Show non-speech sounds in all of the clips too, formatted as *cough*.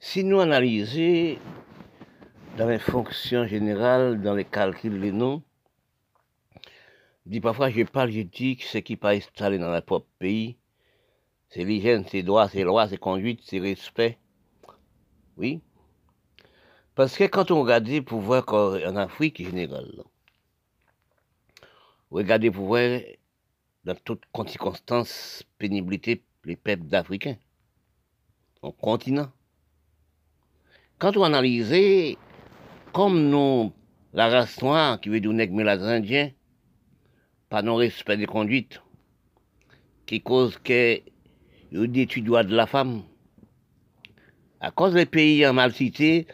Si nous analysons dans les fonctions générales, dans les calculs des noms, dis parfois je parle, je dis que ce qui pas installé dans le propre pays, c'est l'hygiène, c'est droit, c'est loi, c'est conduite, c'est respect. Oui. Parce que quand on regarde le pouvoir en Afrique générale, regardez le pouvoir dans toute circonstance, pénibilité, les peuples d'Africains, au continent. Quand on analyse, comme nous, la race noire, qui veut dire mais les Indiens, pas non-respect des conduites, qui cause que il détruit droit de la femme. À cause des pays en mal cité,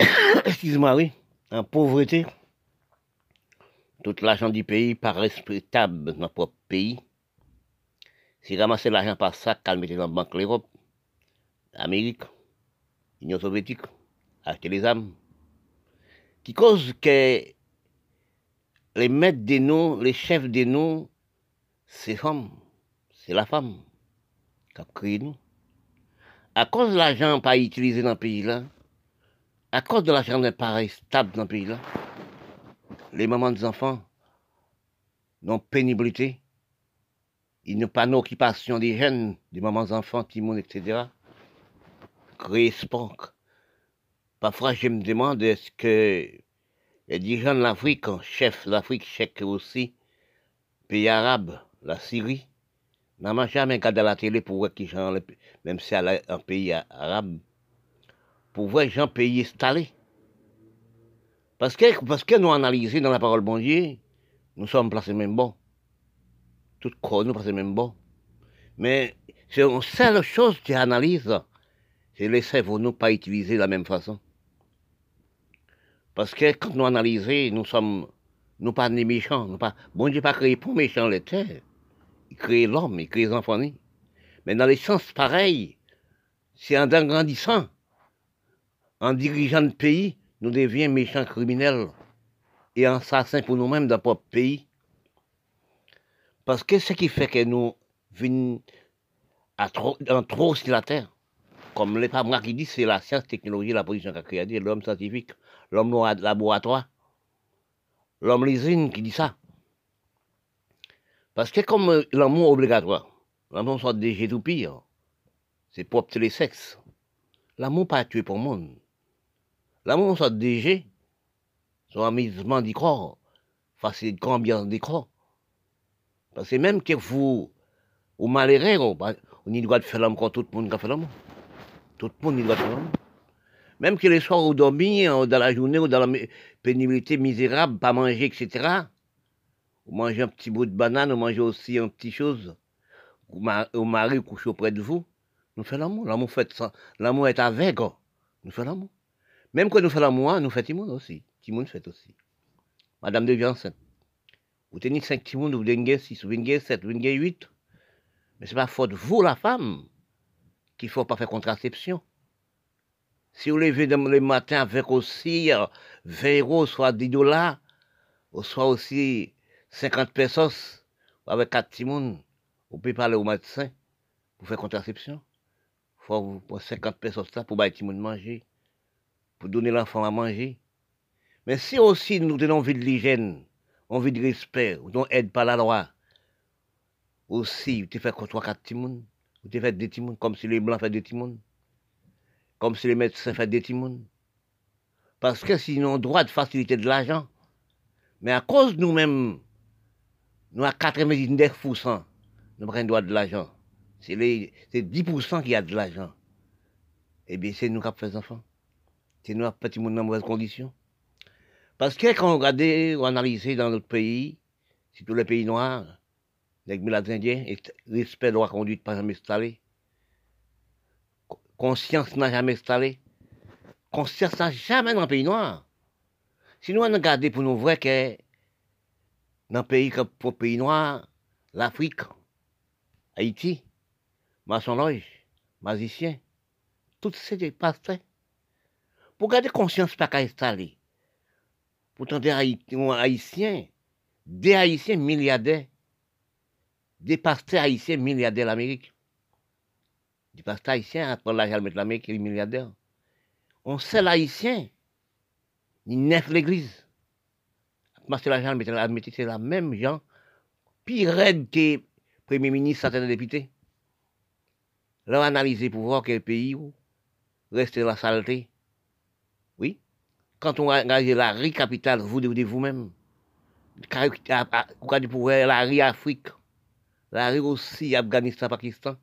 *coughs* excuse-moi, oui, en pauvreté, tout l'argent du pays pas respectable dans notre propre pays. Si ramasser l'argent par ça, calmer dans la banque l'Europe, l'Amérique, l'Union soviétique, acheter les âmes, qui cause que les maîtres des noms, les chefs des noms, c'est femmes, c'est la femme qui a créé nous. À cause de l'argent pas utilisé dans le pays-là, à cause de l'argent n'est pas stable dans le pays-là, les mamans des enfants n'ont pénibilité, ils n'ont pas d'occupation des jeunes, des mamans enfants, timons, etc. Parfois, je me demande est-ce que les dirigeants de l'Afrique, chef l'Afrique, chef aussi, pays arabe, la Syrie, n'ont jamais regardé la télé pour voir qui gens, même si c'est un pays arabe, pour voir les gens pays installés. Parce que, parce nous analysons dans la parole bon Dieu, nous sommes placés même bon. Tout corps nous placés même bon. Mais c'est une seule chose qui analyse, c'est les cerveaux nous pas utiliser de la même façon. Parce que quand nous analysons, nous sommes, nous pas des méchants, nous pas, bon Dieu pas créé pour méchants les terres. Il crée l'homme, il crée les enfants. Mais dans les sens pareils, c'est en grandissant, en dirigeant le pays, nous devions méchants criminels et assassins pour nous-mêmes dans notre pays. Parce que ce qui fait que nous venons à trop, en trop sur la terre, comme les moi qui dit, c'est la science, technologie, la position qu'a créé l'homme scientifique, l'homme laboratoire, l'homme l'usine qui dit ça. Parce que comme l'amour obligatoire, l'amour soit déjà tout pire, c'est propre les sexes. L'amour pas tué pour le monde. L'amour soit déjà, son amusement d'y croire, facile ambiance d'y croire. Parce que même que vous, vous malheureux, on a le droit de faire l'amour quand tout le monde a fait l'amour. Tout le monde faire l'amour. Même que les soirs vous dormez, dans la journée ou dans la pénibilité misérable, pas manger, etc. Vous mangez un petit bout de banane, vous mangez aussi un petit chose. Au mari couche auprès de vous. Nous faisons l'amour. L'amour fait L'amour est avec. Nous faisons l'amour. Même quand nous faisons l'amour, nous faisons Timon aussi. Timon fait aussi. Madame devient enceinte. Vous tenez 5 Timon, vous devez 6, vous devez 7, vous devez 8. Mais ce n'est pas faute de vous, la femme, qu'il ne faut pas faire contraception. Si vous levez le matin avec aussi 20 euh, euros, soit 10 dollars, ou soit aussi 50 pesos, avec 4 Timon, vous pouvez parler au médecin pour faire contraception. Il faut pour 50 pesos ça pour bailler Timon manger pour donner l'enfant à manger. Mais si aussi nous tenons envie de l'hygiène, envie de respect, ou non aide par la loi, aussi, tu fais ou tu fais des timounes, comme si les blancs font des timounes, comme si les médecins font des timounes. Parce que sinon, droit de faciliter de l'argent. Mais à cause de nous-mêmes, nous à 99%, nous prenons droit de l'argent. C'est 10% qui a de l'argent. Eh bien, c'est nous qui faisons enfants c'est nous petit monde dans mauvaises conditions. Parce que quand on regarde, on analyse dans notre pays, c'est tous les pays noirs, les milades indiens, respect de la conduite pas jamais installé. Conscience n'a jamais installé. Conscience n'a jamais dans le pays noir. Si nous regardons pour nous voir que dans un pays comme le pays noir, l'Afrique, Haïti, maçon magicien, tout ces pasteurs, pour garder conscience pas qu'à installer. Pourtant, des Haïtiens, des Haïtiens milliardaires, des pasteurs haïtiens milliardaires l'Amérique. Du pasteur haïtien à prendre l'argent, mettre l'Amérique, les milliardaires. On sait l'haïtien. Il neuf l'église. Pasteur l'argent, l'Amérique, c'est la même gens. Pire raide que Premier ministre, certains députés. Là, analyser pour voir quel pays reste la saleté. Oui. Quand on regarde la riz capitale, vous devez vous-même. Vous pour la riz Afrique. La riz aussi Afghanistan, Pakistan.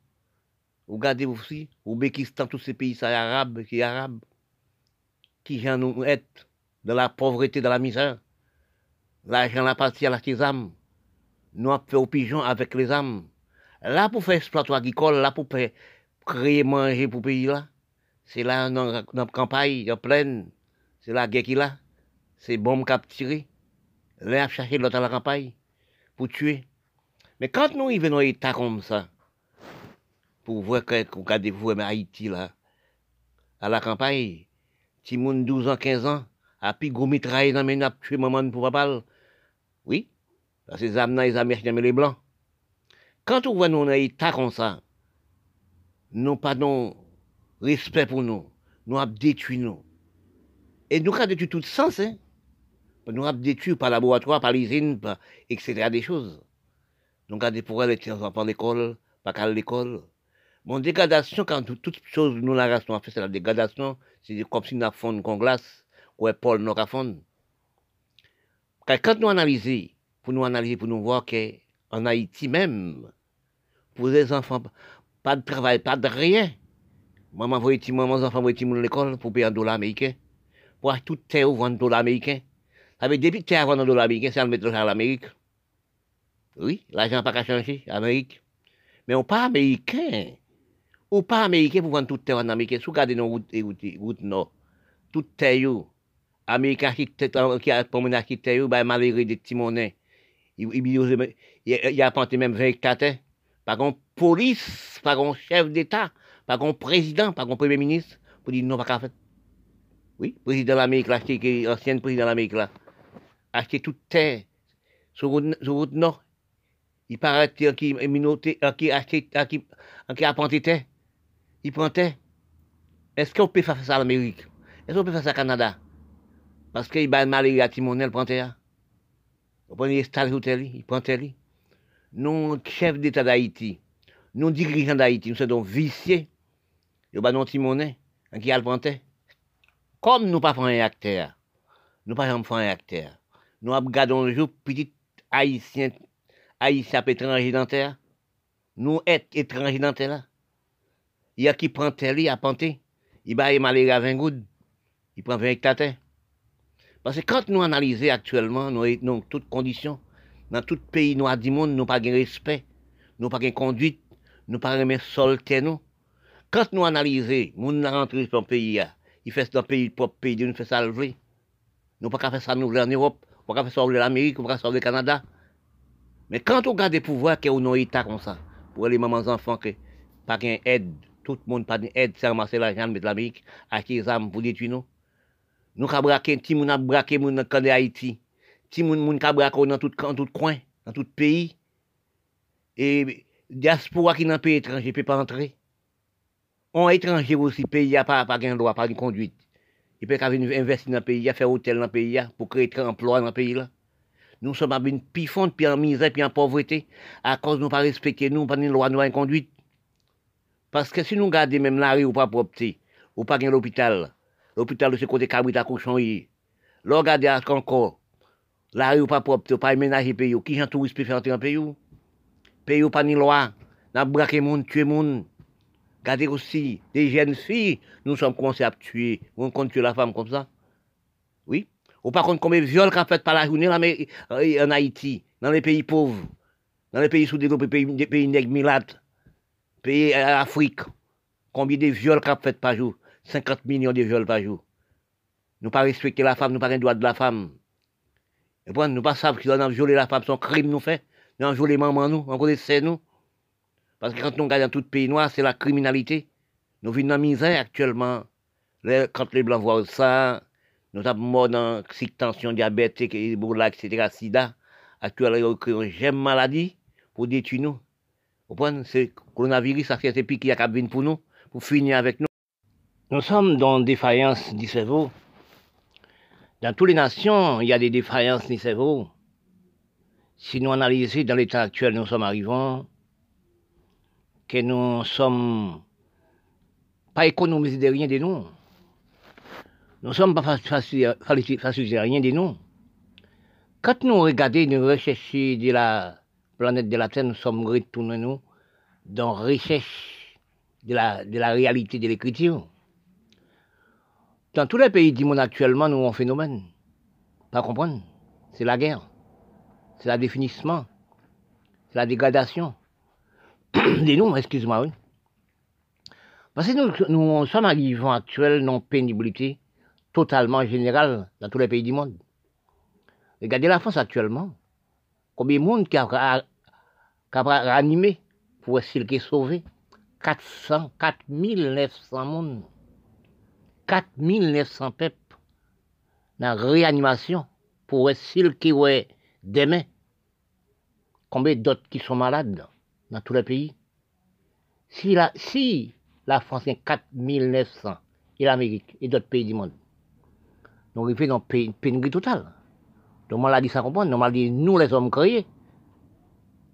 Regardez aussi, Ouzbékistan, tous ces pays arabes, qui arabes, qui gens nous être dans la pauvreté, dans la misère. L'argent la partie à la âmes. Nous avons fait aux pigeons avec les âmes. Là, pour faire exploitation agricole, là, pour faire créer manger pour le pays là, c'est là dans la campagne, en pleine, c'est la guerre qui là, c'est bombe capturée. Là, chercher l'autre à la campagne pour tuer. Mais quand nous arrivons dans un état comme ça, pour voir que, regardez-vous, Haïti là, à la campagne, petit monde 12 ans, 15 ans, a puis mitraille dans mes nappes, maman pour papa. Oui, parce que les Américains, les Américains, les Blancs. Quand on voit nous dans un état comme ça, nous pas de respect pour nous, nous avons détruit nous. Et nous avons détruit tout sens, hein. Nous avons détruit par laboratoire, par l'usine, etc. des choses. Nous avons pour les enfants l'école, pas qu'à l'école. Bon, dégradation, quand toute chose nous la race, nous fait, c'est la dégradation, c'est comme si nous avons qu'on glace, ou Paul nous a fond. Quand nous analysons, pour nous analyser, pour nous voir qu'en Haïti même, pour les enfants, pas de travail, pas de rien. Maman voyait maman, enfants voyaient à l'école pour payer un dollar américain. Pour acheter toute terre vendre un dollar américain. Ça veut dire, depuis terre vendre un dollar américain, c'est à mettre à l'Amérique. Oui, l'argent n'a pas qu'à changer, Amérique. Mais on pas américain. Ou pas américain pour vendre toute terre en Amérique. Si vous regardez nos routes, routes nord, toute terre, Américain qui a promené architecte, bah, malheureux des petits monnaies. Il, il, il, a planté même 20 hectares par un police, par un chef d'État, par un président, par un premier ministre, pour dire non, pas qu'à faire. Oui, président de l'Amérique, là, ancien président de l'Amérique, là, acheter toute terre sur route, sur route nord. Il paraît qu'il minauté, qui acheté, qui, qui a planté terre. Il prend terre. Est-ce qu'on peut faire ça à l'Amérique? Est-ce qu'on peut faire ça au Canada? Parce qu'il va mal à Timonel, terre. On prend les stades il prend terre nous, chefs d'État d'Haïti, nous, dirigeants d'Haïti, nous sommes viciés. Nous avons notre monnaie, qui a le Comme nous pas un acteur, nous pas un acteur. Nous regardons le jour petit haïtien, haïtien étranger dans terre? Nous être étrangers dans terre Il y a qui prend terre, il a. Il va aller à 20 gouttes. Il prend 20 hectares. Parce que quand nous analysons actuellement, nous avons toutes conditions, dans tout pays noir du monde, nous pas de respect, nous pas de conduite, nous pas de solter nous. Quand nous analysons, nous rentrons dans le pays, il fait dans le pays, propre pays, nous fait ça. Nous pas faire ça nous en Europe, pas faire ça en l'Amérique, pas faire ça au Canada. Mais quand on regarde les pouvoirs qui ont un état comme ça, pour les mamans enfants qui pas d'aide, tout le monde pas d'aide, c'est ramasser l'argent de l'Amérique, acheter des armes pour détruire nous. Nous avons braqué, petit monde a braqué mon dans Haïti si moun moun ka dans tout, dans tout coin, dans tout pays. Et diaspora qui dans pays étranger peut pas entrer. On étranger aussi, pays a pas, pas de droit, pas de conduite. Il peut investir dans le pays, faire hôtel dans le pays, pour créer des emplois dans le pays. Là. Nous sommes une pifonte, puis en misère, puis en pauvreté, à cause de nous pas respecter nous, pas de loi, nous, conduite. Parce que si nous gardons même la rue ou pas propre, ou pas l'hôpital, l'hôpital de ce côté cabrit à cochon, là, regardez encore, la rue pas propre, pas ménager pays. Qui j'en touriste peut faire entrer dans pays? Pays pas ni loi. N'a braqué monde, tué monde. Regardez aussi, des jeunes filles, nous sommes commencés à tuer. On compte tuer la femme comme ça? Ou par contre, combien de viols qu'a fait par la journée en Haïti, dans les pays pauvres, dans les pays sous-développés, pays, pays nègres pays Afrique. Combien de viols qu'a fait par jour? 50 millions de viols par jour. Nous pas respecter la femme, nous pas un droit de la femme. Et puis, nous pas savons qu'ils ont violé la femme, son crime nous fait. Nous avons violé maman nous, on connaît nous. Parce que quand nous regardons dans tout pays noir, c'est la criminalité. Nous vivons dans la misère actuellement. quand les blancs voient ça, nous sommes morts dans tension, diabète, Ebola, etc., sida. Actuellement, ils ont une maladie pour détruire nous. Vous comprenez? C'est coronavirus, ça pique qui a cabine pour nous, pour finir avec nous. Nous sommes dans défaillance du cerveau. Dans toutes les nations, il y a des défaillances du cerveau. Si nous analysons dans l'état actuel, nous sommes arrivants, que nous sommes pas économisés de rien de nous. Nous ne sommes pas rien de nous. Quand nous regardons, nous recherchons de la planète de la Terre, nous sommes retournés nous dans la recherche de la, réalité de l'écriture. Dans tous les pays du monde actuellement, nous avons un phénomène. Pas comprendre. C'est la guerre. C'est la définissement. C'est la dégradation. *coughs* Dis-nous, excuse-moi, oui. Parce que nous, sommes arrivés actuels dans pénibilité totalement générale dans tous les pays du monde. Regardez la France actuellement. Combien de monde qui a, qui a pour essayer de sauver 400, 4900 monde. 4900 peuples dans la réanimation pour essayer de ouais, demain. Combien d'autres qui sont malades dans tous les pays? Si la, si la France est 4900 et l'Amérique et d'autres pays du monde, nous arrivons dans une pénurie totale. Donc, maladie, ça comprend. Nous, maladie, nous, les hommes créés,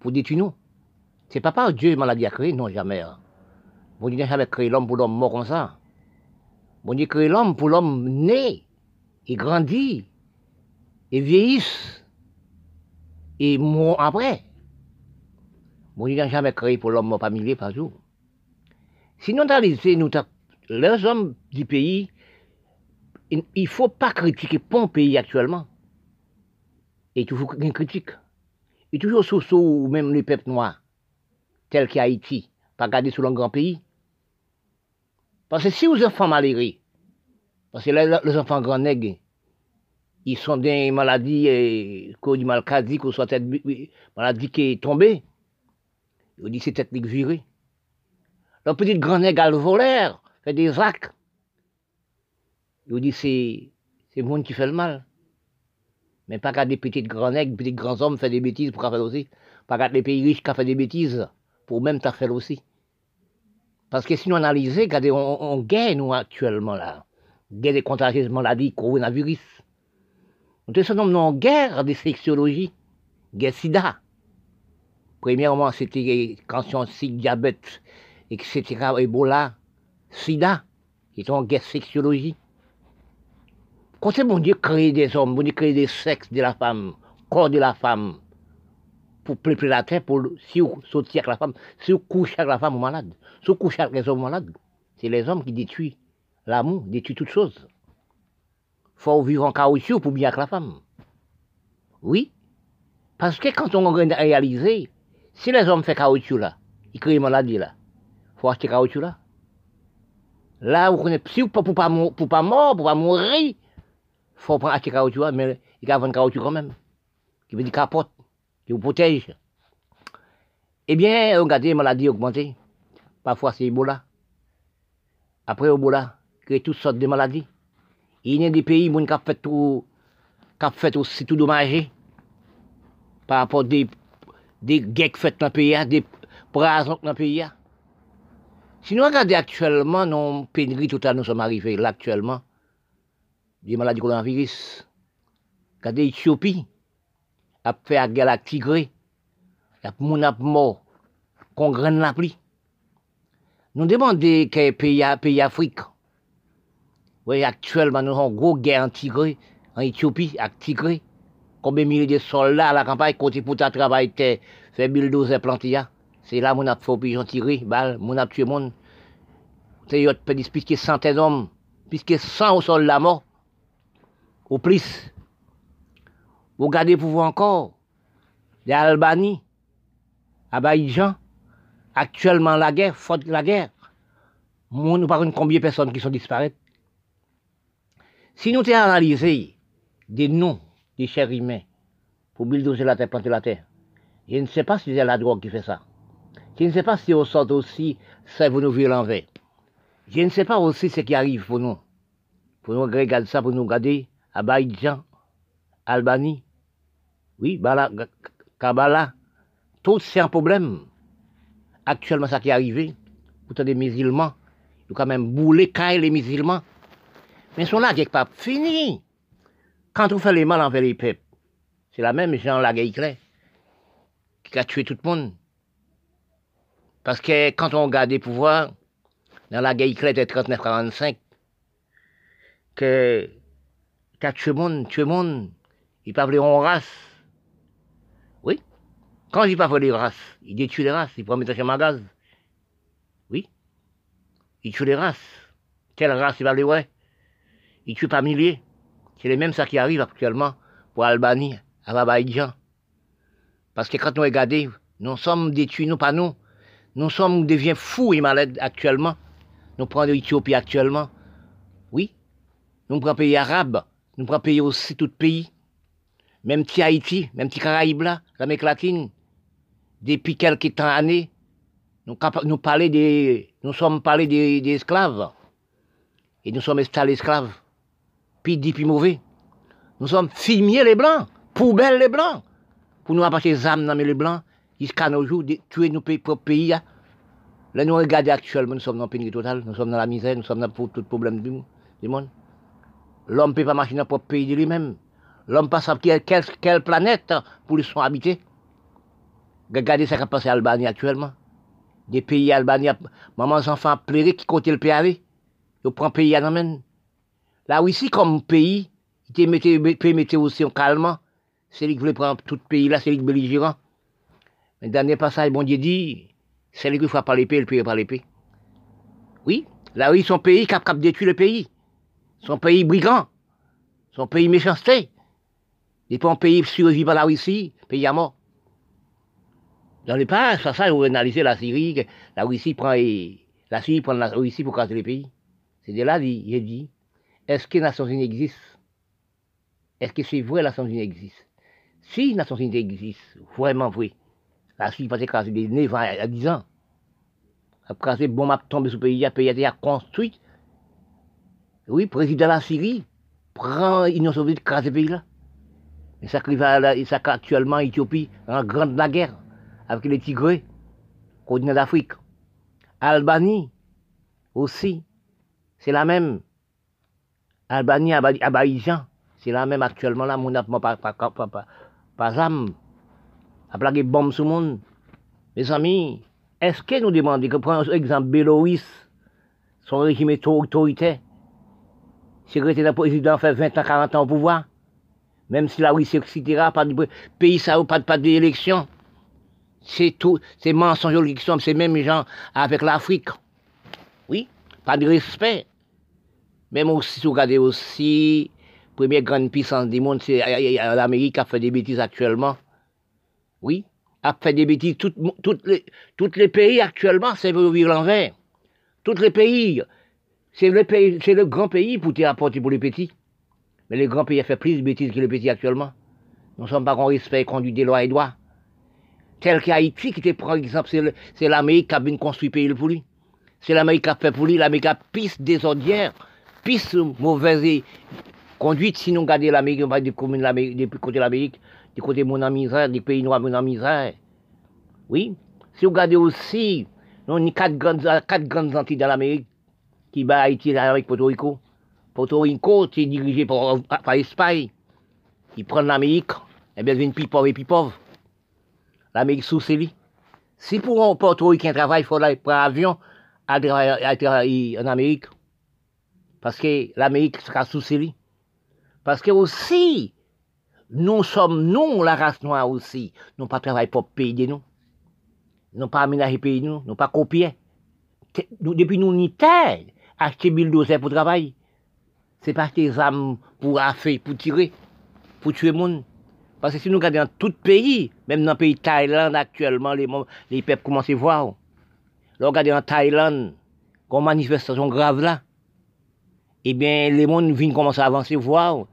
pour détruire nous. C'est pas par Dieu maladie a créé, non, jamais. Bon Dieu n'a jamais créé l'homme pour l'homme mort comme ça. Bon Dieu créé l'homme pour l'homme né, et grandit, et vieillisse, et mort après. Bon Dieu n'a jamais créé pour l'homme mort pas mille par jour. Sinon, nous, les hommes du pays, il ne faut pas critiquer mon pays actuellement. Et toujours une critique. Et toujours sous ou même les peuples noirs, tels qu'Haïti, pas garder sur un grand pays. Parce que si vous enfants malheureux, parce que les, enfants grands nègres, ils sont des maladies, euh, qu'on dit malcadie, qu'on soit tête, maladie qui est tombée, ils dit c'est tête virée. Le petit grand nègre le voleur, fait des actes il dit c'est c'est le monde qui fait le mal. Mais pas qu'à des petites grands nègres, petits grands hommes faire des bêtises pour faire aussi. Pas qu'à des pays riches qui font des bêtises pour même faire aussi. Parce que si analysons, regardez, on, on gagne actuellement là. Guerre des contagieuses maladies, coronavirus. Nous sommes en guerre des sexologies, guerre sida. Premièrement, c'était cancer, diabète, etc., Ebola, sida, sont en guerre sexologie. Quand c'est bon Dieu créer des hommes, bon Dieu créer des sexes de la femme, corps de la femme, pour préparer la terre, pour si vous sortir avec la femme, si vous couchez avec la femme malade, si vous couchez avec les hommes malades, c'est les hommes qui détruisent l'amour, détruisent toutes choses. faut vivre en caoutchouc pour bien avec la femme. Oui, parce que quand on réalise, si les hommes font caoutchouc là, ils créent maladie là, faut acheter caoutchouc là. Là, vous connaissez, si vous pour pas, pour pas mort, pour pas mourir, faut prendre acheter caoutchouc, mais il y a un caoutchouc quand même, qui veut dire capote, qui vous protège. Eh bien, regardez, les maladies augmentées. Parfois, c'est Ebola. Après Ebola, a toutes sortes de maladies. Il y a des pays qui ont fait tout, qui fait aussi tout dommagé par rapport à des, des guerres faites dans le pays, des poisons dans le pays. Si nous regardons actuellement, nous pénurie totale, nous sommes arrivés là actuellement des maladies coronavirus. Quand l'Éthiopie a fait la guerre à Tigré, il y a mort, qu'on graine la pluie. Nous demandons quel pays, pays Afrique. Oui, actuellement, nous avons une grosse guerre en Tigré, en Éthiopie, à Tigré. Combien de milliers de soldats à la campagne, côté pour travailler, fait bulldozer planter. C'est là, mon a fait pigeon tiré, balle, mon a tué monde. C'est plus que centaines d'hommes, puisque 100 au sol la mort au plus. Vous regardez pour vous encore, l'Albanie, Abidjan, actuellement la guerre, faute de la guerre. Nous parlons combien de personnes qui sont disparues. Si nous avons des noms des chers humains pour bulldozer la terre, planter la terre, je ne sais pas si c'est la drogue qui fait ça. Je ne sais pas si on sort aussi, ça vous nous l'envers. Je ne sais pas aussi ce qui arrive pour nous. Pour nous regarder ça, pour nous garder Abidjan, Albanie, oui, Bala, Kabbalah, tout c'est un problème. actuellement, ça qui est arrivé, pourtant des musulmans, ils ont quand même boulé les musulmans. Mais sont là, quelque part, fini. Quand on fait les mal envers les peuples, c'est la même gens, la guerre qui a tué tout le monde. Parce que quand on regarde les pouvoirs, dans la guerre de 39-45, que as tué monde, tué monde, il parle en race. Oui. Quand il parle les races, il détruit les races, il prend mettre chez gaz. Oui. Il tue les races. Quelle race il parle ouais. Il tue pas milliers. C'est les mêmes ça qui arrive actuellement pour Albanie, à Babaïdjan. Parce que quand nous regardons, nous sommes détruits, nous pas nous. Nous sommes deviens fous et malades actuellement. Nous prenons l'Éthiopie actuellement. Oui. Nous prenons pays arabe. Nous prenons pays aussi tout pays. Même petit Haïti, même petit Caraïbes là, l'Amérique latine. Depuis quelques temps années, nous, des, nous sommes parlés des, esclaves. Et nous sommes installés esclaves. Puis dit, puis mauvais. Nous sommes filmiers les blancs, poubelles les blancs. Pour nous apporter des âmes dans les blancs, jusqu'à nos jours, tuer nos propres pays. Là, nous regardons actuellement, nous sommes dans le pénurie totale, nous sommes dans la misère, nous sommes dans tout problème du monde. L'homme ne peut pas marcher dans le propre pays de lui-même. L'homme passe à quelle, quelle, planète pour lui sont habités. Regardez ce qui a passé en Albanie actuellement. Des pays Albanie, maman, enfants pleurent qui comptent le pays. Ils prennent le pays à. Là, ici, comme pays, il peut mettre aussi en calme. C'est lui qui voulait prendre tout le pays là, c'est lui qui est belligérant. Mais dernier passage, bon Dieu dit, c'est lui qui faut par l'épée, le pays par l'épée. Oui, là oui, son pays cap cap détruit le pays. Son pays brigand. Son pays méchanceté. Et puis un pays survit par la Russie, pays à mort. Dans les pas, ça, ça, vous analysez la Syrie, la Russie prend, la Syrie prend la Russie pour casser les pays. C'est de là, il dit, est-ce que les Nations Unies existent? Est-ce que c'est vrai les Nations Unies existent? Si les Nations Unies existent, vraiment vrai, la Syrie peut écraser des 9 ans à 10 ans. Après, bon, m'a tombé sur le pays, le pays a été construit. Oui, président de la Syrie prend l'Union soviétique, craser le pays là. Et ça qui va actuellement en Éthiopie, en grande la guerre, avec les Tigrés, continent d'Afrique. Albanie, aussi, c'est la même. Albanie, Abidjan, c'est la même actuellement là, mon pas pas âme, à plaquer bombe sur le monde. Mes amis, est-ce que nous demandons que, par exemple, Béloïs, son régime autoritaire, secrétaire président fait 20 ans, 40 ans au pouvoir, même si la Russie, etc., pas de pays, ça pas, pas d'élection. C'est tout, c'est mensonge qui sont ces mêmes gens avec l'Afrique. Oui, pas de respect. Même aussi, si vous regardez aussi, première grande puissance du monde, c'est l'Amérique qui a fait des bêtises actuellement. Oui, a fait des bêtises. Toutes les, toutes les pays actuellement, c'est vivre l'envers. Tous les pays, c'est le, pays, c'est le grand pays pour te apporter pour les petits. Mais les grands pays ont fait plus de bêtises que les petits actuellement. Nous ne sommes pas en respect conduit des lois et droits. Tel qu'Haïti, qui était, par exemple, c'est l'Amérique qui a bien construit le pays pour lui. C'est l'Amérique qui a fait pour lui, l'Amérique a pisse désordinaire, pisse mauvaise conduite, si nous regardons l'Amérique, on va du côté de l'Amérique, du côté mon misère, du pays noir mon misère. Oui. Si vous regardez aussi, nous avons quatre grandes, quatre grandes Antilles dans l'Amérique, qui bat Haïti avec Porto Rico. Porto Rico, c'est dirigé par, l'Espagne. Ils prennent l'Amérique, et eh bien, ils plus pauvres et plus pauvres. L'Amérique sous lui. Si pour un Porto Ricain travaille, il faut aller prendre l'avion à travailler en Amérique. Parce que l'Amérique sera sous lui. Parce que aussi, nous sommes, nous, la race noire aussi, nous pas travailler pour pays de nous. Nous pas aménager pays nous, nous pas copier. Depuis nous, ni terre, acheter bulldozer pour travailler c'est pas des armes pour affaire, pour tirer, pour tuer monde. Parce que si nous regardons dans tout pays, même dans le pays Thaïlande actuellement, les, les peuples commencent à voir. Là, regardez en Thaïlande, une manifestation grave là, eh bien, les mondes viennent commencer à avancer, voir.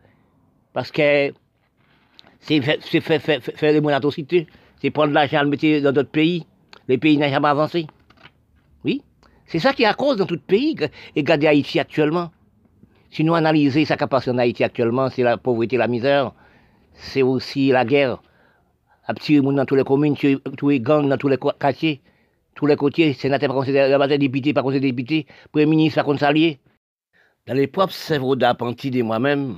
Parce que c'est faire fait, fait, des atrocités. C'est prendre l'argent le mettre dans d'autres pays. Les pays n'ont jamais avancé. C'est ça qui est à cause dans tout pays. Et regardez Haïti actuellement. Si nous analysons ce qui en Haïti actuellement, c'est la pauvreté, la misère, c'est aussi la guerre. À petit dans toutes les communes, tous les gangs dans tous les quartiers, tous les côtés, sénateur par contre député, par contre député, premier ministre par. Dans les propres cerveaux d'apprenti de moi-même,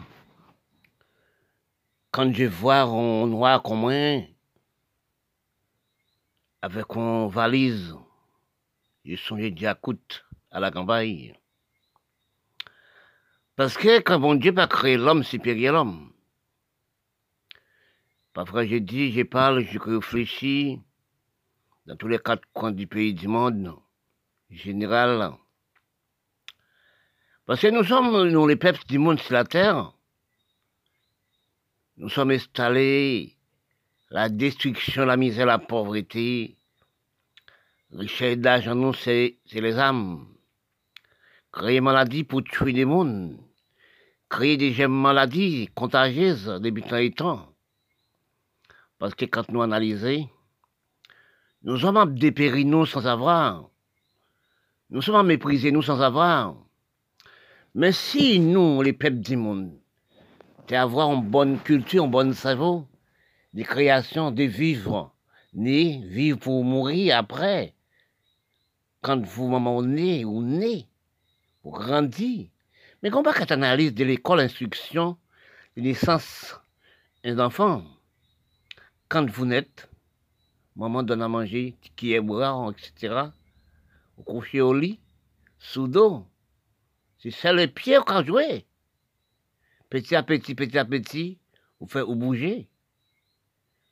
quand je vois un noir comme avec une valise, je songeais déjà à la campagne. Parce que quand Dieu a créé l'homme supérieur l'homme, parfois je dis, je parle, je réfléchis, dans tous les quatre coins du pays du monde, général. Parce que nous sommes, nous les peuples du monde sur la terre, nous sommes installés la destruction, la misère, la pauvreté, richesse d'argent, nous, c'est les âmes. Créer maladie pour tuer des mondes. Créer des maladies contagieuses débutant et temps. Parce que quand nous analysons, nous sommes dépérir nous sans avoir. Nous sommes méprisés nous sans avoir. Mais si nous, les peuples du monde, avoir une bonne culture, une bonne cerveau, des créations, des vivres, ni vivre pour mourir après, quand vous maman né ou né, pour grandir. Mais comment quand analyse de l'école instruction, de naissance des enfants, quand vous naissez, maman donne à manger, qui est boire, etc. Au coucher au lit, sous dos. C'est ça le pied qu'on jouer. Petit à petit, petit à petit, vous faites ou bouger.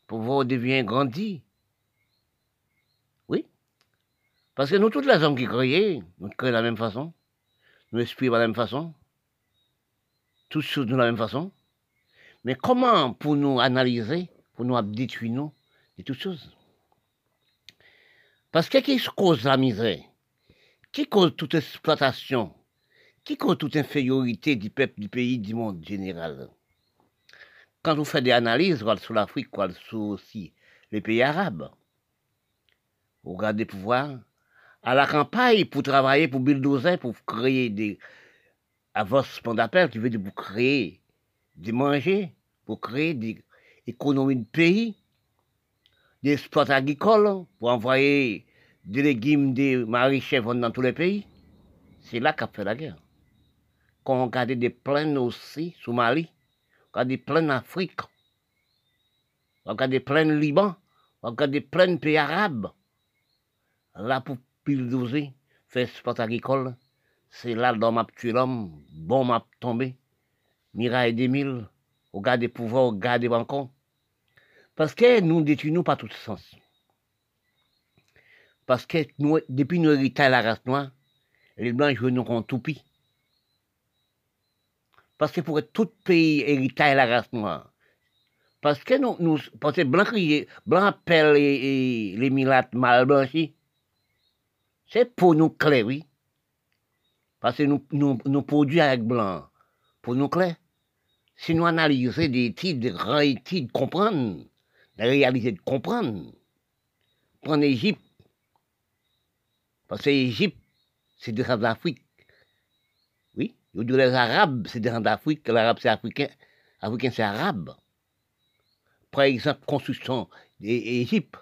Pour voir devient grandi. Oui. Parce que nous, toutes les hommes qui créent, nous créons de la même façon. Nous exprimons de la même façon. Toutes choses de la même façon. Mais comment pour nous analyser, pour nous détruire nous, de toutes choses? Parce que qui cause la misère? Qui cause toute exploitation? Qui cause toute infériorité du peuple, du pays, du monde général? Quand vous faites des analyses, sur l'Afrique, sur aussi les pays arabes, regardez pouvoir à la campagne pour travailler, pour bulldozer, pour créer des avancements d'appel, qui veut dire pour créer des manger, pour créer des économies de pays, des sports agricoles pour envoyer des légumes, des maraîchers dans tous les pays. C'est là qu'a fait la guerre. Quand on regarde des plaines aussi, sous Mali, on regarde des plaines Afrique, on regarde des plaines Liban, on regarde des plaines pays arabes. Là, pour pildoser, faire sport agricole, c'est là l'homme m'a tué l'homme, bon m'a tombé, miraille des mille, on garde des pouvoirs, on garde des bancons. Parce que nous détruisons pas tout sens. Parce que nous, depuis nous héritons la race noire, les blancs jouent nous en toupie. Parce que pour tout pays hériter la race noire, parce que nous, nous parce que blanc blanc appelle les, les milates mal blanchis, c'est pour nous clair, oui. Parce que nous, nous, nous produisons avec blanc, pour nous clair. Si nous analysons des études, des grandes études, comprendre, la réalité de comprendre. Prendre l'Égypte, parce que l'Égypte, c'est des gens d'Afrique. Oui, les Arabes, c'est des gens d'Afrique, l'Arabe, c'est africain, africain, c'est arabe. Par exemple, construction d'Égypte.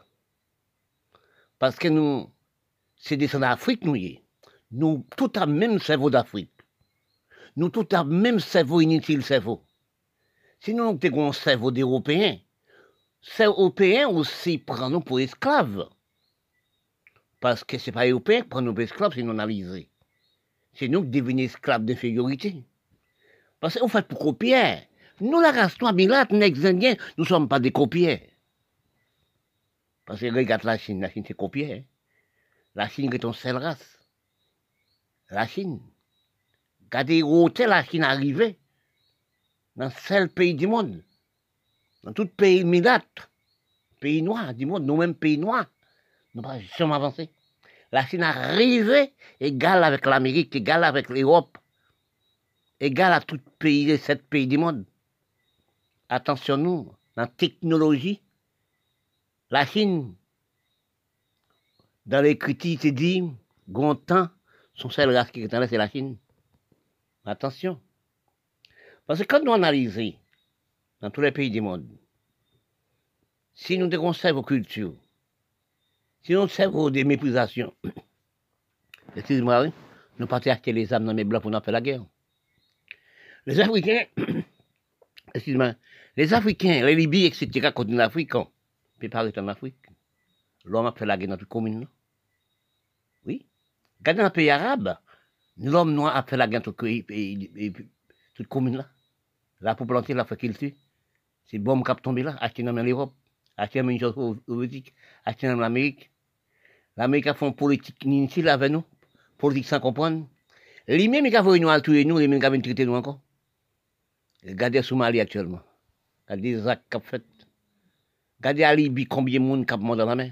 Parce que nous, c'est des gens d'Afrique, nous, nous, tout à même cerveau d'Afrique. Nous, tout à même cerveau inutile, cerveau. Sinon, nous avons un cerveau d'Européens ces Européens aussi prennent nous pour esclaves. Parce que ce n'est pas Européens qui prennent nous pour esclaves, c'est analysé. C'est nous qui devenons esclaves d'infériorité. Parce qu'on fait pour copier. Nous, la race noire, Milat, les Indiens, nous ne sommes pas des copiers. Parce que regarde la Chine, la Chine c'est copier. La Chine est une seule race. La Chine. Regardez où la Chine arrivée. Dans le seul pays du monde dans tout pays minâtre, pays noir du monde, nous-mêmes pays noirs, nous pas jamais avancé. La Chine arrivée égale avec l'Amérique, égale avec l'Europe, égale à tout pays, les sept pays du monde. Attention nous, dans la technologie, la Chine, dans les critiques, c'est dit, temps, son seul race qui est là, c'est la Chine. Attention. Parce que quand nous analysons dans tous les pays du monde. Si nous déconservons vos cultures, Sinon, c'est des méprisations. *coughs* Excuse-moi, oui. Nous partons acheter les âmes dans mes blancs pour nous faire la guerre. Les Africains, *coughs* excuse-moi, les Africains, les Libyens, etc., on peut pas en Afrique. L'homme a fait la guerre dans toute commune. Regardez dans le pays arabe, l'homme noir a fait la guerre dans toute commune là. Là, pour planter, la fait qu'il tue. C'est bombe qui a tombé là, acheté dans l'Europe, acheté dans chose soviétique, acheté dans l'Amérique. L'Amérique a fait une politique inutile avec nous, politique sans comprendre. Les mêmes qui ont fait nous tuer nous, mêmes qui ont traité nous encore. Regardez Somalie actuellement. Regardez Zach qui a fait. Regardez à Libye combien de monde qui a dans la main.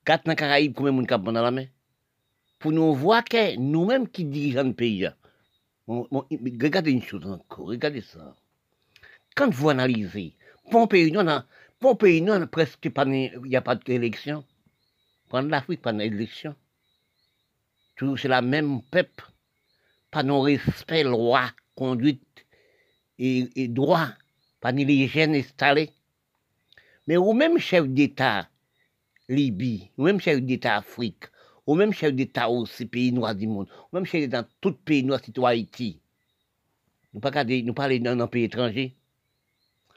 Regardez dans les Caraïbes combien de monde qui a dans la main. Pour nous voir que nous-mêmes qui dirigeons le pays, regardez une chose encore, regardez ça. Quand vous analysez, Pompéi, non, Pompéi, non, presque pas, il n'y a pas d'élection. Pendant l'Afrique, pas d'élection. Tout c'est la même peuple. Pas de respect, loi, conduite et, droit, pas ni l'hygiène installée. Mais au même chef d'État, Libye, au même chef d'État Afrique, au même chef d'État aussi, pays noirs du monde, au même chef d'État dans tout pays noir, c'est Haïti. Nous pas nous parler dans un pays étranger.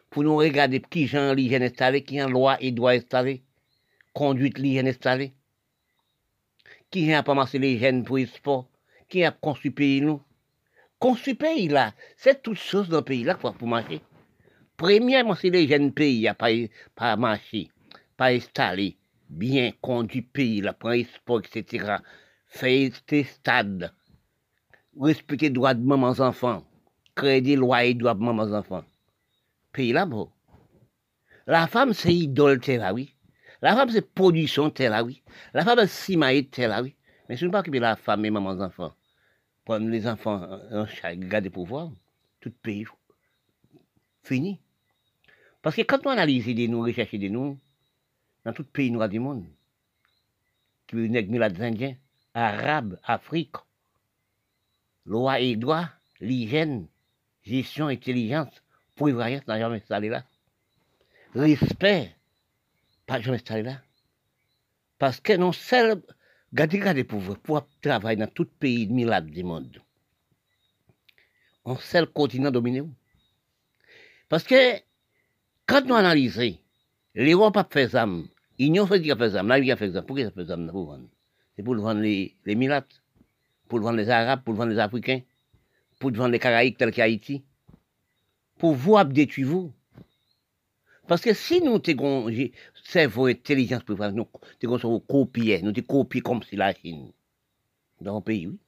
Pour nous regarder qui gens l'hygiène installée, qui en loi et droit installé, conduite l'hygiène installée. Qui a pas marché les jeunes pour sport, qui a construit pays nous. Construit pays là, c'est toute chose dans pays là pour, pour marcher. Premièrement, c'est les jeunes pays à pas, pas marcher, pas installé, bien conduit pays le sport, etc. Faire des stades, respecter les droits de mamans enfants, créer des lois et droits de mamans enfants. Pays là, bon. La femme, c'est idole, là, oui. La femme, c'est production, là, oui. La femme, c'est cimaïde, là, oui. Mais ce n'est pas que la femme et mamans enfants les enfants en garde de pouvoir, tout pays fini. Parce que quand on analyse des nous, recherche des nous, dans tout pays noir du monde, qui veut les Indiens, Arabes, Afrique, loi et droit, l'hygiène, gestion, intelligence, prévoyance, n'a jamais installé là. Respect, pas jamais installé là. Parce que non seul Gardez, gardez pour pour travailler dans tout pays de milade du monde. On seul continent dominé. Parce que, quand nous analysons, l'Europe a fait ça, l'Union fait fait ça, a fait ça. Pourquoi ça fait ça pour vendre C'est pour vendre les, les milates, pour vendre les Arabes, pour vendre les Africains, pour vendre les Caraïbes tels qu'Haïti? Pour vous détruire vous? Parce que si nous avons cerveau intelligence pour faire, nous avons copier, nous avons copier comme si la Chine, dans le pays, oui.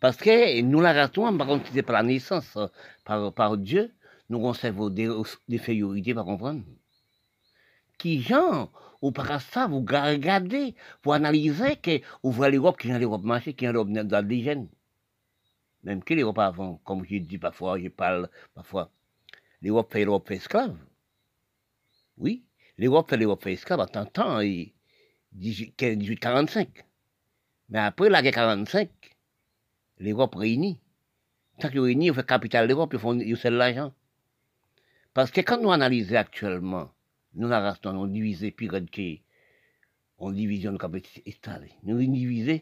Parce que nous la ratons, par contre, c'est par la naissance, par, par Dieu, nous avons cerveau d'infériorité, par comprendre. Qui gens, ou par ça, vous regardez, vous analysez que vous voyez l'Europe, qui est l'Europe marché, qui est l'Europe dans l'hygiène. Même que l'Europe avant, comme je dis parfois, je parle parfois, l'Europe fait l'Europe esclave. Oui, l'Europe fait l'Europe fait esclave en temps, 1845. Mais après la guerre 45, l'Europe réunit. Tant qu'ils réunissent, ils font capital l'Europe, ils font ils l'argent. Parce que quand nous analysons actuellement, nous la on divise puis que on divise nous capitale installé. Nous divisons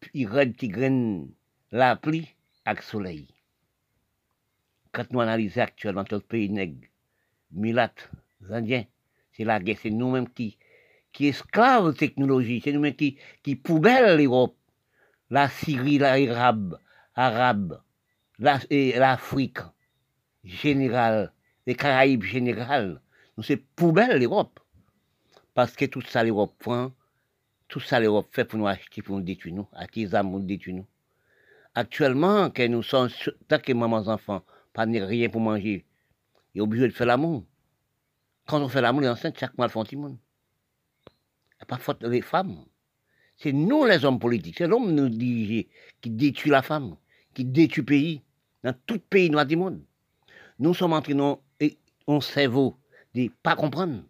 puis qui graine la pluie avec le soleil. Quand nous analysons actuellement tout le pays nègre, Milat, Indiens. C'est la guerre, c'est nous-mêmes qui, qui esclaves de technologie, c'est nous-mêmes qui, qui poubelle l'Europe, la Syrie, l'Arabe, arabe, l'Afrique générale, les Caraïbes générales. Nous, c'est poubelle l'Europe. Parce que tout ça, l'Europe prend, tout ça, l'Europe fait pour nous acheter, pour nous détruire, nous, attiser pour nous détruire, nous. Actuellement, que nous sommes, tant que mamans enfants, pas rien pour manger, ils sont obligés de faire l'amour. Quand on fait l'amour, les enceintes, chaque mois, font monde. a pas faute des femmes. C'est nous, les hommes politiques, c'est l'homme nous qui détruit la femme, qui détruit le pays, dans tout pays noir du monde. Nous sommes entrés dans un cerveau pas comprendre.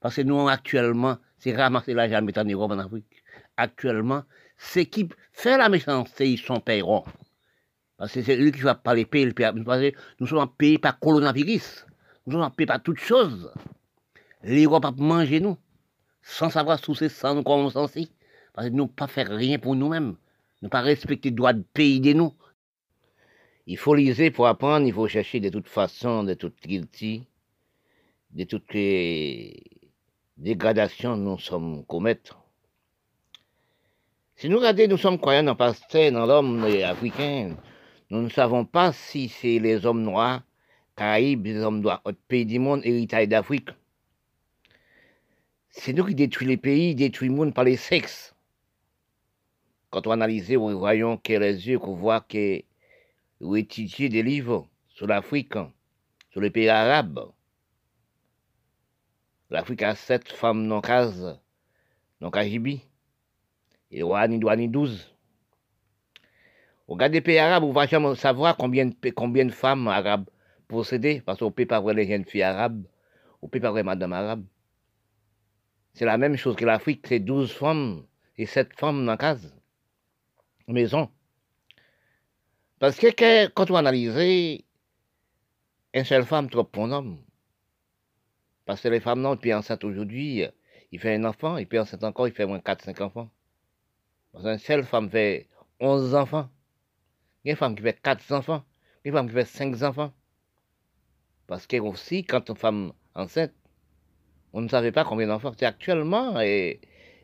Parce que nous, actuellement, c'est ramasser l'argent, mettre en Europe, en Afrique. Actuellement, c'est qui fait la méchanceté, ils sont paieront. Parce que c'est eux qui vont pas les payer. Nous sommes payés par coronavirus nous avons pas toutes choses. L'Europe a mangé nous. sans savoir sous c'est sans nous comme censé. Parce que nous pas faire rien pour nous-mêmes. Nous pas respecter le droit de pays de nous. Il faut liser pour apprendre, il faut chercher de toute façon, de toute guilty, de toutes les dégradations nous sommes commettre. Si nous regardons, nous sommes croyants dans pasteur, dans l'homme africain, nous ne savons pas si c'est les hommes noirs, Caraïbes, les hommes noirs, autres pays du monde, héritage d'Afrique. C'est nous qui détruisons les pays, détruisons le monde par les sexes. Quand on analyse, nous voyons que les yeux, qu'on voit que vous étudiez des livres sur l'Afrique, sur les pays arabes. L'Afrique a sept femmes non cases, non cajibi. Et roi ni doit ni douze. Regardez les pays arabes, vous va jamais savoir combien de, femmes arabes possédées, parce qu'on ne peut pas voir les jeunes filles arabes, on ne peut pas voir madame arabe. C'est la même chose que l'Afrique, c'est douze femmes et sept femmes dans la case, maison. Parce que quand on analyse, une seule femme trop pour un homme. Parce que les femmes, non, puis enceintes aujourd'hui, il fait un enfant, et puis enceinte encore, il fait moins 4-5 enfants. Parce qu'une seule femme fait 11 enfants. Il y a une femme qui fait 4 enfants. Il y a une femme qui fait 5 enfants. Parce que aussi, quand une femme enceinte, on ne savait pas combien d'enfants. C'est actuellement, et,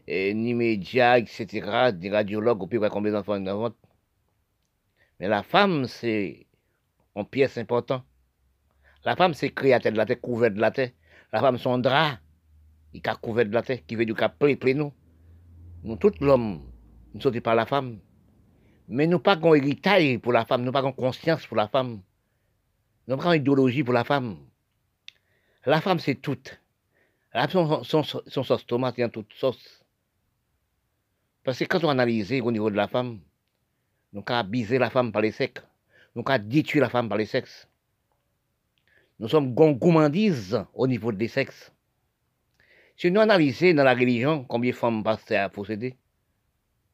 ni médias, etc., des radiologues, on peut voir combien d'enfants ils ont. Mais la femme, c'est une pièce importante. La femme, c'est créer de la tête, couvert de la tête. La femme, son drap, il a couvert de la tête, qui veut du cap plein, nous. Nous, tout l'homme, nous sommes pas la femme. Mais nous pas qu'on héritage pour la femme, nous pas qu'on conscience pour la femme. Nous pas idéologie pour la femme. La femme, c'est tout. La femme, son, son, son sauce tomate, a toute sauce. Parce que quand on analyse au niveau de la femme, nous avons abuser la femme par les sexes. Nous avons détruire la femme par les sexes. Nous sommes gourmandises au niveau des sexes. Si nous analysons dans la religion combien de femmes pasteur à posséder,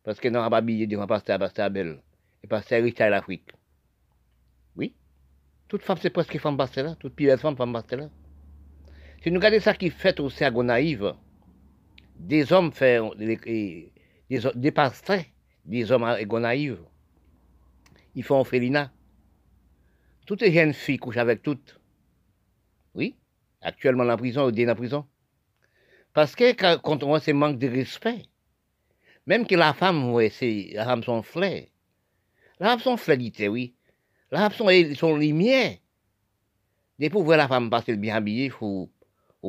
parce que nous pas habillé devant pasteur, pasteur belle, et pasteur riche à l'Afrique. Oui. Toute femme, c'est presque femme pasteur là, toute pire femme, femme pasteur là. Si nous regardons ça qui fait aussi à Gonaïve, des hommes font des, des pasteurs, des hommes ils font Félina. Toutes les jeunes filles couchent avec toutes. Actuellement la prison ou dans la prison. Parce que quand on voit ce manque de respect, même que la femme, ouais, c'est, la femme son flair. La femme son flaidité, oui. La femme son, son lumière. Et pour voir la femme passer bien habillée, il faut,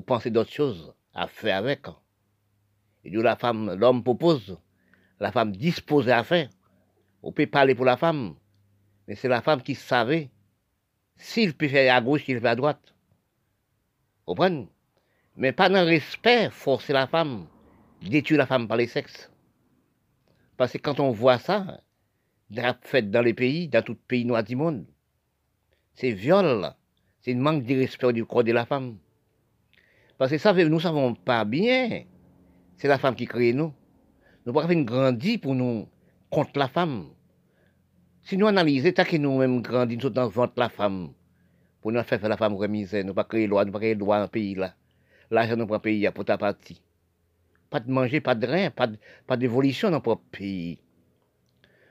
penser d'autres choses à faire avec. Et d'où la femme, l'homme propose, la femme dispose à faire. On peut parler pour la femme, mais c'est la femme qui savait s'il peut faire à gauche, s'il fait à droite. Mais pas dans le respect, forcer la femme, détruire la femme par les sexes. Parce que quand on voit ça, fait dans les pays, dans tout pays noir du monde, c'est viol, c'est un manque de respect du corps de la femme. Parce que ça, nous ne savons pas bien, c'est la femme qui crée nous. Nous ne pouvons pas grandir pour nous contre la femme. Si nous analysons, tant que nous-mêmes grandis, nous dans le ventre la femme, pour nous faire la femme remise, nous pas créer loi, nous pas créer loi dans le pays là. L'argent nous prend pays pour ta partie. Pas de manger, pas de rien, pas, pas d'évolution dans notre pays.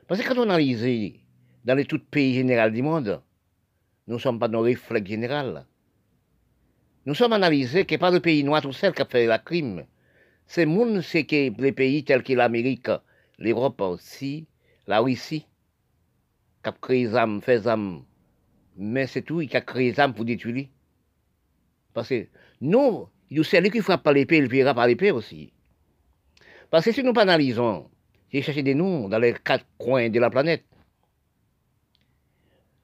Parce que quand on analyse dans les tout pays généraux du monde, nous ne sommes pas dans le réflexe général. Nous sommes analysés que pas le pays noir tout seul qui a fait la crime. C'est monde, c'est que les pays tels que l'Amérique, l'Europe aussi, la Russie, qui a créé des âmes, fait des âmes. Mais c'est tout, il a créé âmes pour détruire. Parce que nous, il c'est lui qui frappe par l'épée, il paiera par l'épée aussi. Parce que si nous pas analysons, j'ai cherché des noms dans les quatre coins de la planète.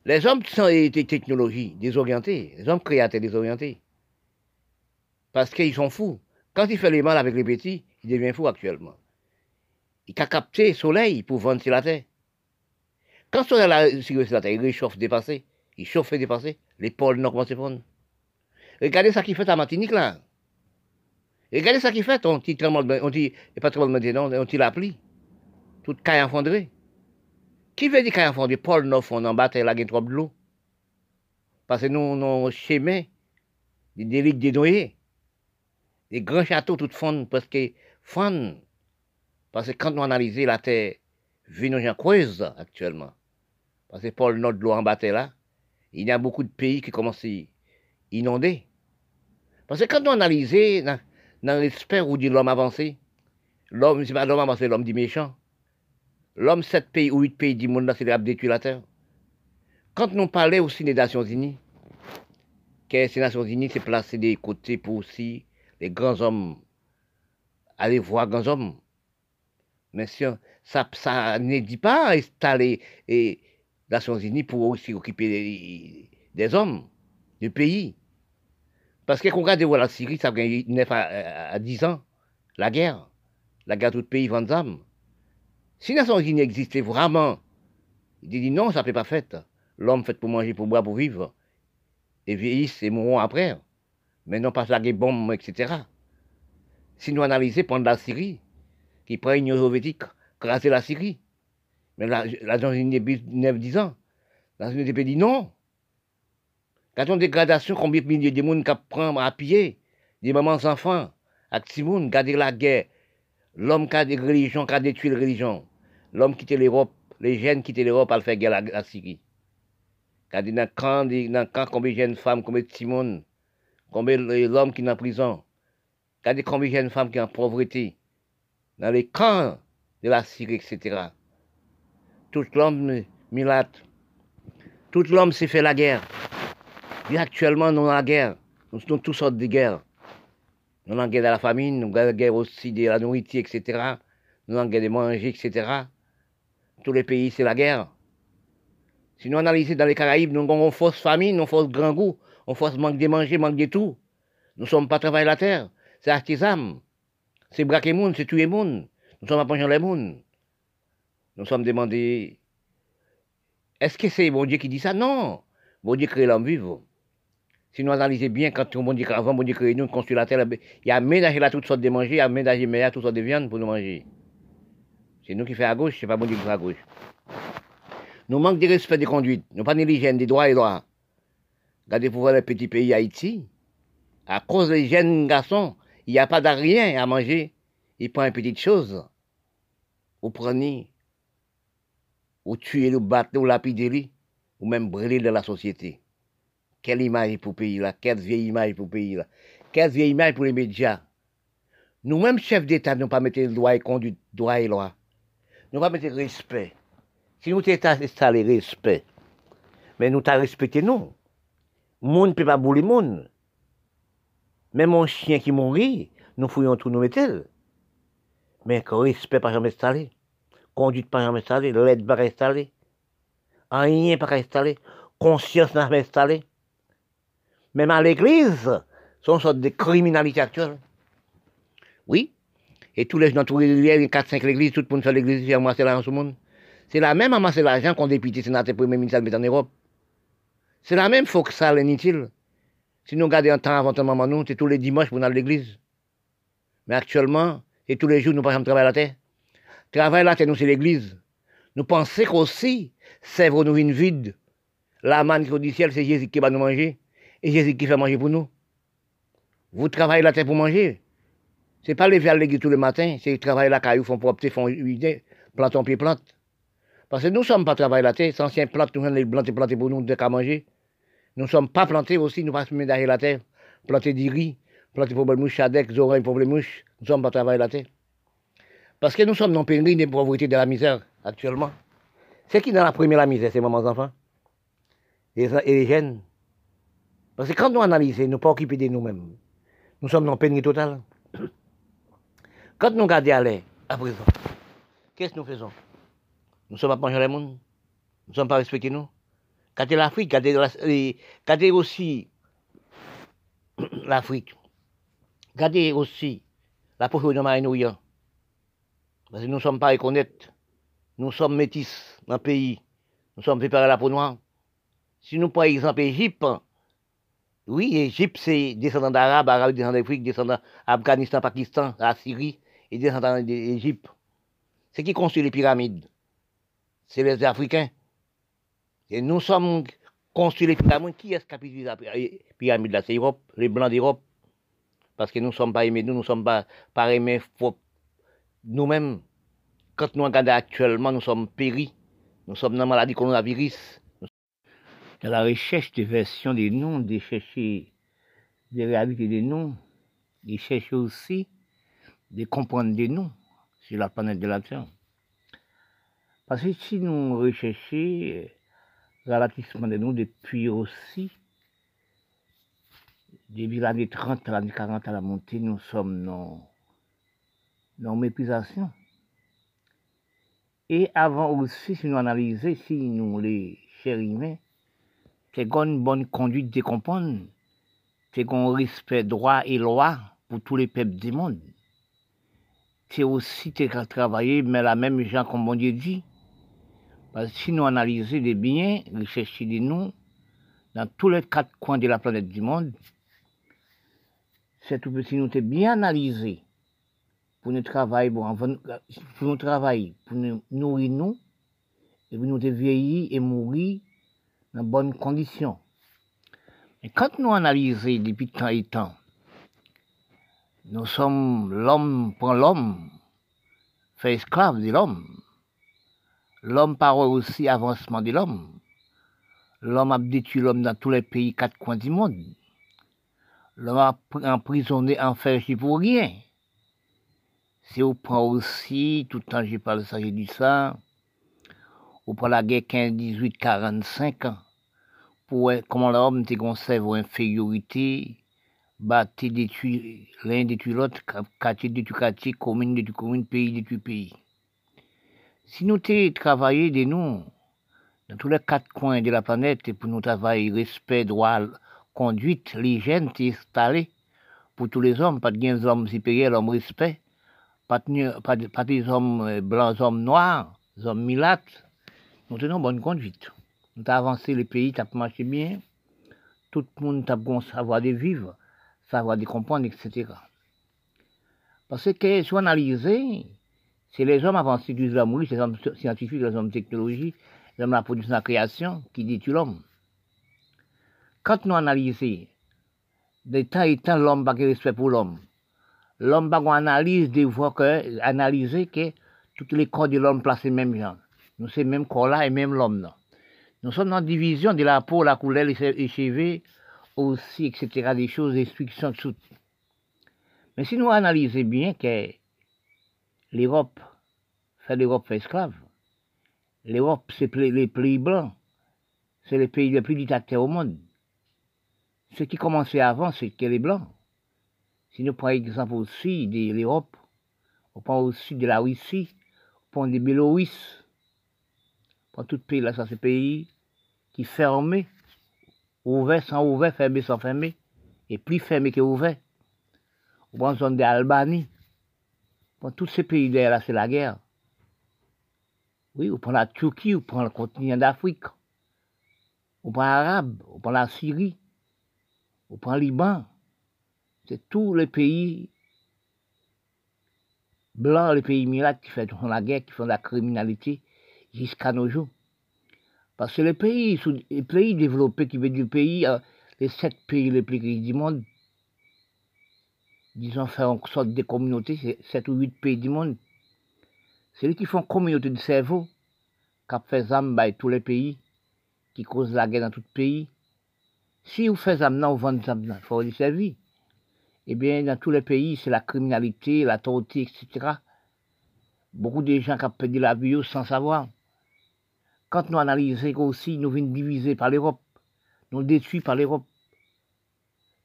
Les hommes sont des technologies désorientées, les hommes créateurs désorientés. Parce qu'ils sont fous. Quand il fait les mal avec les petits, il devient fou actuellement. Il a capté le soleil pour vendre sur la terre. Quand est là, sur la terre, il réchauffe dépassé, il chauffe dépassé, les pôles nord commencent à prendre. Regardez ça qui fait à Martinique là. Regardez ça qui fait, on dit on dit, et pas tremblement de non, on dit la pluie. Tout caille enfondré. Qui veut dire caille enfondré? Pôle nord fond en bas, là, il y trop de l'eau. Parce que nous, nos chemins, des délites dénoyés. Les grands châteaux, tout fondent, parce que fondent. Parce que quand on analyse la terre, vu nos gens actuellement. Parce que Paul Nord l'eau en bataille là, il y a beaucoup de pays qui commencent à inonder. Parce que quand on analyse dans, dans l'esprit où dit l'homme avancé, l'homme, c'est avancé, l'homme dit méchant. L'homme, sept pays ou huit pays du monde, c'est les la terre. Quand nous parlons aussi des Nations Unies, que ces Nations Unies, c'est placé des côtés pour aussi les grands hommes, aller voir grands hommes. Mais ça, ça ne dit pas installer les Nations Unies pour aussi occuper des, hommes, du pays. Parce que quand on regarde la Syrie, ça fait 9 à, 10 ans, la guerre. La guerre de tout pays, 20 âmes. Si les Nations Unies existaient vraiment, il dit non, ça ne peut pas faire. L'homme fait pour manger, pour boire, pour vivre. Et vieillissent et mourront après. Mais non pas la bombe, etc. Si nous analysons pendant la Syrie, qui prend une soviétique, crasser la Syrie. Mais la, la Nations Unies, 9-10 ans. Unies dit non. Quand on dégradation, combien de milliers de monde qui prennent à pied, des mamans enfants, à Timoun, garder la guerre, l'homme qui a des religions, qui a détruit les religions, l'homme qui était l'Europe, les jeunes qui étaient l'Europe à faire guerre à la Syrie. Quand camp, dans le camp, combien de jeunes femmes, combien de Timon, combien l'homme qui est en prison, combien de jeunes femmes qui sont en pauvreté, dans les camps de la Syrie, etc. Tout l'homme milate, tout l'homme s'est fait la guerre. Actuellement, nous sommes la guerre. Nous sommes toutes sortes de guerres. Nous sommes en guerre de la famine, nous sommes en guerre aussi de la nourriture, etc. Nous sommes en guerre de manger, etc. Tous les pays, c'est la guerre. Si nous analysons dans les Caraïbes, nous avons une force famine, une force grand goût, une force manque de manger, manque de tout. Nous ne sommes pas travailler la terre, c'est artisan. C'est braquer monde, c'est tuer monde. Nous sommes à les monde. Nous sommes demandés, est-ce que c'est bon Dieu qui dit ça? Non. Bon Dieu crée l'homme vivant. Si nous analysons bien, quand on dit qu'avant, bon Dieu crée nous, construit la terre, il a aménagé là toutes sortes de manger, il a aménagé là toutes sortes de viande pour nous manger. C'est nous qui faisons à gauche, c'est pas bon Dieu qui fait à gauche. Nous manquons de respect des conduites, nous pas l'hygiène des droits et droits. Regardez pour voir le petit pays Haïti. À cause des jeunes garçons, il n'y a pas de rien à manger. Ils prennent une petite chose. Vous prenez, vous tuez, vous battez, vous lapidez, ou même brûler de la société. Quelle image pour le pays là? Quelle vieille image pour le pays là? Quelle vieille image pour les médias? Nous-mêmes, chefs d'État, nous pas mettre droit et conduite, droit et loi. Nous pas mettre respect. Si nous t'état installé respect, mais nous t'as respecté nous. Monde ne peut pas bouler monde. Même mon chien qui mourit, nous fouillons tout, nous mettons. Mais que respect pas jamais installé. Conduite pas jamais installé, l'aide pas installé. Rien pas installé. Conscience pas installé. Même à l'église, sont sorte de criminalité actuelle. Oui. Et tous les gens, tous les 4-5 l'église, tout le monde fait l'église, faire amasser l'argent ce monde. C'est la même amasser l'argent qu'on député sénateur premier ministre en Europe. C'est la même faut que ça l'inutile. Si nous regardons un temps avant un moment, nous, c'est tous les dimanches pour aller à l'église. Mais actuellement, c'est tous les jours, nous pas travailler la terre. Travailler la terre, nous, c'est l'église. Nous pensons qu'aussi, sèvres nous une vide. La manne du ciel, c'est Jésus qui va nous manger et Jésus qui fait manger pour nous. Vous travaillez la terre pour manger. Ce n'est pas lever à l'église tous les matins, c'est travailler la caillou, font propre, font huiler, plantons pied plante. Parce que nous ne sommes pas travailler la terre, c'est ancien plante, nous les planter, planter pour nous, de qu'à manger. Nous ne sommes pas plantés aussi, nous ne pas médailler la terre, planter du riz, planter pour les mouches, chadec, oreilles pour les mouches. Nous ne sommes pas travailler la terre. Parce que nous sommes dans pénurie de pauvreté, de la misère, actuellement. C'est qui dans la première la misère, c'est mamans enfants? Et les jeunes. Parce que quand nous analysons, nous pas occupés de nous-mêmes. Nous sommes dans pénurie totale. *coughs* Quand nous regardons à l'air, à présent, qu'est-ce que nous faisons? Nous sommes à manger le monde. Nous ne sommes pas respectés, nous. Regardez l'Afrique, regardez, aussi *coughs* l'Afrique. Regardez aussi la pauvreté de marie Parce que nous ne sommes pas reconnaitre. Nous sommes métis dans le pays. Nous sommes préparés la peau noire. Si nous prenons exemple Égypte, oui, Égypte, c'est descendant d'Arabes, Arabes descendant d'Afrique, descendant d'Afghanistan, Pakistan, la Syrie, et descendant d'Égypte. C'est qui construit les pyramides? C'est les Africains. Et nous sommes construits les pyramides. Qui est-ce qui a construit les pyramides là? C'est l'Europe, les Blancs d'Europe. Parce que nous ne sommes pas aimés, nous ne sommes pas, pas aimés nous-mêmes. Quand nous regardons actuellement, nous sommes péris. Nous sommes dans la maladie coronavirus. Dans la recherche des versions des noms, de chercher des réalités des noms, de chercher aussi de comprendre des noms sur la planète de la Terre. Parce que si nous recherchons relativement des noms depuis aussi, depuis l'année 30, l'année 40 à la montée, nous sommes dans, dans méprisation. Et avant aussi, si nous analysons, si nous les chérissons, c'est une bonne conduite de comprendre, c'est un respect droit et loi pour tous les peuples du monde. C'est aussi travailler, mais la même gens, comme Dieu dit. Parce que si nous analysons les biens, rechercher des noms, dans tous les quatre coins de la planète du monde, c'est tout petit, nous bien analysé pour nous travailler, pour nous travailler, pour nous nourrir nous, et pour nous vieillir et mourir dans bonnes conditions. Et quand nous analysons depuis temps et temps, nous sommes l'homme pour l'homme, fait esclave de l'homme. L'homme parle aussi avancement de l'homme. L'homme a détruit l'homme dans tous les pays, quatre coins du monde. L'homme a emprisonné, enfermé pour rien. Si on prend aussi, tout le temps j'ai parlé ça, j'ai dit ça, on prend la guerre 15, 18, 45 ans, pour comment l'homme te conserve infériorité, battre, détruire l'un détruire l'autre, quartier détruire quartier, commune commune, pays détruire pays. Si nous travaillons de nous, dans tous les quatre coins de la planète, pour nous travailler respect, droit, conduite, l'hygiène, installé pour tous les hommes, pas de hommes supérieurs, l'homme respect, pas, des hommes euh, blancs, hommes noirs, hommes milates. Nous tenons bonne conduite. Nous avons avancé le pays, ça marché bien. Tout le monde a bon savoir de vivre, savoir de comprendre, etc. Parce que si on analyse, c'est les hommes avancés du l'homme, c'est les hommes scientifiques, les hommes technologie, les hommes de la production, la création, qui détruisent l'homme. Quand nous analysons, de temps et temps, l'homme n'a pas respect pour l'homme l'homme va analyse des fois que analyser que tous les corps de l'homme placent même gens. Nous sommes même corps là et même l'homme Nous sommes dans la division de la peau, la couleur, les cheveux, aussi, etc. Des choses, des restrictions, tout. Mais si nous analysons bien que l'Europe fait l'Europe fait esclave, l'Europe c'est les pays blancs, c'est les pays les plus dictateurs au monde. Ce qui commençait avant, c'est que les blancs. Si nous prenons l'exemple aussi de l'Europe, on prend aussi de la Russie, on prend des Bélorusse, on prend tout pays là, ça pays qui fermé, ouvert sans ouvert, fermé sans fermé, et plus fermé que ouvert. On prend zone d'Albanie, on prend tous ces pays là, c'est la guerre. Oui, on prend la Turquie, on prend le continent d'Afrique, on prend l'Arabe, on prend la Syrie, on prend le Liban, c'est tous les pays blancs, les pays miracles qui font la guerre, qui font la criminalité jusqu'à nos jours. Parce que les pays, développés, qui veulent du pays, euh, les sept pays les plus riches du monde, disons faire en sorte de communautés, sept ou huit pays du monde, c'est eux qui font communauté de cerveau, qui fait tous les pays, qui causent la guerre dans tout pays. Si vous faites zam, vous vendez zam, il faut les servir eh bien, dans tous les pays, c'est la criminalité, la torture, etc. Beaucoup de gens qui ont perdu la vie sans savoir. Quand nous analysons aussi, nous venons diviser par l'Europe, nous détruits par l'Europe.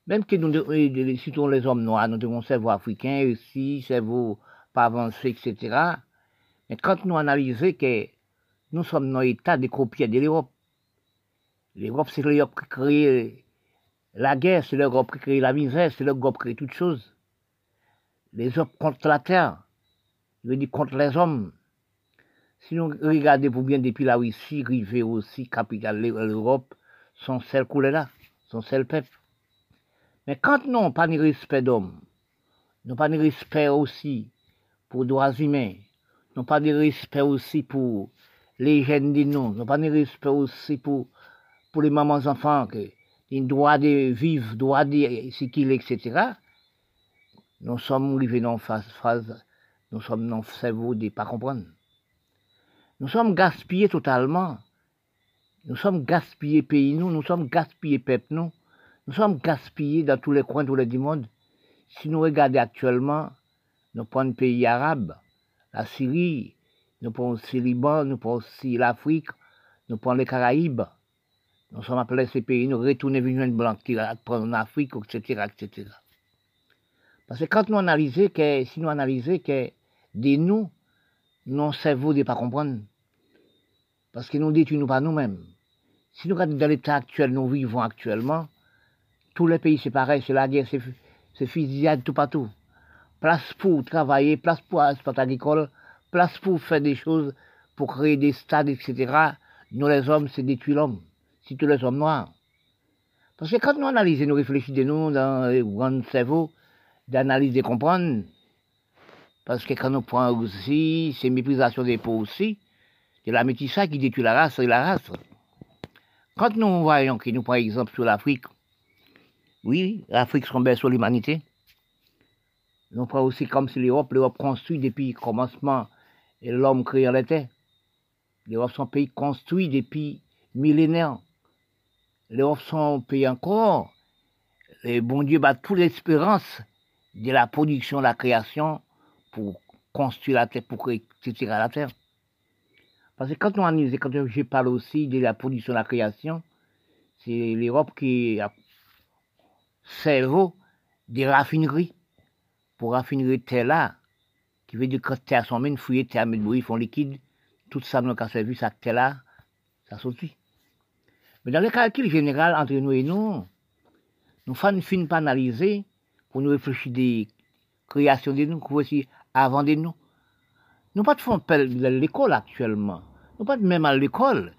Même que nous, euh, surtout les hommes noirs, nous devons cerveau africain aussi, cerveau pas avancé, etc. Mais quand nous analysons que nous sommes dans l'état de copier de l'Europe, l'Europe, c'est l'Europe qui crée la guerre, c'est le groupe qui crée la misère, c'est le groupe qui crée toutes choses. Les hommes contre la terre, je veux dire contre les hommes. Si nous regardons bien depuis la Russie, river aussi, capitale l'Europe, sont celles coulées là, sont celles peuple. Mais quand nous n'avons pas de respect d'homme, nous pas de respect aussi pour les droits humains, nous pas de respect aussi pour les jeunes de nous, nous pas de respect aussi pour, pour les mamans enfants, il droit de vivre, droit de ce qu'il est, etc., nous sommes arrivés dans phase, phase, nous sommes dans le cerveau de pas comprendre. Nous sommes gaspillés totalement. Nous sommes gaspillés pays nous, nous sommes gaspillés peuple nous. Nous sommes gaspillés dans tous les coins, tous les du monde. Si nous regardons actuellement, nous prenons pays arabes, la Syrie, nous prenons le Liban, nous prenons l'Afrique, nous prenons les Caraïbes. Nous sommes appelés ces pays, nous retournons venir une blanc en Afrique, etc., etc. Parce que quand nous analysons, que, si nous analysons que de nous, nos cerveaux ne pas comprendre. Parce que nous détruisons pas nous-mêmes. Si nous regardons dans l'état actuel, nous vivons actuellement, tous les pays c'est pareil, c'est la guerre, c'est fusillade tout partout. Place pour travailler, place pour sport agricole, place pour faire des choses, pour créer des stades, etc. Nous les hommes, c'est détruire l'homme, les hommes noirs. Parce que quand nous analysons, nous réfléchissons, nous, dans les grands cerveaux, d'analyse de comprendre. Parce que quand on prend aussi, c'est méprisation des peaux aussi, c'est la métissage qui détruit la race et la race. Quand nous voyons que nous prenons exemple sur l'Afrique, oui, l'Afrique se sur l'humanité. Nous prenons aussi comme si l'Europe, l'Europe construit depuis le commencement et l'homme créant la terre. L'Europe sont un pays construit depuis millénaires. L'Europe sont pays encore. Et bon Dieu bat toute l'espérance de la production, la création pour construire la terre, pour tirer la terre. Parce que quand on analyse, quand je parle aussi de la production, la création, c'est l'Europe qui a cerveau des raffineries pour raffiner terre là, qui veut dire que terre sont même fouillée, terre met bruit, font liquide, tout ça nous a servi, ça terre là, ça sortit. Mais dans le calcul général entre nous et nous, nous ne finissons pas analyser pour nous réfléchir des créations de nous, aussi avant de nous. Nous pas de font l'école actuellement. Nous pas même à l'école.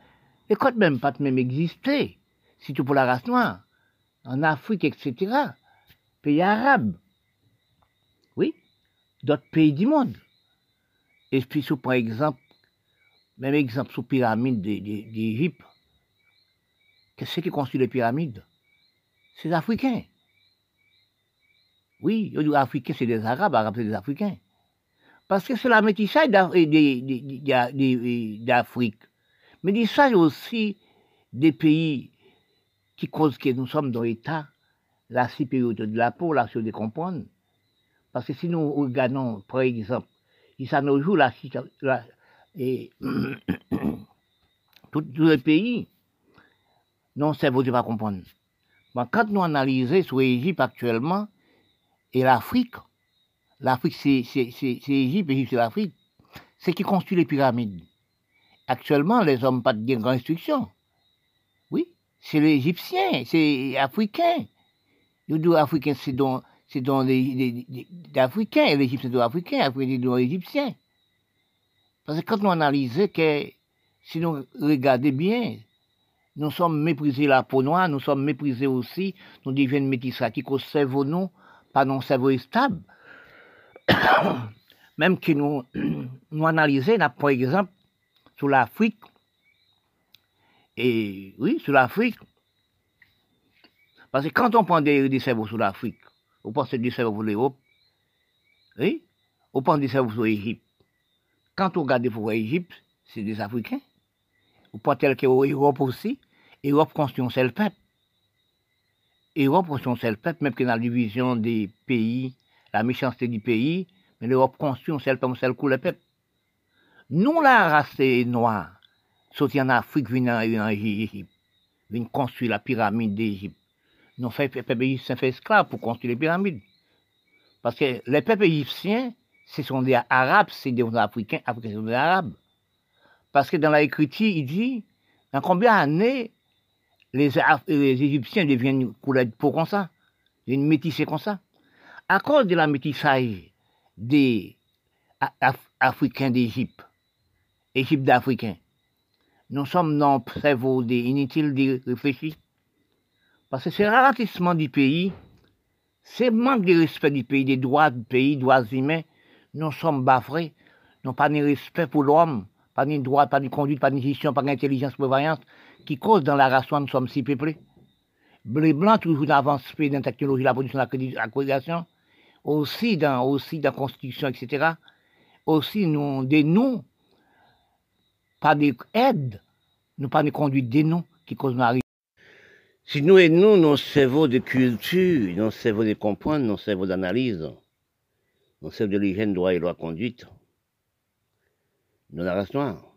L'école même pas même exister. Surtout pour la race noire. En Afrique, etc. Pays arabes. Oui. D'autres pays du monde. Et puis, par exemple, même exemple sous pyramide d'Égypte. Qu'est-ce qui construit les pyramides? C'est les Africains. Oui, les Africains, c'est des Arabes, Arabes, c'est des Africains. Parce que c'est la métissage d'Afrique. Métissage aussi des pays qui causent que nous sommes dans l'état, la supériorité de la peau, la chose de comprendre. Parce que si nous regardons, par exemple, ça nous joue la, la et, *coughs* tous les pays, non, c'est vous ne pas comprendre. Mais quand nous analysons sur l'Égypte actuellement, et l'Afrique, l'Afrique c'est l'Égypte, l'Égypte c'est l'Afrique, c'est qui construit les pyramides. Actuellement, les hommes pas de grande instruction. Oui, c'est les Égyptiens, c'est Africains. Nous disons Africains, c'est dans, c'est dans les, Africains, l'Égypte c'est dans Africains, Africains c'est dans les Égyptiens. Parce que quand nous analysons que, si nous regardons bien, nous sommes méprisés la peau noire, nous sommes méprisés aussi, nous devenons métissés qui cerveau nous, pas non cerveau stable. *coughs* Même que nous, *coughs* nous analysons, par exemple, sur l'Afrique, et oui, sur l'Afrique, parce que quand on prend des, cerveaux sur l'Afrique, on pense des cerveaux pour l'Europe, oui, on prend des cerveaux sur l'Égypte. Quand on regarde l'Égypte, c'est des Africains. On prend tel que l'Europe aussi, l'Europe construit un seul peuple. L'Europe construit un seul peuple, même que dans la division des pays, la méchanceté du pays, mais l'Europe construit un seul peuple, un seul coup le peuple. Nous, la race noire, sortis en Afrique, venant en Égypte, venant construire la pyramide d'Égypte. Nous fait peuple égyptien fait esclaves pour construire les pyramides. Parce que les peuples égyptiens, ce sont des Arabes, c'est des Africains, Africains sont des Arabes. Parce que dans l'écriture, il dit, dans combien d'années les, Égyptiens deviennent couleur de peau comme ça, deviennent métissés comme ça? À cause de la métissage des Africains d'Égypte, Égypte d'Africains, nous sommes le cerveau inutile de réfléchir. Parce que c'est le du pays, c'est manque de respect du pays, des droits du pays, droits humains, nous sommes bafrés, nous pas de respect pour l'homme, pas de droit, pas de conduite, pas de gestion, pas d'intelligence, prévoyance, qui cause dans la race nous sommes si peuplés. Les Blancs, toujours avance dans la technologie, la production, la création. aussi dans, aussi dans la Constitution, etc., aussi nous, des noms, pas des aides, nous pas des conduites des noms qui causent nous arriver. Si nous et nous, nos cerveaux de culture, nos cerveaux de comprendre, nos cerveaux d'analyse, nos cerveaux de l'hygiène, droit et loi conduite, nous la race noire.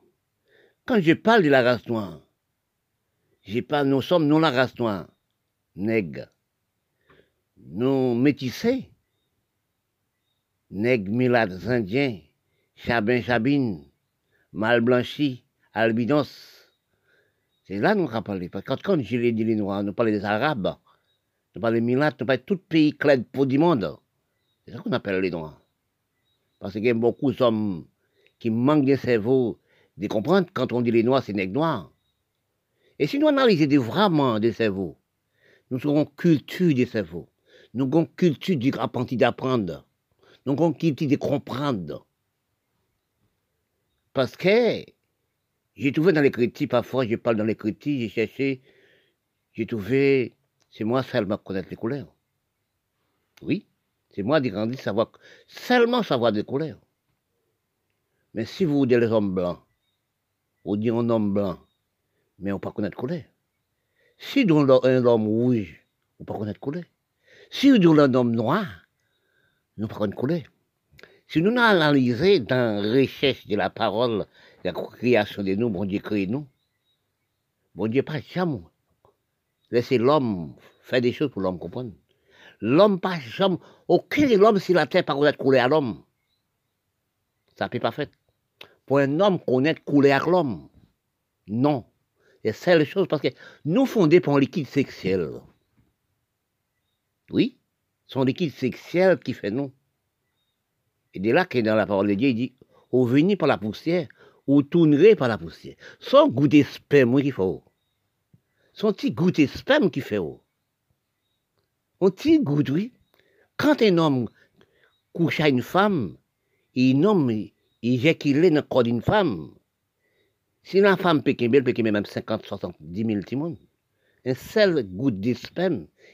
Quand je parle de la race noire, je parle, nous sommes non la race noire, nègres, nous métissés, nègres, milates, indiens, chabin, chabine, mal blanchi, albinos. C'est là nous que quand, quand je l'ai dit les Noirs, nous parlons des Arabes, nous parlons des Milates, nous parlons de tout pays clair pour du monde. C'est ça qu'on appelle les Noirs. Parce qu'il y a beaucoup d'hommes qui manquent de cerveau de comprendre quand on dit les Noirs, c'est nègres noirs. Et si nous analysons vraiment des cerveaux, nous aurons culture des cerveaux. Nous avons culture du apprenti d'apprendre. Nous avons culture de comprendre. Parce que j'ai trouvé dans les critiques, parfois je parle dans les critiques, j'ai cherché, j'ai trouvé, c'est moi seulement connaître les couleurs. Oui, c'est moi qui grandi savoir, seulement savoir des couleurs. Mais si vous dites les hommes blancs, vous dites un homme blanc, mais on ne pas connaître couleur. Si vous dites un homme rouge, on ne pas connaître couleur. Si vous dites un homme noir, on ne pas connaître couleur. Si nous analysons dans la recherche de la parole, la création de nous, bon Dieu crée nous, bon Dieu pas jamais laisser l'homme faire des choses pour l'homme comprendre. L'homme pas jamais, aucun homme sur la terre pas connaître couler à l'homme. Ça peut pas faire. Pour un homme connaître couler à l'homme. Non. C'est la chose parce que nous fondés pour un liquide sexuel. Oui, son liquide sexuel qui fait nous. Et de là que dans la parole de Dieu, il dit, au venir par la poussière, ou tournerez par la poussière. Son goût de sperme qui fait. Son petit goût de sperme qui fait. Un petit goût, oui. Quand un homme couche à une femme, et un homme éjacule dans le corps d'une femme, si la femme peut qu'elle peut même 50, 70 000 timons, un seul goutte de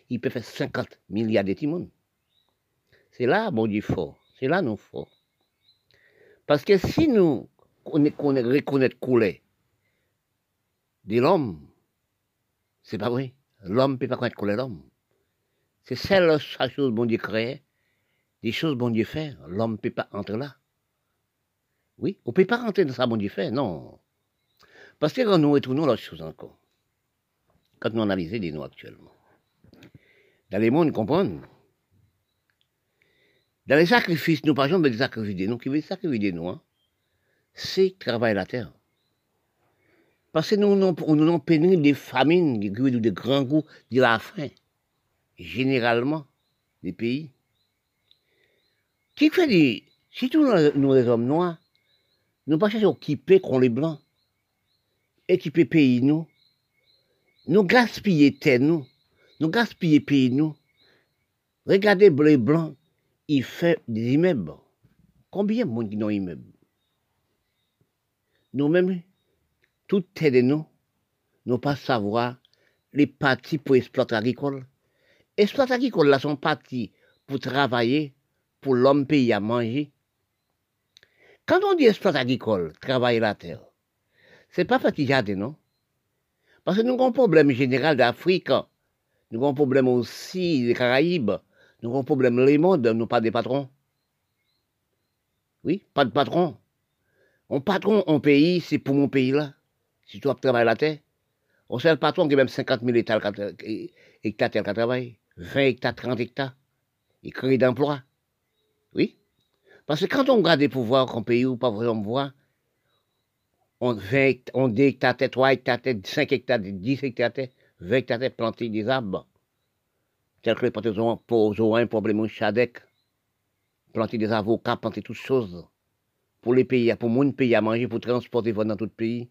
il peut faire 50 milliards de timons. C'est là, bon Dieu, fort. C'est là, nous, fort. Parce que si nous reconnaître couler de l'homme, c'est pas vrai. L'homme ne peut pas connaître couler l'homme. C'est celle la chose bon Dieu crée, des choses bon Dieu fait. L'homme ne peut pas entrer là. Oui, on ne peut pas rentrer dans ça bon Dieu fait, non. Parce que quand nous retournons l'autre chose encore, quand nous analysons des nous actuellement, dans les mondes, comprendre, dans les sacrifices, nous parlons des sacrifices des nous, qui veut sacrifier des nous, hein? c'est travailler la terre. Parce que nous avons pénétré des famines, des, des grands goûts de la faim, généralement, des pays. Qui fait des. Si tous nous, les hommes noirs, nous pas chercher équiper contre les blancs, équiper pays nous, nous gaspiller terre nous, nous gaspiller pays nous. Regardez les blancs, ils font des immeubles. Combien de monde qui ont des immeubles? Nous-mêmes, tout est de nous, nous pas savoir les parties pour exploiter agricole. Exploiter agricole, là, sont parties pour travailler, pour l'homme payer à manger. Quand on dit exploiter agricole, travailler la terre, c'est pas fatigué, non? Parce que nous avons un problème général d'Afrique, nous avons un problème aussi des Caraïbes, nous avons un problème les mondes, nous pas des patrons. Oui, pas de patron. Mon patron en pays, c'est pour mon pays là. Si tu as travaillé la terre, on sait le patron qui a même 50 000 hectares, hectares qui travaille, 20 hectares, 30 hectares. Il crée d'emplois. Oui. Parce que quand on regarde les pouvoirs en pays ou pas vraiment voir, on, 20, on 2 hectares, 3 hectares, 5 hectares, 10 hectares, 20 hectares, planter des arbres. Tel que les pour un problème au chadec, planter des avocats, planter toutes choses pour les pays, pour mon pays à manger, pour transporter dans tout le pays.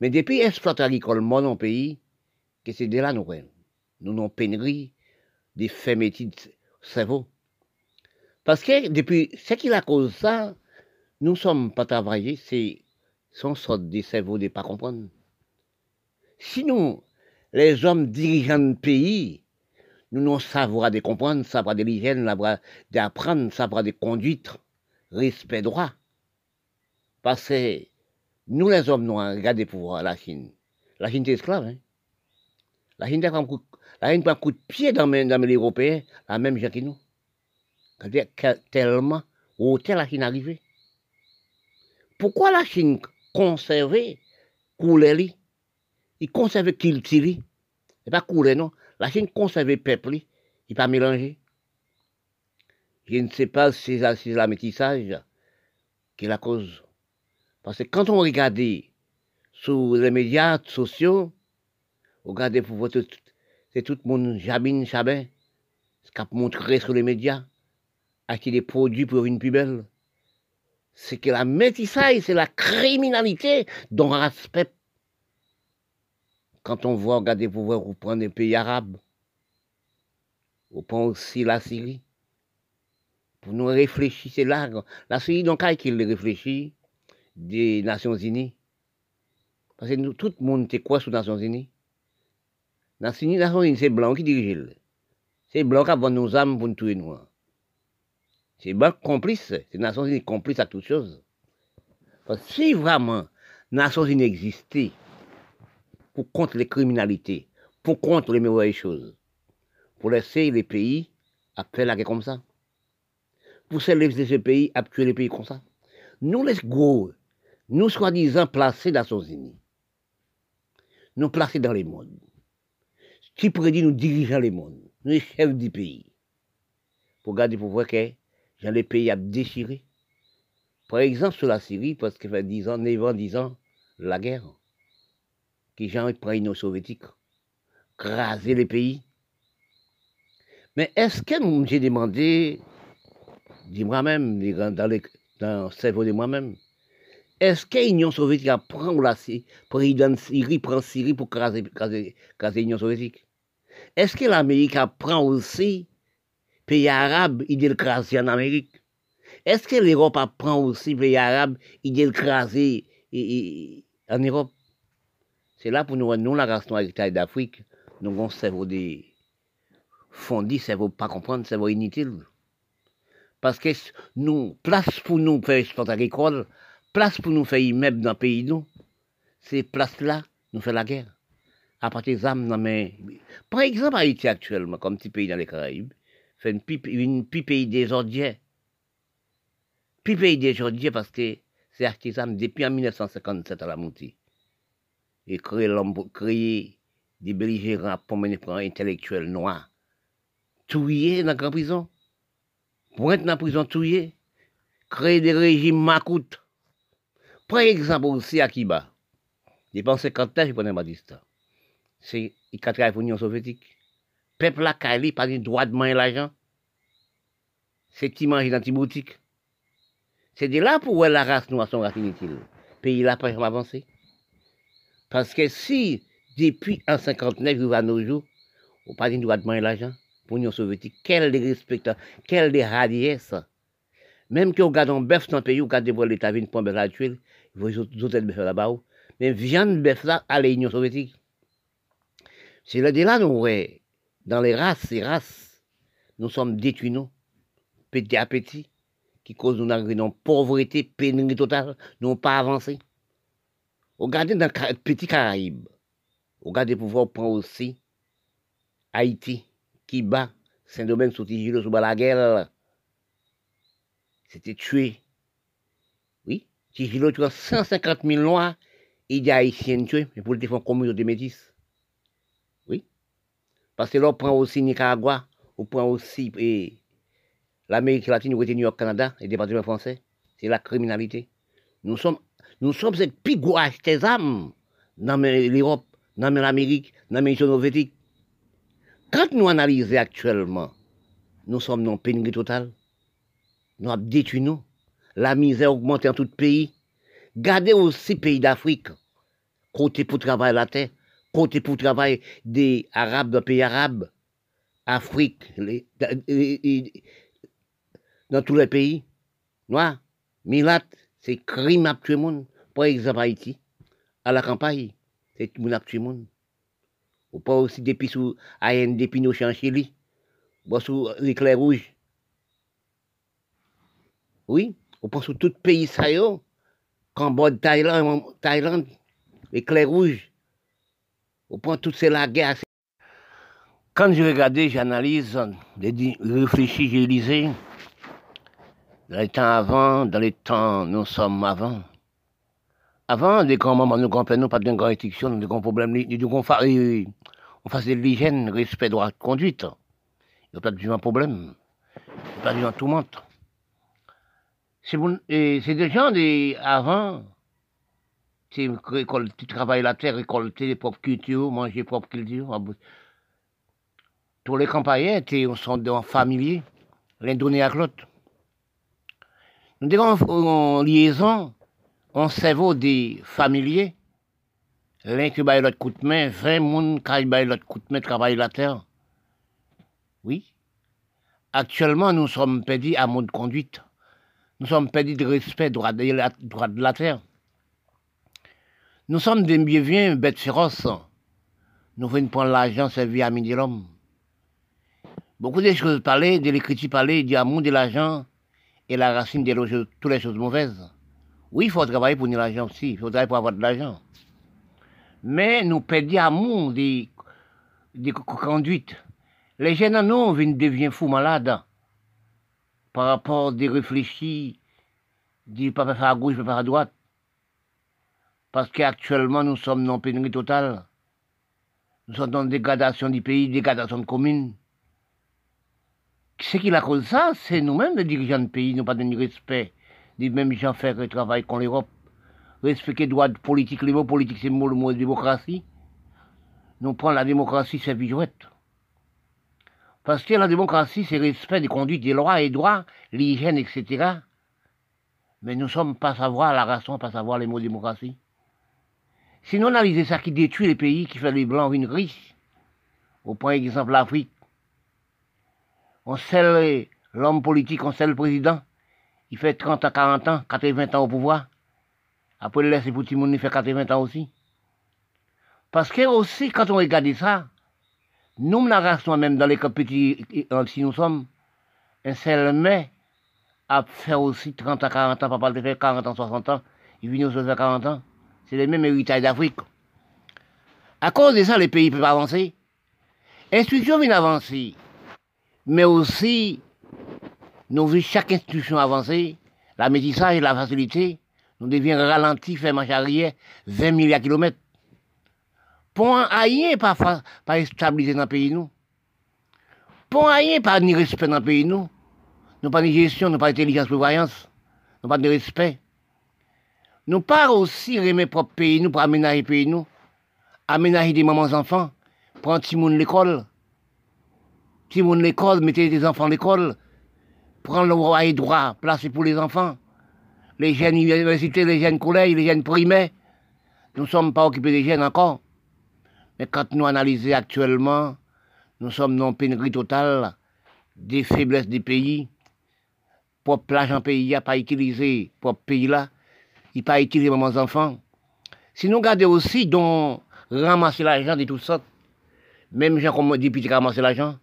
Mais depuis exploiter agricole, mon pays, que c'est de là nous Nous avons pénurie des de cerveau. Parce que depuis, ce qui la cause ça, nous sommes pas travaillés, c'est son sorte de cerveau de pas comprendre. Sinon, les hommes dirigeants de pays, nous non savoir de comprendre, savoir de l'hygiène, d'apprendre, savoir de conduite, respect droit. Parce que nous, les hommes noirs, regardez pour la Chine. La Chine est esclave. Hein? La Chine prend un coup, de pied dans les Européens, la même chose que nous. Tellement, où est la Chine arrivée Pourquoi la Chine conservait couler Il conservait qu'il tire. C'est pas couler, non? La Chine conservait peuple, il pas mélangé. Je ne sais pas si c'est la métissage qui est la cause. Parce que quand on regardait sur les médias sociaux, on regardait pour voir c'est tout le monde jabine, chabin, ce qu'a montré sur les médias, acheter des produits pour une plus belle. C'est que la métissage, c'est la criminalité dont respect. Quand on voit, regardez pour voir, on des pays arabes, on prend aussi la Syrie. Pour nous réfléchir, c'est là. La Syrie, donc, qu'il réfléchit, des Nations Unies. Parce que nous, tout le monde était quoi sous les Nations Unies Nations Unies, c'est blanc qui dirige. C'est blanc qui a nos âmes pour nous tuer nous. C'est blanc complice. C'est Nations Unies complice à toutes choses. Parce que si vraiment Nations Unies existait pour contre les criminalités, pour contre les mauvaises choses, pour laisser les pays à faire la guerre comme ça, pour laisser ces pays à tuer les pays comme ça, nous les gros nous soi-disant placés dans Nations Unies, nous placés dans les mondes, qui dire nous dirigeons les mondes, nous les chefs du pays, pour garder pour voir que dans les pays à déchirer. Par exemple, sur la Syrie, parce que fait 10 ans, 9 ans, 10 ans, la guerre, qui j'ai pris l'Union soviétique, craser les pays. Mais est-ce que j'ai demandé, dis-moi même, dans, le cerveau de moi-même, est-ce que l'Union soviétique prend la Syrie prend Syrie pour craser, l'Union soviétique? Est-ce que l'Amérique prend aussi pays arabes, il craser en Amérique Est-ce que l'Europe prend aussi pays arabes, il craser en Europe? C'est là pour nous, nous la race noire d'Afrique, nous avons cerveau des fondis, cerveau pas comprendre, cerveau inutile. Parce que nous, place pour nous faire sport agricole, place pour nous faire immeuble dans le pays, nous, ces places-là, nous fait la guerre. À partir des âmes, dans mes... Par exemple, Haïti actuellement, comme petit pays dans les Caraïbes, fait une pipe, une pays des. Puis pays des parce que c'est artisan depuis en 1957 à la montée. Et créer l'homme, créer des belligérants pour mener pour un intellectuel noir. Touillé dans la prison. Pointe dans la prison touillé. Créer des régimes macoutes par exemple, aussi à Kiba, depuis 50 ans, je prenais Batista. C'est il a travaillé pour l'Union soviétique. Peuple là, Kali, pas de droit de manger l'argent. C'est qui mange dans. C'est de là pour la race noire son race inutile. Pays là, pas avancé. Parce que si, depuis 1959, jusqu'à nos jours, on pas droit de manger l'argent pour l'Union soviétique, quel des respectants, quel des radiesse. Même que vous regardez un bœuf dans le pays, vous regardez l'État, une pomme à tuer, vous autres bœuf là-bas. Mais viande bœuf là à l'Union soviétique. C'est là, de là, nous, ouais, dans les races, ces races, nous sommes détruits, nous, petit à petit, qui cause une pauvreté, pénurie totale, nous n'avons pas avancé. Regardez dans le petit Caraïbe, regardez pour pouvoir prendre aussi Haïti, qui bat Saint-Domingue sous Tigilo, sous la guerre. C'était tué si tu as 150 000 noirs, il y a haïtiens tués, mais pour le défendre communauté métisse. Oui. Parce que là, on prend aussi Nicaragua, on prend aussi l'Amérique latine, ou New York, Canada, et le département français. C'est la criminalité. Nous sommes, nous ces des âmes dans l'Europe, dans l'Amérique, dans l'Union soviétique. Quand nous analysons actuellement, nous sommes dans pénurie totale. Nous avons détruit nous la misère augmente en tout pays. Gardez aussi pays d'Afrique, côté pour travailler la terre, côté pour travailler des Arabes dans pays arabes, Afrique, dans tous les pays. Noirs, Milat, c'est crime à le monde. Par exemple, Haïti, à la campagne, c'est tout le monde à le monde. Ou pas aussi depuis sous AN, depuis nos en Chili, boit sous l'éclair rouge. Oui, on pense sous tout pays ça Cambodge, Thaïlande, Thaïlande, l'éclair rouge. On prend toutes ces la guerre. Quand je regardais, j'analyse, je réfléchis, j'ai lisé, dans les temps avant, dans les temps nous sommes avant. Avant, les grands mamans, nous grands-pères, nous pas de grande restriction, de grands problèmes, on faisait de l'hygiène, respect, droit de conduite. Il n'y a pas de problème. Il n'y a pas de tout monde. C'est des gens des, avant, tu travailles la terre, récolter les propres cultures, manger propres cultures. Tous les campagnards on sont des familiers, l'un donné à l'autre. Nous disons en liaison, on cerveau des familiers, l'un qui baille l'autre coup de main, 20 personnes qui baillent l'autre coup de main travaillent la terre. Oui. Actuellement, nous sommes perdus à mode de conduite. Nous sommes perdus de respect droit droit de la terre. Nous sommes des bienvenus bêtes féroces. Nous venons prendre l'argent servi à midi l'homme. Beaucoup de choses parlées, de l'écriture parlée, du amour de l'argent et la racine de toutes les choses mauvaises. Oui, il faut travailler pour l'argent aussi, il faut travailler pour avoir de l'argent. Mais nous perdons l'amour des, des conduites. Les jeunes en nous viennent devenir fous malades par rapport des réfléchis, du faire à gauche, faire à droite. Parce qu'actuellement, nous sommes dans pénurie totale. Nous sommes dans dégradation du pays, dégradation de communes. Ce qui la cause ça, c'est nous-mêmes, les dirigeants de pays, nous pas donné respect des mêmes gens faire le travail qu'on l'Europe. Respecter les droits politiques, les mots politiques, c'est le mot de démocratie. Nous prenons la démocratie, c'est vigouette. Parce que la démocratie, c'est respect des conduites des lois et droits, l'hygiène, etc. Mais nous ne sommes pas savoir la raison, pas savoir les mots démocratie. Sinon, analysez ça qui détruit les pays, qui fait les blancs une riches. Au point exemple l'Afrique. On scelle l'homme politique, on scelle le président. Il fait 30 à 40 ans, 80 ans au pouvoir. Après, il laisse pour tout le monde, il fait 80 ans aussi. Parce que aussi, quand on regarde ça, nous, la race, même dans les petits, si nous sommes, un seul mais a fait aussi 30 à 40 ans, papa de faire 40 ans, 60 ans, il vient aussi faire 40 ans. C'est les mêmes héritages d'Afrique. À cause de ça, les pays peuvent avancer. L'instruction vient avancer. Mais aussi, nous vu chaque institution avancer, la métissage et la facilité, nous devions ralentir, faire marche arrière 20 milliards de kilomètres. Pour rien pas, pas stabiliser dans le pays, nous. Pour rien pas ni respect dans le pays, nous. Nous pas de gestion, nous pas d'intelligence, prévoyance. Nous pas de respect. Nous pas aussi notre propre pays, nous, pour aménager pays, nous. Aménager des mamans enfants, prendre petit monde l'école. L'école, mettez des enfants l'école prendre le droit et droit, placer pour les enfants. Les jeunes universités, les jeunes collèges, les jeunes primaires. Nous ne sommes pas occupés des jeunes encore. Mais quand nous analysons actuellement, nous sommes dans une pénurie totale des faiblesses des pays. Pour l'argent pays n'a pas utilisé pour pays là, il pas pour mes enfants. Si nous regardons aussi dans ramasser l'argent de toutes sortes, même gens comme député ramasser l'argent,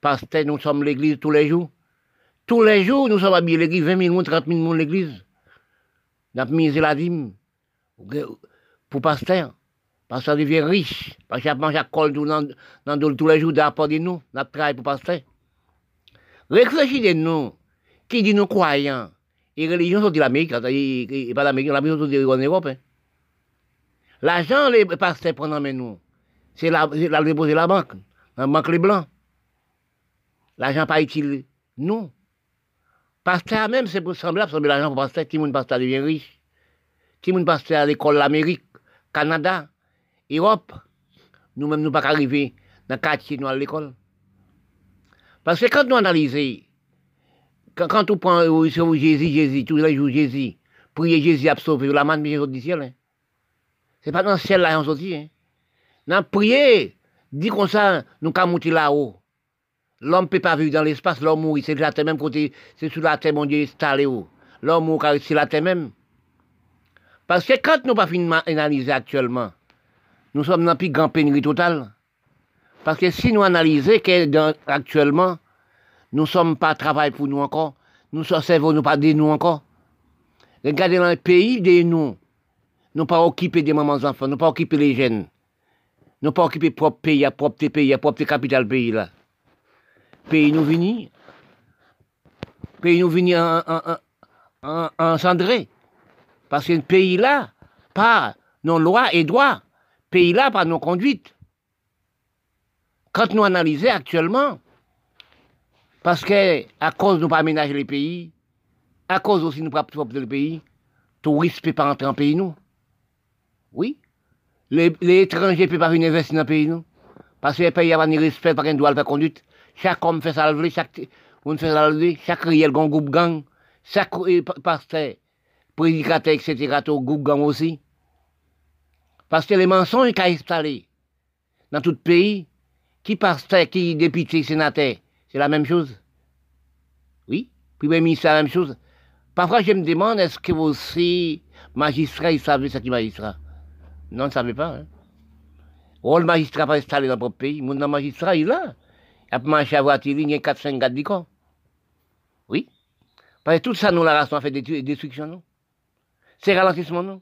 parce que nous sommes l'église tous les jours. Tous les jours, nous sommes habillés l'église, 20 000 30 000 personnes l'église. Nous avons mis la dîme pour pasteur. Pasteur devient riche. Parce qu'il mange à col dans, dans, tous les jours d'apport de nous. Nous travaillons pour pasteur. Réfléchissez nous, qui dit nous croyants? Et religion sont de l'Amérique, et pas l'Amérique, l'Amérique sont de l'Europe. L'argent, les pasteurs prennent en nous. C'est la, la déposer la banque. La banque les blancs. L'argent pas utile. Nous. Pasteur même, c'est pour semblable, c'est l'argent pour pasteur, tout le monde pasteur devient riche. Tout le monde pasteur à l'école l'Amérique, Canada, Europe. Nous-mêmes, nous pas arriver dans le quartier, nous à l'école. Parce que quand nous analysons, quand, quand on prend euh, sur Jésus, Jésus, tous les jours Jésus, prier Jésus à sauver la main de du ciel. Hein. C'est pas dans le ciel là, on sortit. Hein. Dans prier, dit comme ça, nous monter là-haut. L'homme ne peut pas vivre dans l'espace, l'homme mourit, c'est la terre même côté, c'est sur la terre, mon Dieu, installé où. L'homme mourit, c'est la terre même. Parce que quand nous pas fini d'analyser actuellement, nous sommes dans une plus grande pénurie totale. Parce que si nous analysons qu'actuellement, nous ne sommes pas travail pour nous encore, nous sommes nous pas de nous encore. Regardez dans le pays de nous, nous pas occupés des mamans enfants, nous pas occupés les jeunes. Nous pas occupés propre pays, propre pays, propre capitale pays là. Pays nous venir. Pays nous venir en, en, en, en cendré. Parce que le pays là, pas nos lois et droits. Pays là, pas nos conduites. Quand nous analysons actuellement, parce que à cause de nous pas aménager les pays, à cause aussi de nous pas le pays, touristes ne peuvent pas entrer en pays nous. Oui. Les, étrangers ne peuvent pas venir investir dans le pays nous. Parce que les pays n'ont pas de respect, pas de droit de faire conduite. Chaque homme fait ça chaque on fait ça chaque riel, groupe gang, chaque pasteur, prédicateur, etc., tout groupe gang aussi. Parce que les mensonges sont installés dans tout pays, qui pasteur, qui député, sénateur, c'est la même chose. Oui, premier ministre, c'est la même chose. Parfois, je me demande, est-ce que vous aussi, magistrat, ils savent ce qui magistrat? Non, ils ne savaient pas. Hein? Oh, le magistrat pas installé dans notre pays. Mon magistrat, il est là. Il a marché à voiture, il y a 4-5 gars du Oui. Parce que tout ça, nous, la race, on fait des destructions, non C'est ralentissement, non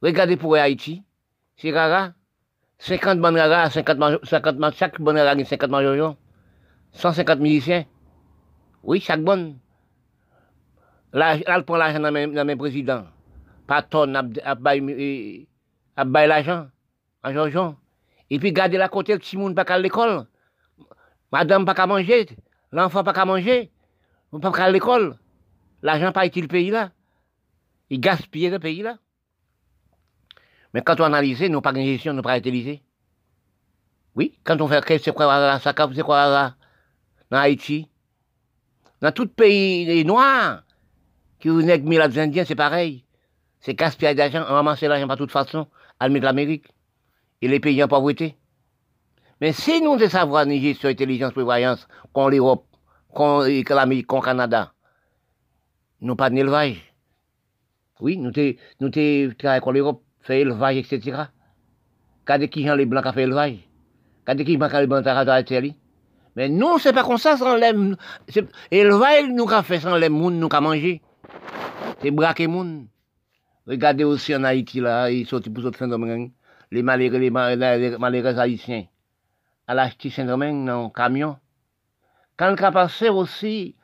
Regardez pour Haïti. C'est rara. 50 bonnes raras, 50, 50, chaque bonne rara, 50 majorions. 150 musiciens. Oui, chaque bonne. Là, elle prend l'argent dans mes présidents. Pas tonne, à bailler l'argent, en Georgian. Et puis, gardez la côté, le petit monde pas à l'école. Madame pas qu'à manger, l'enfant pas qu'à manger, on pas qu'à l'école. L'argent pas le pays là. Il gaspille le pays là. Mais quand on analyse, nous pas de gestion, nous pas utilisé. Oui, quand on fait c'est quoi ça c'est quoi dans Haïti, dans tout pays noirs, qui vous n'êtes mis les Indiens, c'est pareil. C'est gaspillage d'argent, on ramasse l'argent par toute façon, à l'Amérique et les pays en pauvreté. Mais si nous de savoir ni gestion, intelligence, prévoyance, qu'on l'Europe, qu'on l'Amérique, qu'on Canada, nous pas d'élevage. Oui, nous t'es, nous qu'on l'Europe, fait élevage, etc. Quand qui gens les blancs qui fait élevage. Quand qui gens les blancs qui Mais nous, c'est pas comme ça sans l'aime. Élevage, nous qu'a fait sans l'aime, nous qu'a mangé. C'est braquer moun. Regardez aussi en Haïti, là, ils sont pour Saint-Domingue, les malheureux, les malheureux haïtiens. À l'acheter Saint-Domingue dans camion. Quand le cas passé aussi,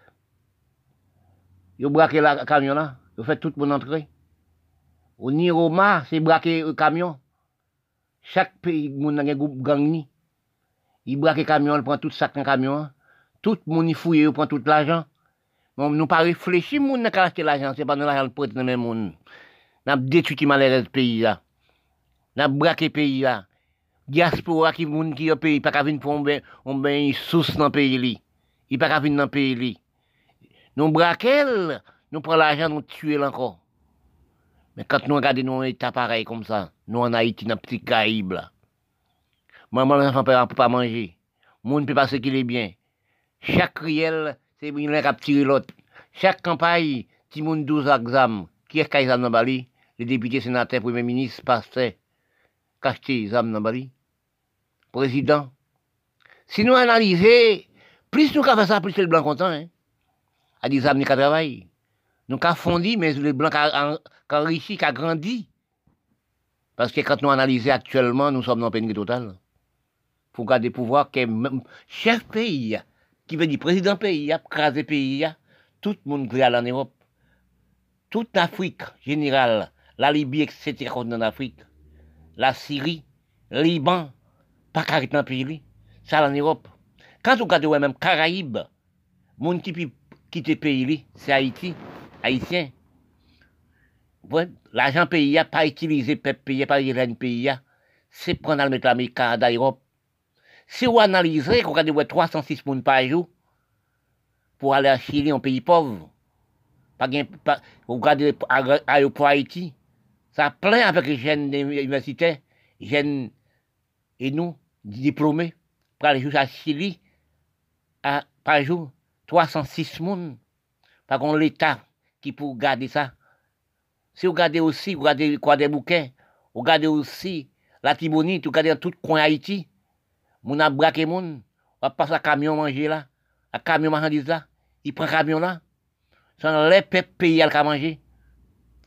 ils ont braqué le camion là, ils ont fait tout mon entrée. Au Niroma, c'est braquer le camion. Chaque pays, mon a un groupe gang ni. Il braque le camion, il prend tout sac dans camion. Tout le monde fouille, il prend tout l'argent. Nous pas réfléchi, moun n'a qu'à acheter l'argent, c'est pas nous l'argent pour dans même monde. N'a détruit malheureux pays là. N'a braqué pays là. Diaspora qui moun qui au pays pas qu'à venir pour on ben dans pays li. Il pas qu'à dans pays li. Nous braquer, nous prenons l'argent, nous tuer encore. Mais quand nous regardons nos états pareils comme ça, nous en Haïti, dans petit Caraïbe là. Maman, l'enfant ne peut pas manger. Moun peut pas ce qu'il est bien. Chaque riel, c'est une qui tiré l'autre. Chaque campagne, ti moun 12 exam, qui est exam dans Bali, les députés, sénateurs, premier ministre, pasteur, cacheté exam dans Bali. Président. Si nous analysons, plus nous fait ça, plus c'est le blanc content, hein. A des âmes qui travaillent. Nous avons fondi, mais le blanc a enrichi, a grandi. Parce que quand nous analysons actuellement, nous sommes dans pénurie totale. Pour garder le pouvoir que chef pays, qui veut dire président pays, pays, tout le monde aller en Europe. Toute l'Afrique générale, la Libye, etc., en Afrique, la Syrie, Liban, pas qu'à dans pays, ça en Europe. Quand vous regardez même Caraïbes, monde qui peut quitter le pays, c'est Haïti, Haïtien. L'argent pays pas utilisé, peuple pays, pas le pays, c'est prendre le mettre l'Amérique, Canada. Si vous analysez, vous regardez 306 personnes par jour pour aller à Chili, un pays pauvre, pas, pas, vous regardez pour Haïti, ça plein avec les jeunes universitaires, jeunes et nous, diplômés, pour aller juste à Chili, à, par jour, 306 personnes. Par l'État qui peut garder ça. Si vous regardez aussi, vous regardez quoi des bouquets, vous regardez aussi la Tibonite, vous regardez tout coin Haïti, Moun a braqué moun. On passe à camion manger là. À camion marchandise là. Il prend camion là. Sans les peuples pays à manger.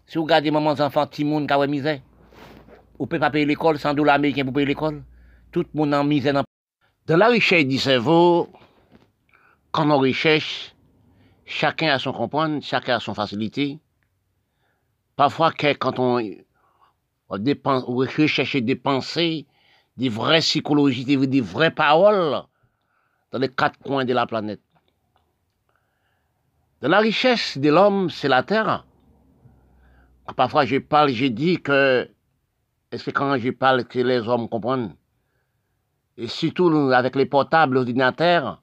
Si vous regardez maman enfants, petit monde qui misère. Vous pouvez pas payer l'école, 100 dollars américains pour payer l'école. Tout le monde en misère. Dans, dans la richesse du cerveau, quand on recherche, chacun a son comprendre, chacun a son facilité. Parfois, quand on, on, dépense, on recherche des pensées, des vraies psychologies, des, vraies paroles dans les quatre coins de la planète. Dans la richesse de l'homme, c'est la terre. Parfois, je parle, je dis que, est-ce que quand je parle, que les hommes comprennent? Et surtout avec les portables, ordinateurs,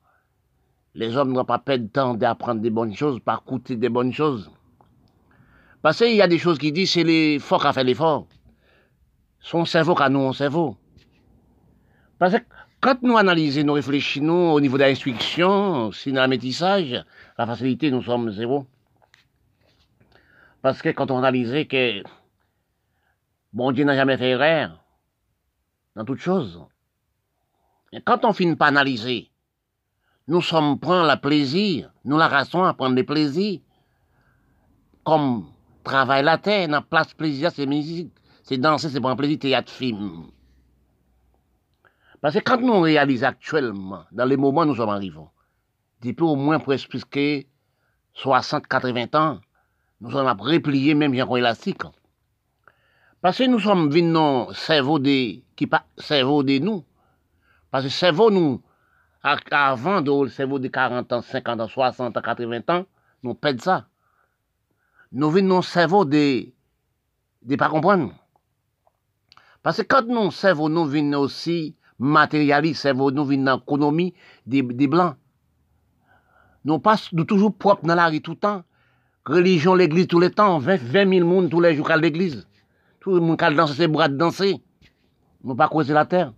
les hommes n'ont pas perdre de temps d'apprendre des bonnes choses, par coûter des bonnes choses. Parce qu'il y a des choses qui disent c'est l'effort qui a fait l'effort. Son cerveau qui a nous, cerveau. Parce que quand nous analysons, nous réfléchissons au niveau de l'instruction, c'est dans le métissage, la facilité, nous sommes zéro. Parce que quand on analysait que bon Dieu n'a jamais fait erreur dans toute chose. Et quand on finit pas analyser, nous sommes prendre le plaisir, nous la rassons à prendre le plaisir. Comme travail la terre, dans place plaisir, c'est musique, c'est danser, c'est prendre plaisir, théâtre, film. Parce que quand nous réalisons actuellement, dans les moments où nous sommes arrivés, depuis au moins presque 60, 80 ans, nous sommes repliés même un élastique. Parce que nous sommes venus dans cerveau de, qui pas cerveau de nous. Parce que cerveau nous, avant de le cerveau de 40 ans, 50 ans, 60 ans, 80 ans, nous perdons ça. Nous venons dans cerveau de, de pas comprendre. Parce que quand nous cerveau nous venons aussi matérialiste, cerveau nous venons dans l'économie des, blancs. Nous passons nous toujours propres dans la rue tout le temps religion, l'église tous les temps, 20, 000 personnes tous les jours à l'église. Tout le monde qui danse ses bras de danser. Nous pas causer la terre.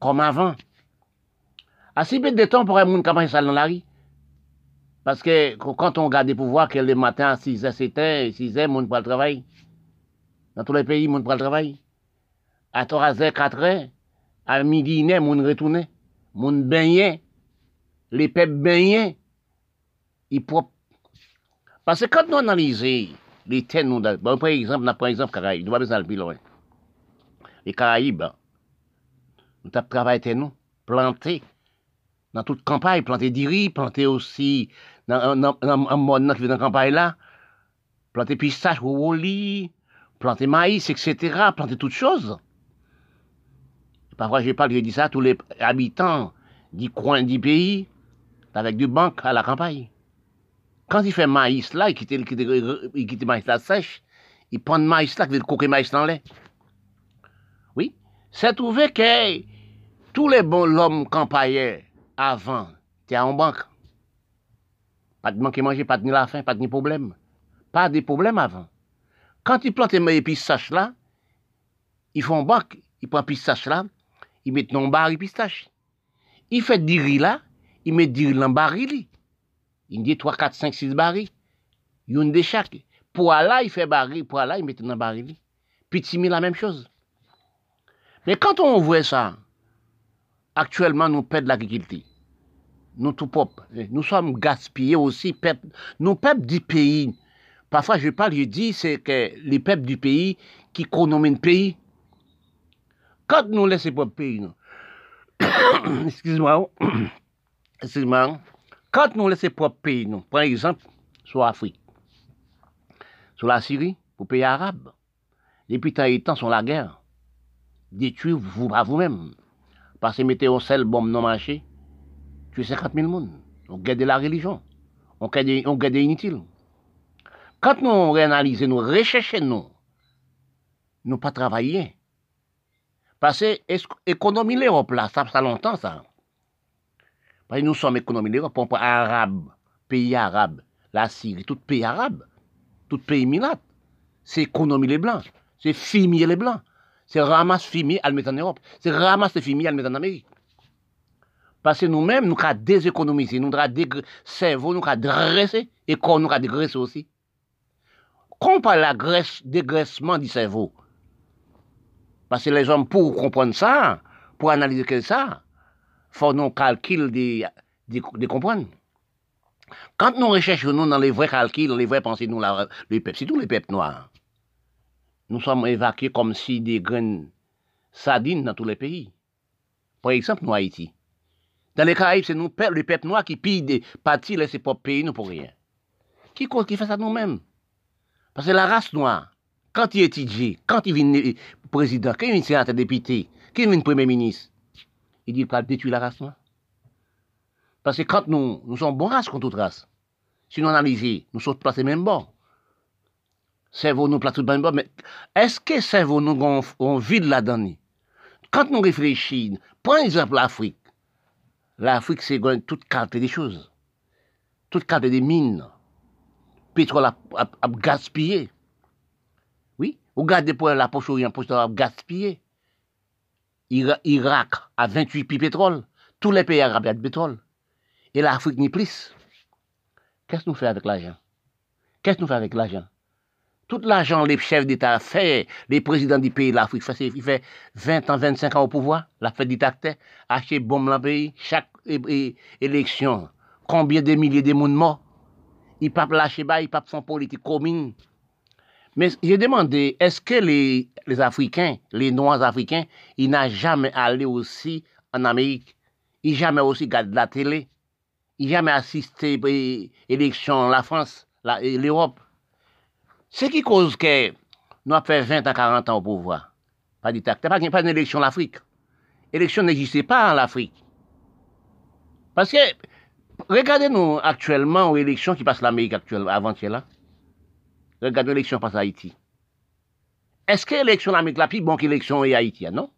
Comme avant. À si peu de temps pour un monde qui dans la rue. Parce que quand on regarde les pouvoirs, que le matin à 6h, 7h, 6h, le monde pour le travail. Dans tous les pays, le monde pour le travail. À 3h, 4h, al midi inè moun retounè, moun benyen, le pep benyen, i prop. Pase kante nou analize, le ten nou da, bon, pre exemple, na pre exemple Karaib, nou ba bezan alpi lwen. Le Karaib, nou tap travay ten nou, plante, nan tout kampay, plante diri, plante osi, nan moun nan ki ve nan kampay la, plante pistache, wou woli, plante maïs, etc., plante tout chose. Parfois, je parle, je dis ça, tous les habitants du coin du pays, avec du banque à la campagne. Quand il fait maïs là, il quitte, il maïs là sèche, il prend le maïs là, il coquer maïs dans l'air. Oui, c'est trouvé que tous les bons l'homme campagnait avant, étaient en banque. Pas de manquer manger, pas de ni la faim, pas de ni problème. Pas de problème avant. Quand il plante les pistaches là, ils font banque, ils prennent pistache là, i met nan bari pistache. I fè diri la, i met diri lan bari li. In di 3, 4, 5, 6 bari. Yon de chak. Po ala, i fè bari, po ala, i met nan bari li. Pi ti mi la menm chose. Men kanton on vwe sa, aktuelman nou pèd l'agrikulti. Nou tou pop. Nou som gaspye osi pep. Nou pep di peyi. Pafwa je pal, je di, se ke li pep di peyi ki konomen peyi. Quand nous laissons le pays, *coughs* excuse-moi, *coughs* excuse-moi, quand nous laissons propre pays, nous, par exemple, sur l'Afrique, sur la Syrie, pour pays arabe, depuis tant et temps, sur la guerre, détruire vous à vous-même. Parce que mettez au sel bombe non marché, tuez 50 000 personnes. On garde la religion. On garde, on inutile. Quand nous réanalysons, nous recherchons, nous, nous pas travailler. Parce que économie l'Europe ça fait longtemps ça. Parce que nous sommes économies l'Europe, on arabe, pays arabe, la Syrie, tout pays arabe, tout pays minat. C'est économie les blancs, c'est fumier les blancs, c'est ramasse fumier à le mettre en Europe, c'est ramasse fumier à le mettre en Amérique. Parce que nous-mêmes, nous avons déséconomisé, nous avons cerveau, nous avons dressé, et corps, nous avons dégraissé aussi. Quand on parle de dégraissement du cerveau, parce que les hommes, pour comprendre ça, pour analyser ça, faut nous calculer des, des, des comprendre. Quand nous recherchons nous dans les vrais calculs, les vrais pensées, nous, la, les peuples, c'est tous les peuples noirs. Nous sommes évacués comme si des graines sardines dans tous les pays. Par exemple, nous, Haïti. Dans les Caraïbes, c'est nous, les peuples noirs qui pillent des parties de ces propres pays, nous, pour rien. Qui, qui fait ça nous-mêmes? Parce que la race noire, Kant yi etidje, kant yi vin prezident, ki vin senate depite, ki vin premier minis, yi di pral detu la rase noa. Pase kant nou, nou son bon rase kontout rase. Si nou analize, nou sot plase men bon. Servo nou plase tout men bon, men eske servo nou gon vide la dani? Kant nou reflechi, pren exemple l'Afrique. L'Afrique se gwen tout kalte de chouz. Tout kalte de mine. Petrol ap gaspye. Ou gade pou la poche orient, poche arabe gaspillé. Ira, Irak a 28 pi pétrole. Tous les pays arabes a de pétrole. Et l'Afrique ni plus. Qu'est-ce qu'on fait avec l'argent Qu'est-ce qu'on fait avec l'argent Tout l'argent les chefs d'État fait, les présidents du pays de l'Afrique, ils fait 20 ans, 25 ans au pouvoir, la fête dictateur, acheter bombe dans le pays, chaque élection, combien de milliers de monde morts, ils ne peuvent lâcher pas, ils ne peuvent faire politique commune. Mais j'ai demandé, est-ce que les, les Africains, les Noirs africains, ils n'ont jamais allé aussi en Amérique? Ils n'ont jamais aussi regardé la télé? Il jamais assisté à l'élection la France, l'Europe? Ce qui cause que nous avons fait 20 à 40 ans au pouvoir? Pas dictateur, pas, en Afrique. L'élection n'existait pas en Afrique. Parce que, regardez-nous actuellement aux élections qui passent l'Amérique actuellement, avant-hier là. Regardez l'élection passe à Haïti. Est-ce que l'élection en Amérique là plus bon que l'élection en Haïti, non?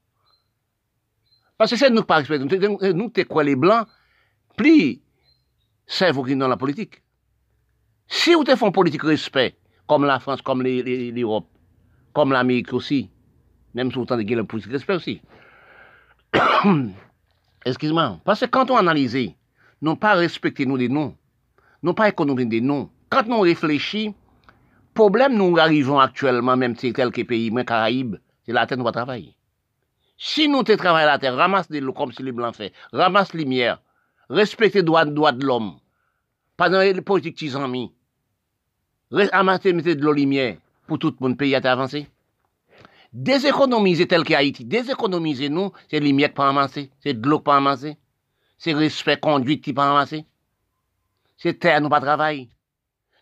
Parce que c'est nous pas nous, nous, quoi les blancs, plus cerveau qui dans la politique. Si vous te font politique respect, comme la France, comme l'Europe, comme l'Amérique aussi, même si vous tentez de politique respect aussi. *coughs* Excuse-moi. Parce que quand on analyse, non pas respecter nous des noms, non pas économiser des noms. Quand nous réfléchissons, problème nous arrivons actuellement, même si quelques pays, mais Caraïbes, c'est la terre nous va travailler. Si nous te travaillons la terre, ramasse de l'eau comme si les blancs fait, ramasse lumière, respectez droits droit de l'homme, pas dans les politiques qu'ils ont mis, ramassez, mettez de l'eau lumière pour tout le monde, pays à avancé. Déséconomiser tel qu'Haïti, déséconomiser nous, c'est lumière pas amassée, c'est de l'eau pas amassée, c'est respect conduite qui pas amassée, c'est terre nous pas travailler.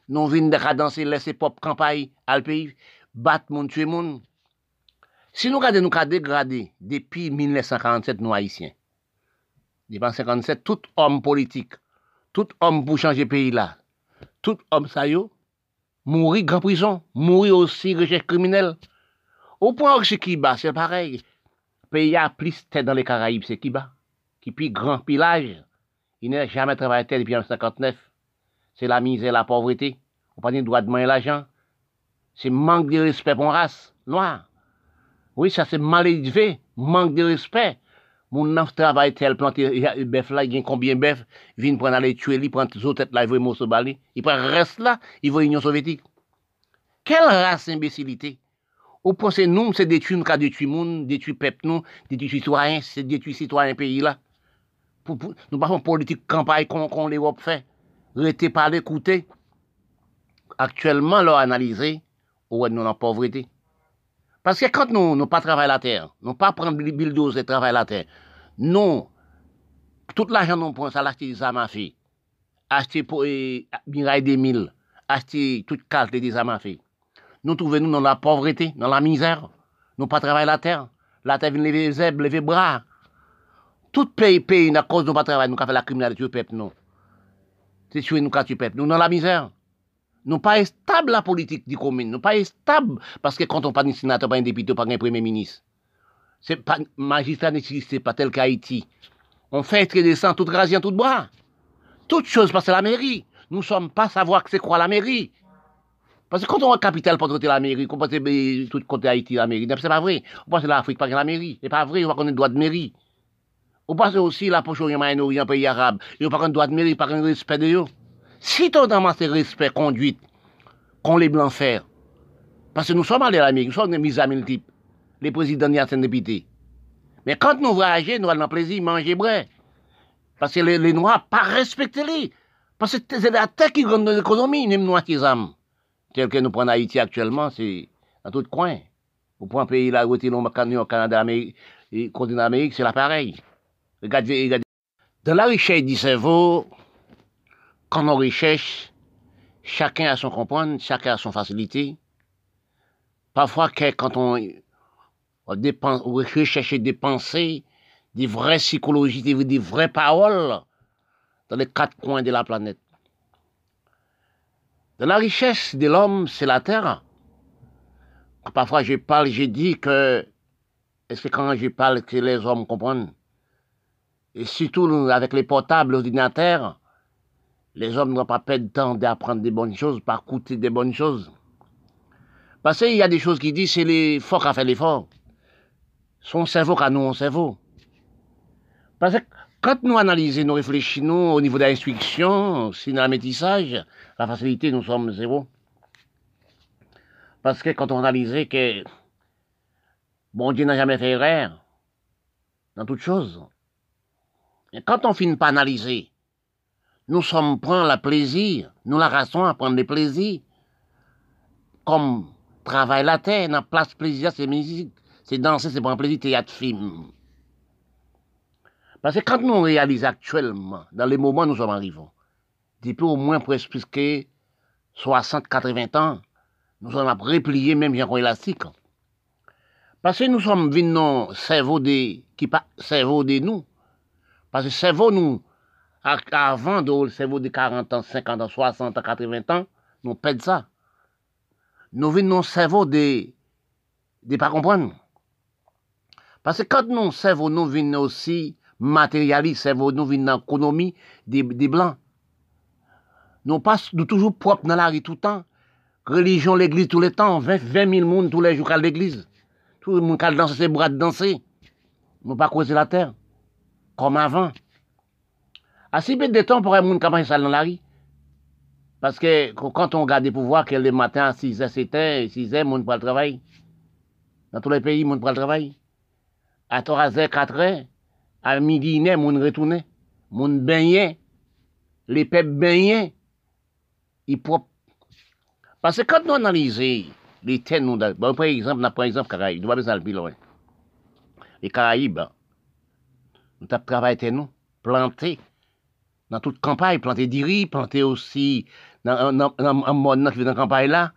Nous venons de danser, laisser pop campagne le pays, battre monde, tuer monde. Si nous regardons nous cas dégradé depuis 1947, nous haïtiens, depuis 1957, tout homme politique, tout homme pour changer pays là, tout homme ça yo, mourir en prison, mourir aussi recherche criminel. Au point où c'est Kiba, c'est pareil. Pays a plus tête dans les Caraïbes, c'est Kiba, qui puis grand pillage. Il n'a jamais travaillé depuis 1959. Se la mizè, la povretè. Ou pa ni dwa dman la jan. Se mank de respè pon ras. Noa. Oui, sa se maledve. Mank de respè. Moun nan travay tel plante bef la, gen konbyen bef, vin pren ale tue li, pren zotet la, vwe mou so bali. I pren res la, i vwe Union Sovjetik. Kel ras imbesilite? Ou pose nou, se detui nou ka detui moun, detui pep nou, detui sitwayen, se detui sitwayen peyi la. Pou, pou, nou pa fon politik kampay kon, kon le wop fey. Restez pas l'écouter. Actuellement, leur analyser, ou nous la pauvreté. Parce que quand nous ne pas travailler la terre, nous pas prendre le bulldozer et travailler la terre, non, tout l'argent nous prend, ça l'acheter des feu, acheter pour eh, Mirail des mille, acheter toute carte des feu. Nous trouvons nous dans la pauvreté, dans la misère. Nous pas travailler la terre. La terre vient lever les lever les bras. Tout pays, pays, à cause de nous pas travailler, nous avons fait la criminalité du peuple. C'est tuer nous, tu peuple. Nous dans la misère. Nous pas stable la politique du commune. Nous pas stable parce que quand on pas de sénateur, pas un député, pas un premier ministre. C'est pas, magistrat n'existe pas tel qu'Haïti. On fait être descend tout en tout bras. Toute chose parce que la mairie. Nous sommes pas savoir que c'est quoi la mairie. Parce que quand on a capital pour traiter la mairie, on pense que tout côté Haïti, la mairie, c'est pas vrai. On pense que l'Afrique, pas la mairie. C'est pas vrai, on va qu'on ait droit de mairie. On pense aussi la poche orient moyen pays arabe. A pas un droit de mairie, pas un respect de eux. Si tu as ce respect, conduite, qu'on les blancs faire, parce que nous sommes allés à l'Amérique, nous sommes des mis amis type, les présidents de députés. Mais quand nous voyageons, nous allons plaisir, manger bras. Parce que les, Noirs, pas respecter les. Parce que c'est la terre qui gagne l'économie, les Noirs qui aiment. Tel que nous prenons Haïti actuellement, c'est dans tout coin. Au point pays là, où au Canada, Amérique, et continent d'Amérique, c'est là pareil. Regardez. Dans la richesse du cerveau, quand on recherche, chacun a son comprendre, chacun a son facilité. Parfois, quand on, recherche des pensées, des vraies psychologies, des, des vraies paroles dans les quatre coins de la planète. Dans la richesse de l'homme, c'est la terre. Parfois, je parle, je dis que, est-ce que quand je parle, que les hommes comprennent? Et surtout avec les portables, l'ordinateur, les hommes n'ont pas perdre de temps d'apprendre des bonnes choses, par écouter des bonnes choses. Parce qu'il y a des choses qui disent, c'est les forts qui ont fait l'effort. Son cerveau qu'à nous, on cerveau. Parce que quand nous analysons, nous réfléchissons au niveau de l'instruction, c'est dans la facilité, nous sommes zéro. Parce que quand on analysait que bon Dieu n'a jamais fait erreur dans toutes choses. Quand on finit par analyser, nous sommes prendre le plaisir, nous la raison à prendre le plaisir, comme travail la terre, la place plaisir, c'est musique, c'est danser, c'est prendre plaisir, théâtre, film. Parce que quand nous réalisons actuellement, dans les moments où nous sommes arrivés, depuis au moins presque 60, 80 ans, nous sommes repliés même un élastique. Parce que nous sommes venus cerveau de, qui pas cerveau de nous. Parce que cerveau nous, avant de cerveau de 40 ans, 50 ans, 60 ans, 80 ans, nous perdons ça. Nous venons cerveau de, de pas comprendre. Parce que quand nous cerveau nous venons aussi matérialiste, cerveau nous venons dans l'économie des, des blancs. Nous nous toujours propres dans la tout le temps. Religion, l'église tout le temps, 20, 20 000 personnes tous les jours à l'église. Tout le monde qui danse ses bras de danser. Nous pas causer la terre. Comme avant. Si peu de temps pour un monde qui ça dans la rue. Parce que quand on regarde les pouvoirs, que le matin à 6 h 7 h 6 h le monde pour le travail. Dans tous les pays, monde pour le travail. À 3 h 4 h à midi, monde retourne. Monde baigne. Les peuples baignent. Ils propres. Parce que quand nous analysons les terres, nous, bon, par exemple, on par exemple Caraïbes, nous besoin de loin. Les Caraïbes, nous avons travaillé nous, planté dans toute campagne, planté du riz, planté aussi dans un monde qui dans la campagne là,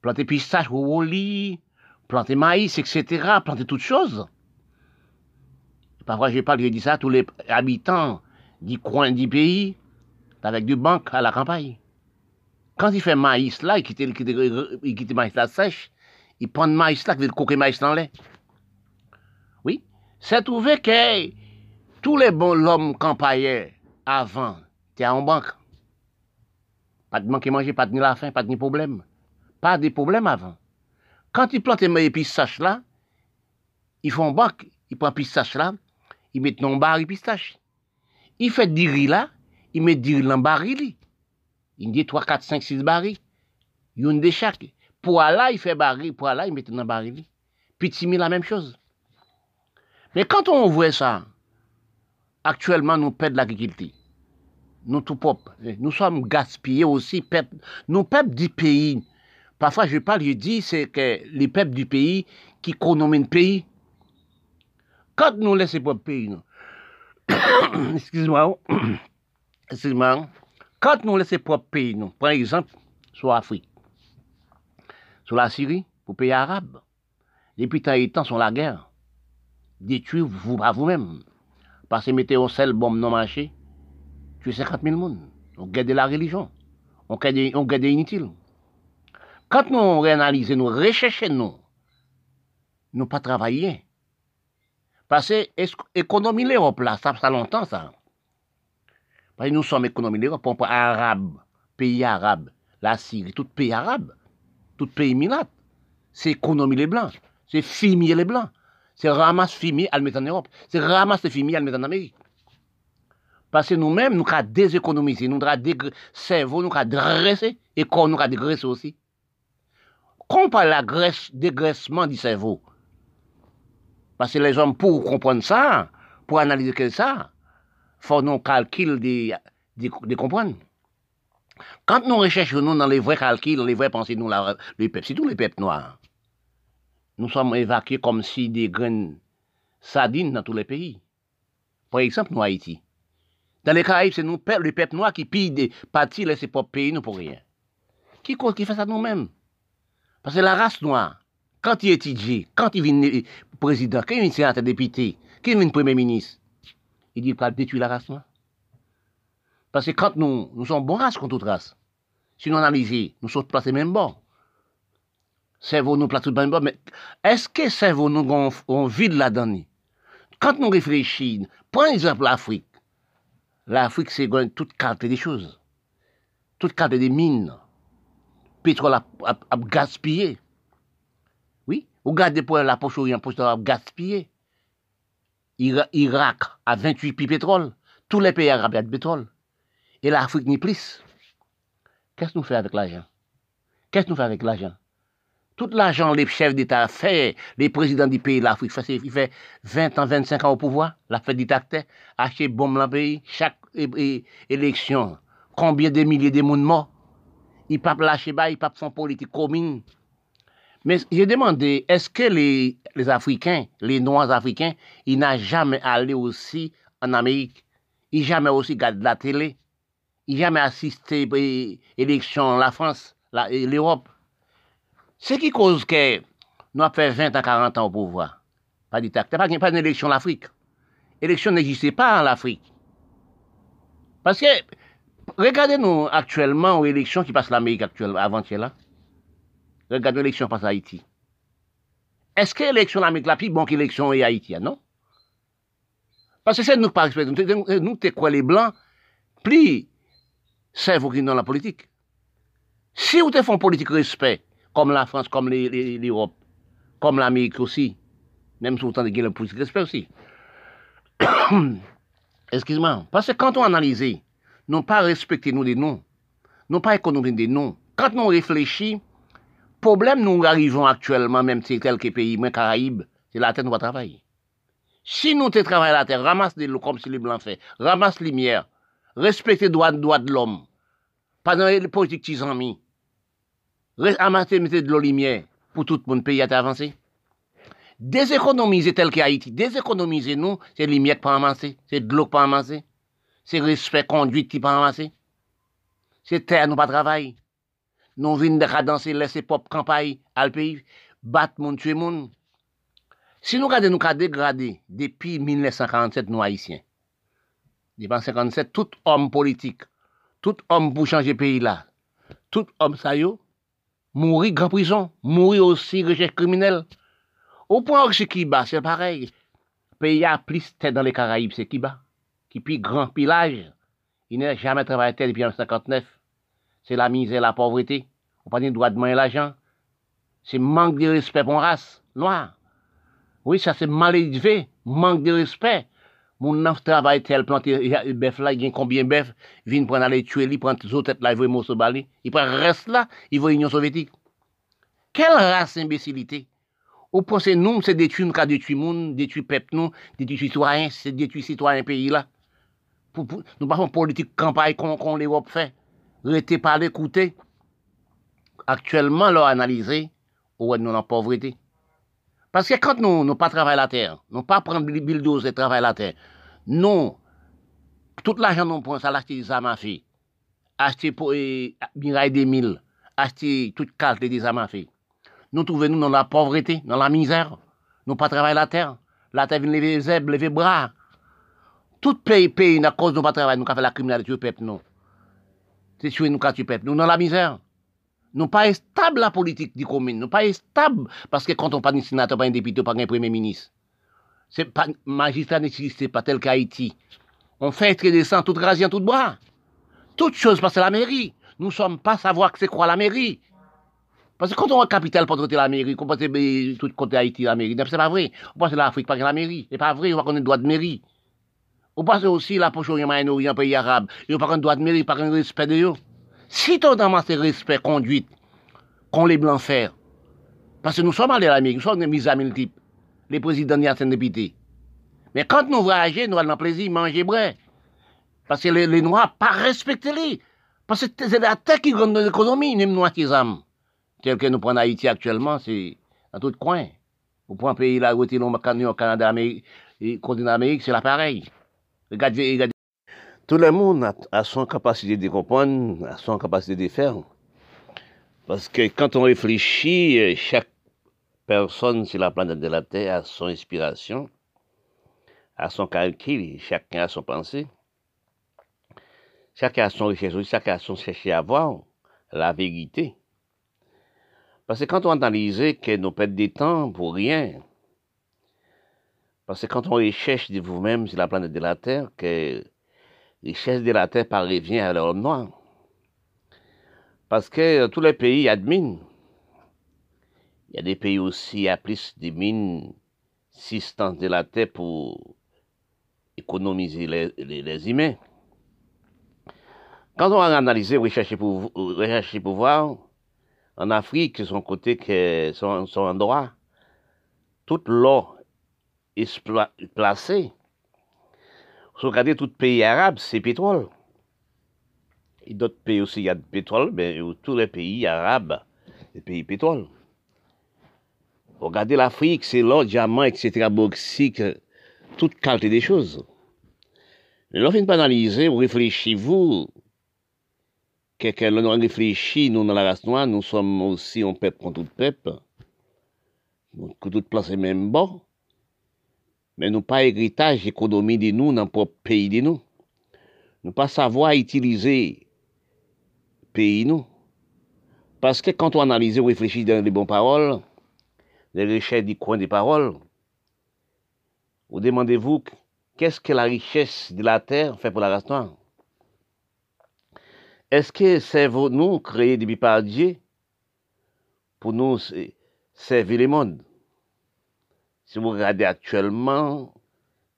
planté pistache, roulis, planté maïs, etc., planté toutes choses. Parfois, je parle, je dis ça, tous les habitants du coin du pays, avec du banque à la campagne. Quand il fait maïs là, il quitte, il quitte, maïs là sèche, il prend maïs là, il veut coquer maïs dans l'air. C'est trouvé que tous les bons l'homme campagnait avant, étaient en banque. Pas de manquer manger, pas de ni la faim, pas de ni problème. Pas de problème avant. Quand ils plantent les pistaches là, ils font banque, ils prennent pistache là, ils mettent dans bar pistache. Ils font du riz là, ils mettent du riz dans baril. Il dit 3, 4, 5, 6 barils. Une de chaque. Pour là, il fait baril. Pour là, il met dans baril. Puis Timi, la même chose. Mais quand on voit ça, actuellement, nous perdons l'agriculture. Nous tout propre. Nous sommes gaspillés aussi. Nous peuples du pays. Parfois, je parle, je dis, c'est que les peuples du pays qui le pays. Quand nous laissons pas pays, nous. *coughs* Excuse-moi. *coughs* Excuse-moi. Quand nous laissons propre pays, nous, par exemple, sur l'Afrique, sur la Syrie, pour pays arabe, depuis tant et temps, sur la guerre, détruire vous à vous-même. Parce que mettez un seul bombe non marché, tuer 50 000 personnes. On garde la religion. On garde, on garde inutile. Quand nous réanalysons, nous recherchons, nous, nous pas travailler. Parce que économie l'Europe ça fait longtemps ça. Parce que nous sommes économies l'Europe, on arabe, pays arabe, la Syrie, tout pays arabe, tout pays minat. C'est économie les blancs, c'est fumier les blancs, c'est ramasse fumier à le mettre en Europe, c'est ramasse fumier à le mettre en Amérique. Parce que nous-mêmes, nous avons déséconomisé, nous avons cerveau, nous avons dressé, et corps, nous avons dégraissé aussi. Compare la graisse, dégraissement du cerveau. Parce que les hommes, pour comprendre ça, pour analyser que ça, faut nous calculer des, des comprendre. Quand nous recherchons nous dans les vrais calculs, les vrais pensées, nous, la, les peuples, surtout les peuples noirs, nous sommes évacués comme si des graines sardines dans tous les pays. Par exemple, nous, Haïti. Dans les Caraïbes, c'est nous, le peuple noir qui pille des parties de ses propres pays, nous, pour rien. Qui, qui fait ça nous-mêmes? Parce que la race noire, quand il étudie, quand il vient président, quand il vient député, quand il vient premier ministre, il dit qu'il détruire la race noire. Parce que quand nous, nous sommes bons race contre toute race, si nous analysons, nous sommes placés même bon. Cerveau nous placés même bon, mais est-ce que cerveau nous on, vide là-dedans? Quand nous réfléchissons, prenons exemple l'Afrique. L'Afrique, c'est toute carte des choses. Toute carte des mines. Pétrole à, gaspiller. Oui, regardez pour la poche orient, poche à gaspiller. Irak a 28 puits pétrole. Tous les pays arabes ont de pétrole. Et l'Afrique n'y plus. Qu'est-ce que nous faisons avec l'argent? Qu'est-ce que nous faisons avec l'argent? Tout l'argent, les chefs d'État fait, les présidents du pays de l'Afrique, il fait 20 ans, 25 ans au pouvoir, la fête dictateur, acheter bombe dans le pays, chaque élection, combien de milliers de monde morts? Ils ne peuvent lâcher bas, ils ne peuvent faire politique commune. Mais j'ai demandé, est-ce que les, Africains, les Noirs africains, ils n'ont jamais allé aussi en Amérique? Ils n'ont jamais aussi regardé la télé? Il jamais assisté à l'élection la France, l'Europe? Ce qui cause que nous avons fait 20 ans, 40 ans au pouvoir? Pas dictateur, pas, pas d'élection en Afrique. L'élection n'existait pas en Afrique. Parce que, regardez-nous actuellement aux élections qui passent l'Amérique actuelle, avant-hier là. Regardez l'élection qui passe à Haïti. Est-ce que l'élection en Amérique la plus bonne que l'élection en Haïti, non? Parce que c'est nous, par nous, nous, quoi les Blancs, plus c'est vous qui dans la politique. Si vous faites politique respect, comme la France, comme l'Europe, comme l'Amérique aussi, même si vous avez une politique respect aussi. *coughs* Excuse-moi. Parce que quand on analyse, non pas respecter nous des noms, non pas économiser des noms. Quand nous réfléchissons, problème nous arrivons actuellement, même si quelques pays, même Caraïbes, c'est la terre nous va travailler. Si nous te travaillons la terre, ramasse des l'eau comme si les blancs font, ramasse lumière, respecter droit, droit de l'homme, pas dans les politiques qui sont mis. amase mette de lo limye pou tout moun peyi ate avanse. Desekonomize tel ki Haiti, desekonomize nou, se limye pa amanse, se dlo pa amanse, se respect konduit ki pa amanse. Se ter nou pa travay, nou vin dekadanse, lese pop kampay al peyi, bat moun tue moun. Si nou kade nou ka degradé depi 1947 nou Haitien, depan 57, tout om politik, tout om pou chanje peyi la, tout om sayo, mourir grand prison, mourir aussi recherche criminel. Au point où c'est Kiba, c'est pareil. Pays a plus tête dans les Caraïbes, c'est Kiba, qui plus grand pillage. Il n'a jamais travaillé depuis 1959. C'est la misère, la pauvreté. On pas de droit de manger l'argent. C'est manque de respect pour la race noire. Oui, ça c'est mal élevé, manque de respect. Moun nan travay tel plante bef la, gen konbyen bef, vin pran ale tue li, pran zotet la, evoy mousso bali. I pran res la, evoy Union Sovjetik. Kel ras imbesilite? Ou pose nou mse detu mka detu moun, detu pep nou, detu sitwayen, se detu sitwayen peyi la. Pou, pou, nou pa fon politik kampay kon, kon le wop fe. Rete pale koute. Aktuellement lor analize, ou wè nou nan povrete. Paske kante nou nou pa travay la ter, nou pa pran bildoz e travay la ter, nou, tout l'ajan nou pran sa l'achete di zamafi, achete pou e miray de mil, achete tout kalte di zamafi. Nou trouve nou nan la povrete, nan la mizer, nou pa travay la ter, la ter vin leve zeb, leve bra. Tout peyi peyi nan koz nou pa travay, nou ka fe la kriminalite yo pep nou. Se chwe nou ka tu pep, nou nan la mizer. Nous pas stable la politique du commune, nous pas stable parce que quand on parle de sénateur, pas un député, pas un premier ministre. C'est pas magistrat n'existe pas tel qu'Haïti. On fait être descend toute en tout bras. Toute chose passe à la mairie. Nous sommes pas savoir que c'est quoi la mairie. Parce que quand on a capital pour traiter la mairie, on pense que tout côté Haïti la mairie. C'est pas vrai. On pense que l'Afrique pas la mairie. C'est pas vrai, on va qu'on a droit de mairie. On pense aussi la poche orient moyen pays arabe. Il n'y a pas un droit de mairie, pas un respect de eux. Si tu as ce respect, conduite, qu'on les blancs faire, parce que nous sommes allés à l'Amérique, nous sommes mis amis type, les présidents de députés. Mais quand nous voyageons, nous allons plaisir, manger bras. Parce que les, Noirs pas respecté les. Parce que c'est la terre qui gagne nos économies, les Noirs qui âmes. Tel que nous prenons Haïti actuellement, c'est dans tout coin. Vous prenez un pays là, où est au Canada, Amérique, continent d'Amérique, c'est là pareil. Regardez, regardez. Tout le monde a, son capacité de comprendre, a son capacité de faire. Parce que quand on réfléchit, euh, chaque personne sur la planète de la Terre a son inspiration, a son calcul, chacun a son pensée. Chacun a son recherche, chacun a son chercher à voir la vérité. Parce que quand on analyse que nous perdons des temps pour rien, parce que quand on recherche de vous-même sur la planète de la Terre, que richesse de la Terre parvient à l'homme noir. Parce que tous les pays adminent. Il y a des pays aussi à plus de mines substances de la Terre pour économiser les, les, les humains. Quand on a analysé rechercher pouvoir en Afrique, son côté que son, son endroit, toute l'eau est placée. Regardez tout pays arabe, c'est pétrole. Et d'autres pays aussi, il y a du pétrole, mais tous les pays arabes, les pays pétrole. Regardez l'Afrique, c'est l'or, diamant, etc., bauxite, toute qualité des choses. Mais lorsqu'on analyser, vous réfléchissez-vous, quelqu'un nous réfléchit, nous dans la race noire, nous sommes aussi un peuple contre tout peuple, que toute place est même bon, mais nous pas héritage économie de nous dans le propre pays de nous. Nous pas savoir utiliser pays nous. Parce que quand on analyse ou réfléchit dans les bonnes paroles, les richesses du coin des paroles, vous demandez-vous qu'est-ce que la richesse de la terre fait pour la race? Est-ce que c'est nous créés depuis par Dieu pour nous servir le monde? Si vous regardez actuellement,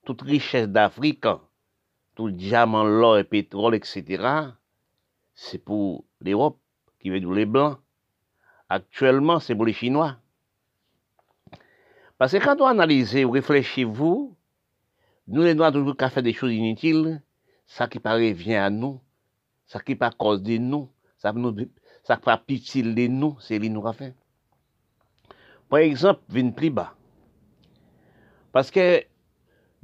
toute richesse d'Afrique, tout diamant, l'or et pétrole, etc., c'est pour l'Europe, qui veut dire les Blancs. Actuellement, c'est pour les Chinois. Parce que quand on analyse, réfléchissez-vous, nous les Noirs, toujours qu'à faire des choses inutiles, ça qui paraît vient à nous, ça qui pas cause de nous, ça nous, ça pas pitié de nous, c'est lui nous a fait. Par exemple, vin plus bas. Paske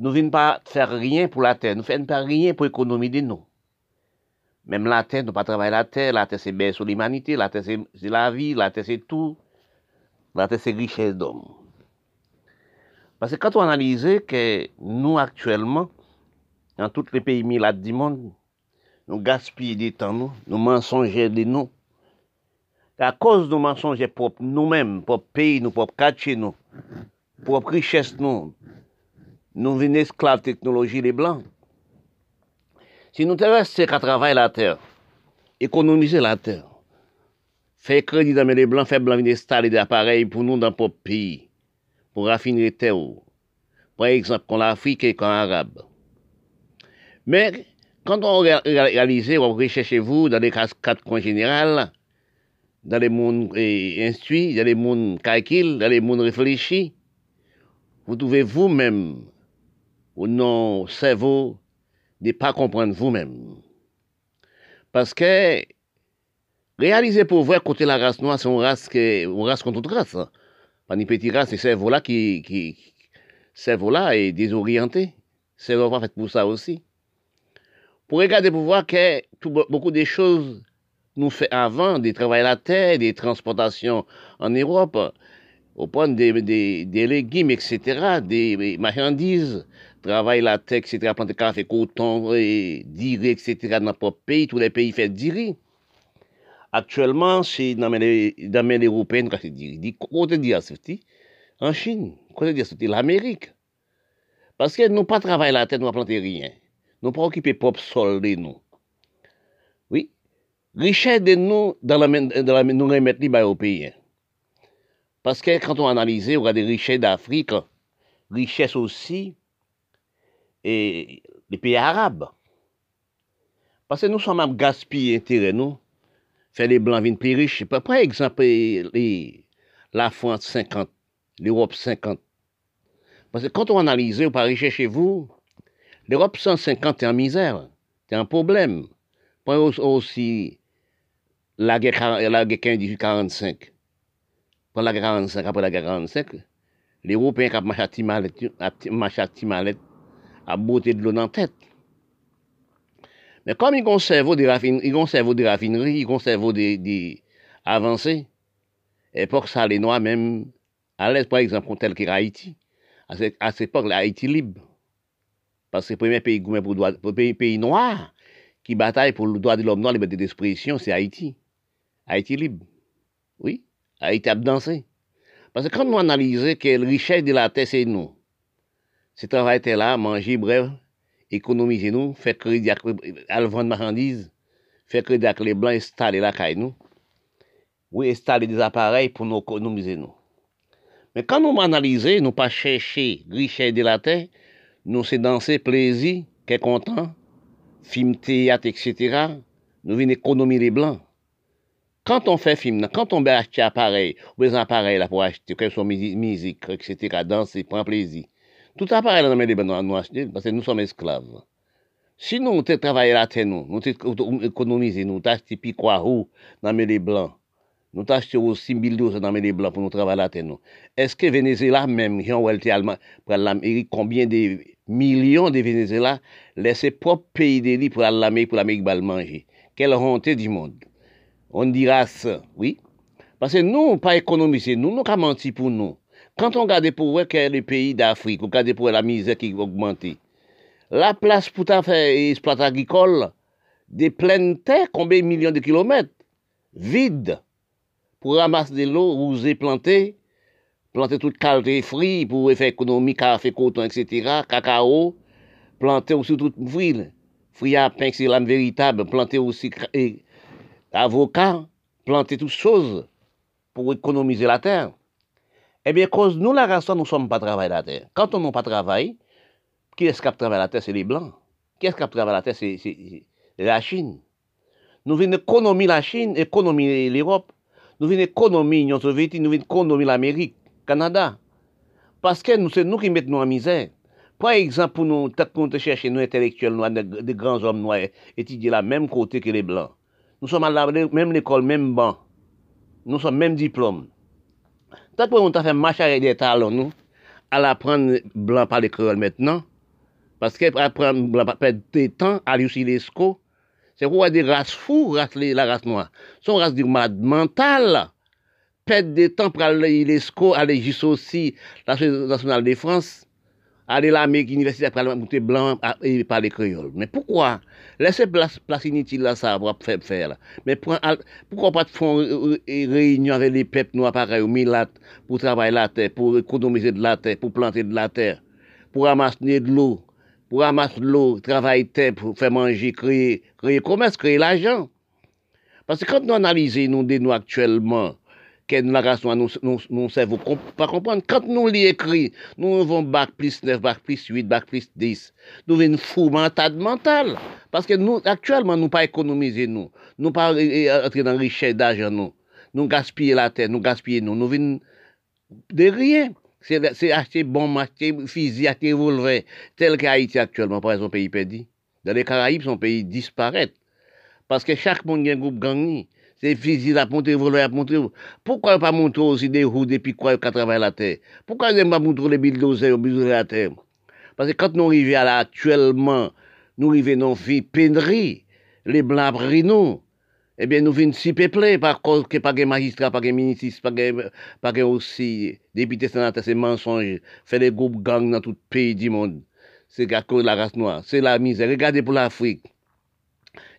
nou vin pa fèr riyen pou la tè, nou fèn pa riyen pou ekonomi di nou. Mem la tè, nou pa travay la tè, la tè se bè sou l'imanite, la tè se la vi, la tè se tout, la tè se richè d'om. Paske kato analize ke nou aktuelman, nan tout le peyi milat di moun, nou gaspye di tan nou, nou mensonje di nou. Ka koz nou mensonje pop nou men, pop peyi nou, pop kache nou, propre richesse, nous, nous venons esclaves technologie les blancs. Si nous restés qu'à travailler la terre, économiser la terre, faire crédit dans les blancs, faire blanc venir installer des appareils pour nous dans notre pays, pour raffiner les terres, par exemple, comme l'Afrique et comme l'Arabe. Mais, quand on réalise, on recherche vous dans les quatre coins généraux, dans les mondes instruits, dans les mondes calculs, dans les mondes réfléchis, vous trouvez vous-même, au non cerveau, ne pas comprendre vous-même. Parce que, réaliser pour vrai côté la race noire, c'est une race, que, une race contre toute race. Hein. Pas une petite race, c'est cerveau-là qui, qui, cerveau-là est désorienté. Cerveau pas fait pour ça aussi. Pour regarder pour voir que beaucoup de choses nous fait avant, des travaux à la terre, des transportations en Europe, au point des, des, des, légumes, etc., des marchandises, travail la terre, etc., planter café, coton, et diri, etc., dans notre pays, tous les pays font diri. Actuellement, c'est dans l'Union européenne qu'on fait diri. Côté dire en Chine, côté dire l'Amérique. Parce que nous pas travaillé la terre, nous pas planté rien. Nous pas occupé propre sol de nous. Oui. Richesse de nous, dans la, dans la, nous remettre les pays. Parce que quand on analyse, on regarde les richesses d'Afrique, richesse aussi, et les pays arabes. Parce que nous sommes à gaspiller intérêt, nous, faire les blancs venir plus riches. Par exemple, les, la France 50, l'Europe 50. Parce que quand on analyse, on peut aller chez vous, l'Europe 150 est en misère. C'est un problème. Prends aussi la guerre, la guerre 1845. Pon la 45, apre la 45, le Européen kap macha ti malet, macha ti malet, ap bote dlo nan tet. Men kom yon konservo de rafineri, yon konservo de avanse, epok sa le noa menm, alèz par exemple kon tel ki Haiti, a sepok la Haiti libe. Pas se premè peyi goumen pou peyi noa, ki bataye pou lou doa de l'om noa, le bete d'espresyon, se Haiti. Haiti libe. Oui? Haïti a dansé. Parce que quand nous analysons que la richesse de la terre, c'est nous. Ce travail était là, manger, bref, économiser nous, faire crédit à la vente marchandises, faire avec les blancs, installer la caille nous. Oui, installer des appareils pour nous économiser nous. Mais quand nous analysons, nous pas chercher richesse de la terre, nous c'est danser plaisir, qu'est content, film théâtre, etc. Nous venons économiser les blancs. Quand on fait film, quand on va acheter appareil, ou des appareils là pour acheter, quelles sont musique, etc., danser, prendre plaisir. Tout appareil là, nous nous acheter parce que nous sommes esclaves. Si nous, nous travaillons la terre, nous, nous économisons, nous achetons piquois roux dans les blancs, nous achetons aussi bulldozer dans les blancs pour nous travailler la terre, Est-ce que Venezuela même, Jean Welty Allemand, pour l'Amérique, combien de millions de Venezuela laissent propre pays de pour l'Amérique, pour l'Amérique va le manger? Quelle honte du monde! Honduras, oui. Parce que nous, pas économiser, nous, nous pas menti pour nous. Quand on regarde pour voir quel est le pays d'Afrique, on regarde pour la misère qui augmente. La place pour ta faire exploit agricole, des pleines terres, combien de millions de kilomètres, vides, pour ramasser de l'eau, rouser, planter, planter toute qualité fruits pour effet économique, café, coton, etc., cacao, planter aussi toute fruits. Fruits à pain, c'est l'âme véritable, planter aussi et, avocats, planter toutes choses pour économiser la terre. Eh bien, cause nous, la race, nous ne sommes pas travailler la terre. Quand on n'a pas travaillé, qui est-ce qui travaille la terre? C'est les Blancs. Qui est-ce qui travaille la terre? C'est la Chine. Nous venons économiser la Chine, économiser l'Europe. Nous venons économiser l'Union soviétique, nous venons l'Amérique, Canada. Parce que nous, c'est nous qui mettons nous en misère. Par exemple, pour nous, nous cherchons nos intellectuels noirs, des grands hommes noirs, étudier la même côté que les Blancs. Nous sommes à la même l'école, même banc. Nous sommes même diplôme. Tant qu'on t'a fait marcher avec des talons, nous, à la prendre blanc par l'école maintenant, parce qu'elle prend blanc par des temps à l'UCI l'ESCO, c'est quoi des races fous, la race noire. Son race du mad mental. Pète des temps pour aller l'UNESCO, aller JISOCI, la Nationale de France. Aller l'Amérique universitaire pour aller blanc et parler créole. Mais pourquoi? Laissez place, place inutile là, ça, pour faire, faire là. Mais pourquoi pas faire une réunion avec les peuples noirs pareil, ou milat, pour travailler la terre, pour économiser de la terre, pour planter de la terre, pour ramasser de l'eau, pour ramasser de l'eau, travailler terre, pour faire manger, créer, créer commerce, créer l'argent. Parce que quand nous analysons nous, nous actuellement, ken narrasyon nou, nou, nou servou komp, pa kompran. Kant nou li ekri, nou nou von bak plis 9, bak plis 8, bak plis 10. Nou ven fou mentad mental. Paske nou, aktualman nou pa ekonomize nou. Nou pa entre nan richè d'ajan nou. Nou gaspye la tè, nou gaspye nou. Nou ven de rien. Se achte bom, achte fizi, achte volve. Tel ki Haiti aktualman, pa son peyi pedi. Dan de Karaib, son peyi disparèt. Paske chak moun gen goup gang ni. Se fizi la ponte, volo la ponte. Poukwa yo pa montrou si de hou depi kwa yo ka travay la ter? Poukwa yo pa montrou le bildoze yo bizoure la ter? Pase kat nou rive ala atuelman, nou rive nou fi penri, le blan apri nou. Ebyen eh nou vin si peple par koz ke pa gen magistra, pa gen ministris, pa gen, pa gen osi depite senate se mensonje, fe de goup gang nan tout peyi di moun. Se ka koz la rase noa, se la mize. Regade pou l'Afrique,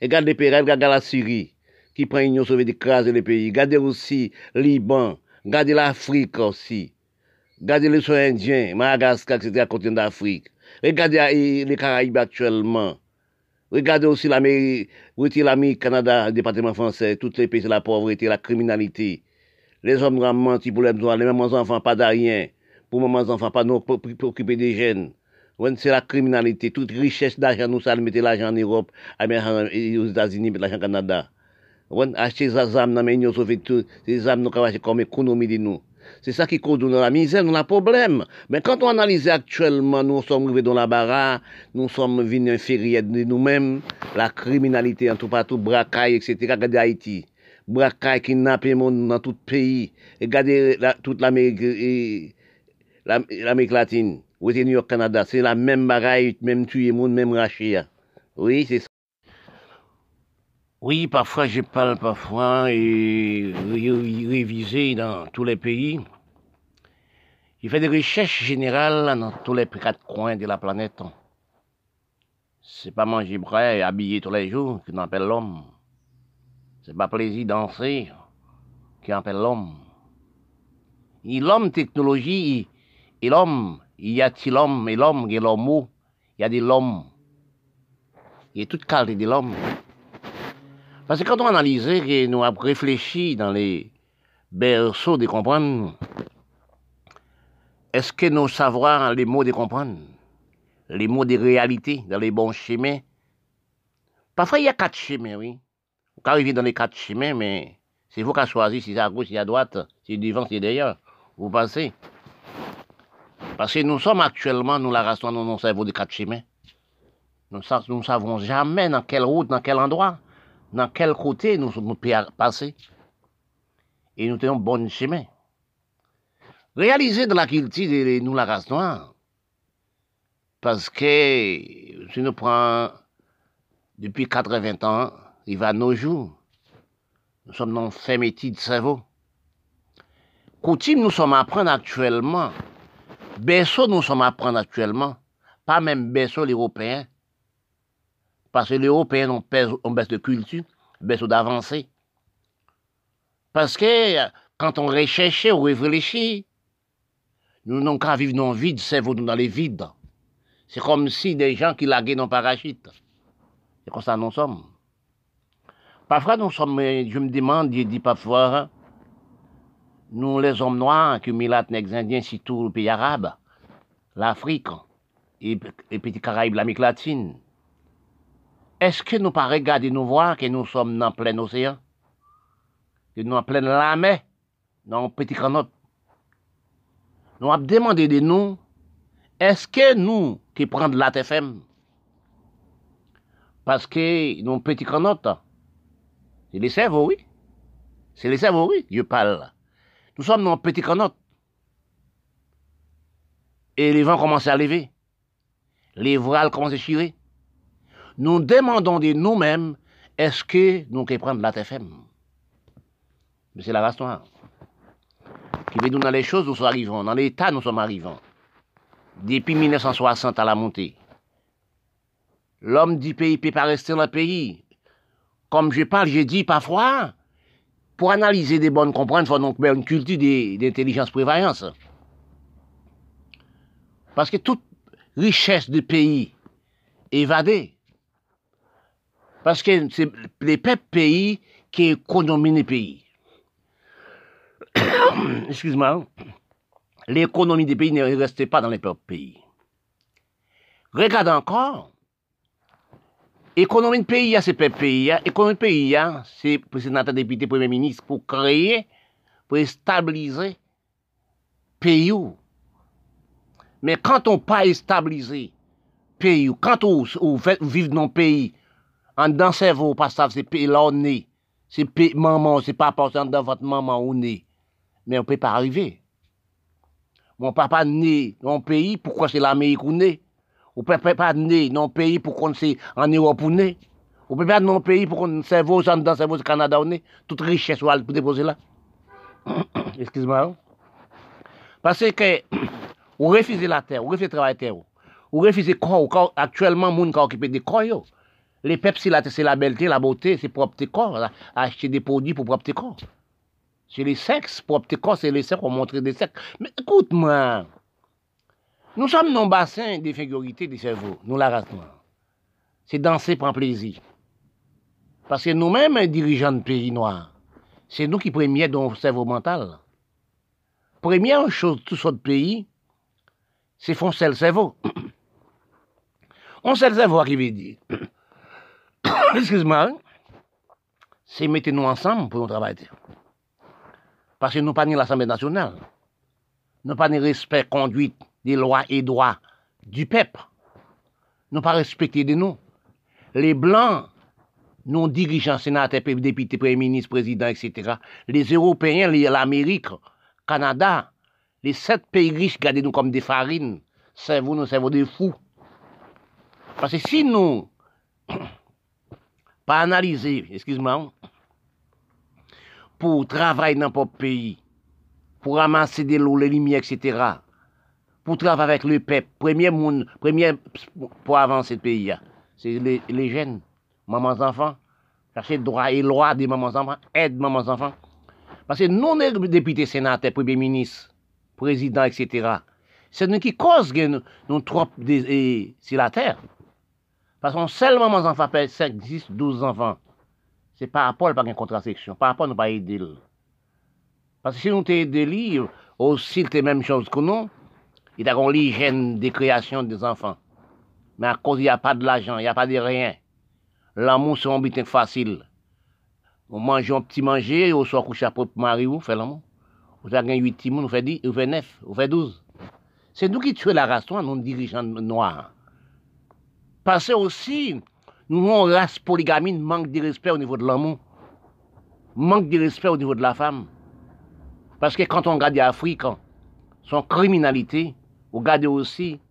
regade de Pera, regade la Syrie. Qui prend l'Union soviétique d'écraser les pays. Gardez aussi Liban, gardez l'Afrique aussi. Gardez les soins indiens, Madagascar, etc., continent d'Afrique. Regardez les Caraïbes actuellement. Regardez aussi l'Amérique, l'Amérique, Canada, le département français, tous les pays, la pauvreté, la criminalité. Les hommes ont menti pour les besoins, les mêmes enfants, pas d'arien. Pour mêmes enfants, pas nous occuper des jeunes. C'est la criminalité, toute richesse d'argent, nous, ça, mettez l'argent en Europe, aux États-Unis, l'argent au Canada. On acheter des âmes dans l'Union soviétique, des âmes nous avons comme économie de nous. C'est ça qui cause dans la misère, dans la problème. Mais quand on analyse actuellement, nous sommes arrivés dans la barre, nous sommes venus inférieurs de nous-mêmes, la criminalité en tout partout, bracaille, etc. Regardez Haïti. Bracaille, kidnappé monde dans tout pays. Regardez toute l'Amérique, l'Amérique latine. Ou New York, Canada. C'est la même bagaille, même tuer monde, même racher. Oui, c'est ça. Oui, parfois je parle parfois et réviser dans tous les pays. Il fait des recherches générales dans tous les quatre coins de la planète. C'est pas manger prêt et habiller tous les jours qui appelle l'homme. C'est pas plaisir danser qui appelle l'homme. Et l'homme technologie et l'homme, il y a l'homme et l'homme, a l'homme, il y a des l'homme. Il y a toute qualité de l'homme. Parce que quand on analyse et nous avons dans les berceaux de comprendre, est-ce que nous savons les mots de comprendre, les mots de réalité dans les bons chemins Parfois, il y a quatre chemins, oui. Vous arrivez dans les quatre chemins, mais c'est vous qui avez choisi si c'est à gauche, si c'est à droite, si c'est devant, si c'est derrière. Vous pensez Parce que nous sommes actuellement, nous la race dans nos cerveaux de quatre chemins. Nous ne savons jamais dans quelle route, dans quel endroit dans quel côté nous sommes passer. Et nous tenons bon chemin. Réaliser de la culture de nous la race noire. Parce que si nous prenons depuis 80 ans, il va nos jours. Nous sommes dans fait métier de cerveau. Coutume, nous sommes à apprendre actuellement. Berceau, nous sommes à apprendre actuellement. Pas même berceau l'Européen. Parce que les Européens ont, baisse de culture, baisse d'avancée. Parce que quand on recherche ou réfléchit, nous n'avons qu'à vivre dans le vide, cerveau dans les vides. C'est comme si des gens qui laguaient dans parachute. C'est comme ça nous sommes. Parfois, nous sommes, je me demande, je dis parfois, nous les hommes noirs, qui milat les indiens, surtout le pays arabe, l'Afrique, et les petits Caraïbes, l'Amérique latine, est-ce que nous pas regarder nous voir que nous sommes dans plein océan? Que nous en pleine la mer, dans un petit canot? Nous avons demandé de nous, est-ce que nous qui prenons la TFM? Parce que nous petit canot, c'est les cerveaux, oui. C'est les cerveaux, oui, je parle. Nous sommes dans un petit canot. Et les vents commencent à lever. Les voiles commencent à chirer nous demandons de nous-mêmes, est-ce que nous pouvons prendre la TFM Mais c'est la race noire. Qui veut nous dans les choses, nous sommes arrivants. Dans l'état, nous sommes arrivants. Depuis 1960 à la montée. L'homme du pays peut pas rester dans le pays. Comme je parle, j'ai dit parfois, pour analyser des bonnes comprendre, il faut donc une culture d'intelligence prévoyance. Parce que toute richesse du pays évadée, parce que c'est les peuples pays qui économisent les pays. *coughs* Excuse-moi. L'économie des pays ne restait pas dans les peuples pays. Regarde encore. Économie de pays, c'est peuples pays. Économie de pays, c'est président député, premier ministre pour créer, pour stabiliser pays. Mais quand on pas stabiliser pays, quand on, vit dans le pays, An dan sevo, pastav, se pe la ou ne. Se pe maman, se pa pa, se an dan vat maman ou ne. Men ou pe pa arrive. Mon papa ne nan peyi, poukwa se l'Amerik ou ne. Ou pe pa ne nan peyi, poukwa se an Erop ou ne. Ou pe pa nan peyi, poukwa se sevo, se an dan sevo, se Kanada ou ne. Tout riches ou al pou depose la. *coughs* Eskiz-moi *coughs* ou. Pase ke ou refize la ter, ou refize travay ter ou. Ou refize kwa ou, kwa aktuelman moun kwa okipe de kwa yo. Les peuples, c'est la belleté, la beauté, c'est propre corps. Acheter des produits pour propre corps. C'est les sexes, propre corps, c'est les sexes, on montre des sexes. Mais écoute-moi, nous sommes dans le bassin des cerveaux, nous la race C'est danser un plaisir. Parce que nous-mêmes, dirigeants de pays noirs, c'est nous qui premiers dans le cerveau mental. Première chose, tout ce pays, c'est foncer le cerveau. *coughs* On sait le cerveau qui veut dire. *coughs* excuse-moi, c'est mettre nous ensemble pour nous travailler. Parce que nous pas ni l'Assemblée nationale. nous pas de respect conduite des lois et droits du peuple. Nous pas respecter de nous. Les Blancs, nos dirigeants, sénateurs, députés, premiers ministres, présidents, etc. Les Européens, l'Amérique, Canada, les sept pays riches gardez nous comme des farines. Servons nous, servons des fous. Parce que si nous, pas analyser, excuse-moi, pour travailler dans notre pays, pour ramasser de l'eau, les lumières, etc., pour travailler avec le peuple, premier monde, premier pour avancer le pays, c'est les, les, jeunes, mamans enfants, chercher droit et loi des mamans enfants, aide mamans enfants. Parce que nous, les députés, sénateurs, premiers ministres, présidents, etc., c'est nous qui cause que nous, nous trop sur la terre. Parce qu'on seulement mamans enfants fait 5, 10, 12 enfants. C'est par rapport à une contraception, par rapport à nous pas aider. Parce que si nous t'aidons, aussi, c'est la même chose que nous, il y a l'hygiène des créations des enfants. Mais à cause il n'y a pas de l'argent, il n'y a pas de rien. L'amour, c'est un but facile. On mange un petit manger, on soit couché à propre mari, on fait l'amour. On fait 8 petits on fait 10, on fait 9, on fait 12. C'est nous qui tuons la race nous dirigeants noirs. Parce que aussi, nous avons race polygamine, manque de respect au niveau de l'amour. Manque de respect au niveau de la femme. Parce que quand on regarde l'Afrique, son criminalité, Regardez aussi,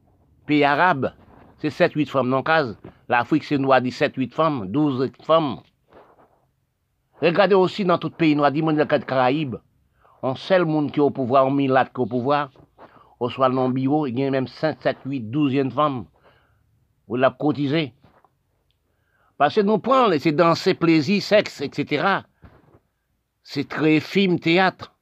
pays arabe, c'est 7-8 femmes dans le cas. L'Afrique, c'est noir, 7-8 femmes, 12 femmes. Regardez aussi dans tout pays noir, dit dans le Caraïbes, on seul monde qui est au pouvoir, on milate qui est au pouvoir, on bureau, il y a même 5, 7, 8, 12 femmes. Vous la cotisé. Parce que nous prenons, c'est danser, plaisir, sexe, etc. C'est très film, théâtre.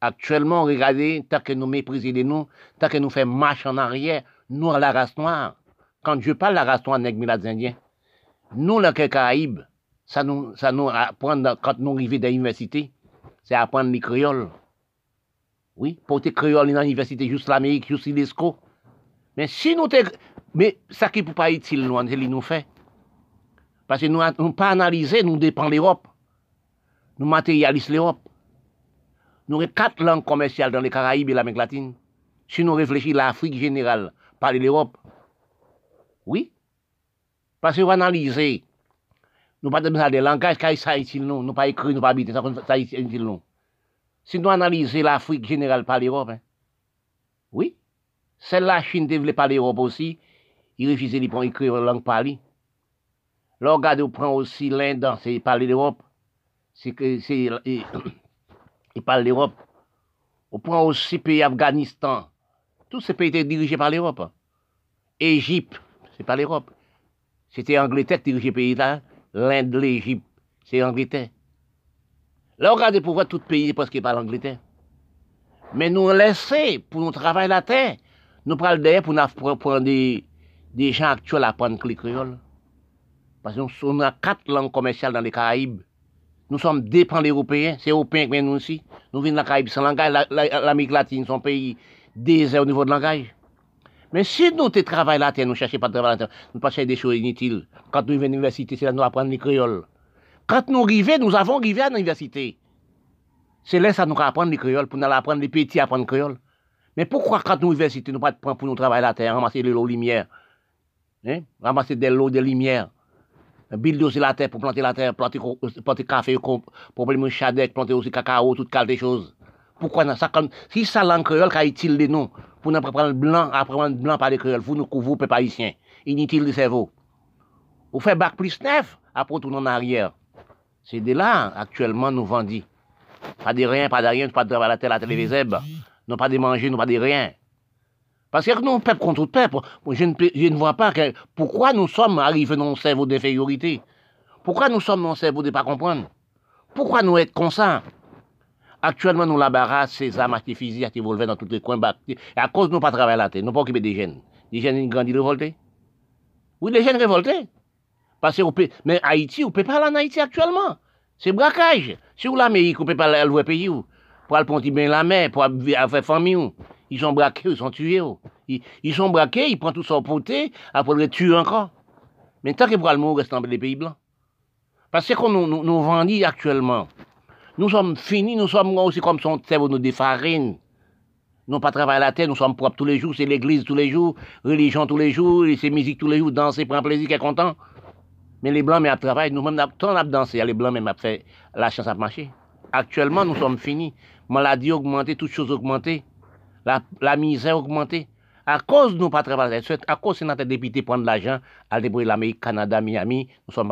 Actuellement, regardez, tant que nous méprisons de nous, tant que nous faisons marche en arrière, nous, la race noire, quand je parle de la race noire, nègre indien, nous, les Caraïbes, ça nous, ça nous apprend, quand nous arrivons dans l'université, c'est apprendre les créoles. Oui, porter créole dans l'université, juste l'Amérique, juste l'ESCO. Mais si nous mais ça qui peut pas être utile, nous, c'est nous fait. Parce que nous, nous pas analyser, nous dépend de l'Europe. Nous matérialisons l'Europe. Nous avons quatre langues commerciales dans les Caraïbes et l'Amérique latine. Si nous réfléchissons l'Afrique générale, pas l'Europe. Oui. Parce que vous analysez. Nous pas besoin des langages qui sont ici, nous. Nous pas écrit, nous pas habiter, ça ici, nous. Si nous analysons l'Afrique générale par l'Europe, hein. oui. Celle la Chine développée par l'Europe aussi, il refuse de écrire en langue parlée. On prend aussi l'Inde, c'est parler l'Europe. C'est que, c'est, *coughs* il parle l'Europe. On prend aussi pays Afghanistan. Tous ces pays étaient dirigés par l'Europe. Égypte, c'est pas l'Europe. C'était Angleterre qui dirigeait pays là. L'Inde, l'Égypte, c'est Angleterre. Là, regardez pour voir tout pays presque par l'Angleterre. Mais nous laisser pour nous travailler la terre. Nous prenons derrière pour nous prendre des, des gens actuels à apprendre le créole. Parce qu'on a quatre langues commerciales dans les Caraïbes. Nous sommes dépendants des Européens, c'est Européens qui viennent nous aussi. Nous venons de la Caraïbe sans langage, l'Amérique latine, son pays désert au niveau de langage. Mais si nous travaillons la terre, nous ne cherchons pas de travail la terre, nous ne pas chercher des choses inutiles. Quand nous venons à l'université, c'est là nous apprendre les créoles. Quand nous arrivons, nous avons arrivé à l'université. C'est là ça nous apprendre les créoles, pour nous apprendre les petits à apprendre les créoles. Mais pourquoi quand nous à l'université, nous ne pas pour nous travailler la terre, ramasser de l'eau lumière, hein? ramasser de l'eau de lumière, aussi la terre pour planter la terre, planter, planter café, pour planter chadec, planter aussi cacao, toutes des choses. Pourquoi ça, si ça langue créole, qu'a utile de nous, pour nous prendre blanc, apprendre blanc par les créoles, vous nous couvrez, peuple haïtien, inutile de cerveau. Vous faites bac plus neuf, après tourner en arrière. C'est de là, actuellement, nous vendons. Pas de rien, pas de rien, pas de travail à la terre, la télévision, non pas de manger, non pas de rien. Parce que nous, peuple contre peuple, je ne, vois pas pourquoi nous sommes arrivés dans un cerveau d'infériorité. Pourquoi nous sommes dans un cerveau de ne pas comprendre? Pourquoi nous être comme ça? Actuellement, nous la barrage, ces armes artificielles qui volent dans tous les coins. Et à cause de nous pas travailler terre, nous pas occuper des jeunes. Des jeunes grandissent révoltés. Oui, les jeunes révoltés. Parce que, peut, mais Haïti, on ne peut pas aller en Haïti actuellement. C'est braquage. Si vous l'Amérique, on peut pas aller au pays. Pour aller prendre la mer, pour faire famille. Ils sont braqués, ils sont tués. Oh. Ils, sont braqués, ils prennent tout son poté, après ils tuent encore. Mais tant que pour le reste dans les pays blancs. Parce que nous, nous, nous actuellement, nous sommes finis, nous sommes aussi comme son cerveau, nous des farines. Nous pas travailler la terre, nous sommes propres tous les jours, c'est l'église tous les jours, religion tous les jours, c'est musique tous les jours, danser, prendre plaisir, qui est content. Mais les blancs, mais à travailler, nous-mêmes, tant on dansé, les blancs, même à fait la chance à marcher. Actuellement, nous sommes finis. Maladie augmentée, toutes choses augmentées. La, misère augmentée. À cause de nous pas travailler, à cause de notre député prendre l'argent, à débrouiller l'Amérique, Canada, Miami, nous sommes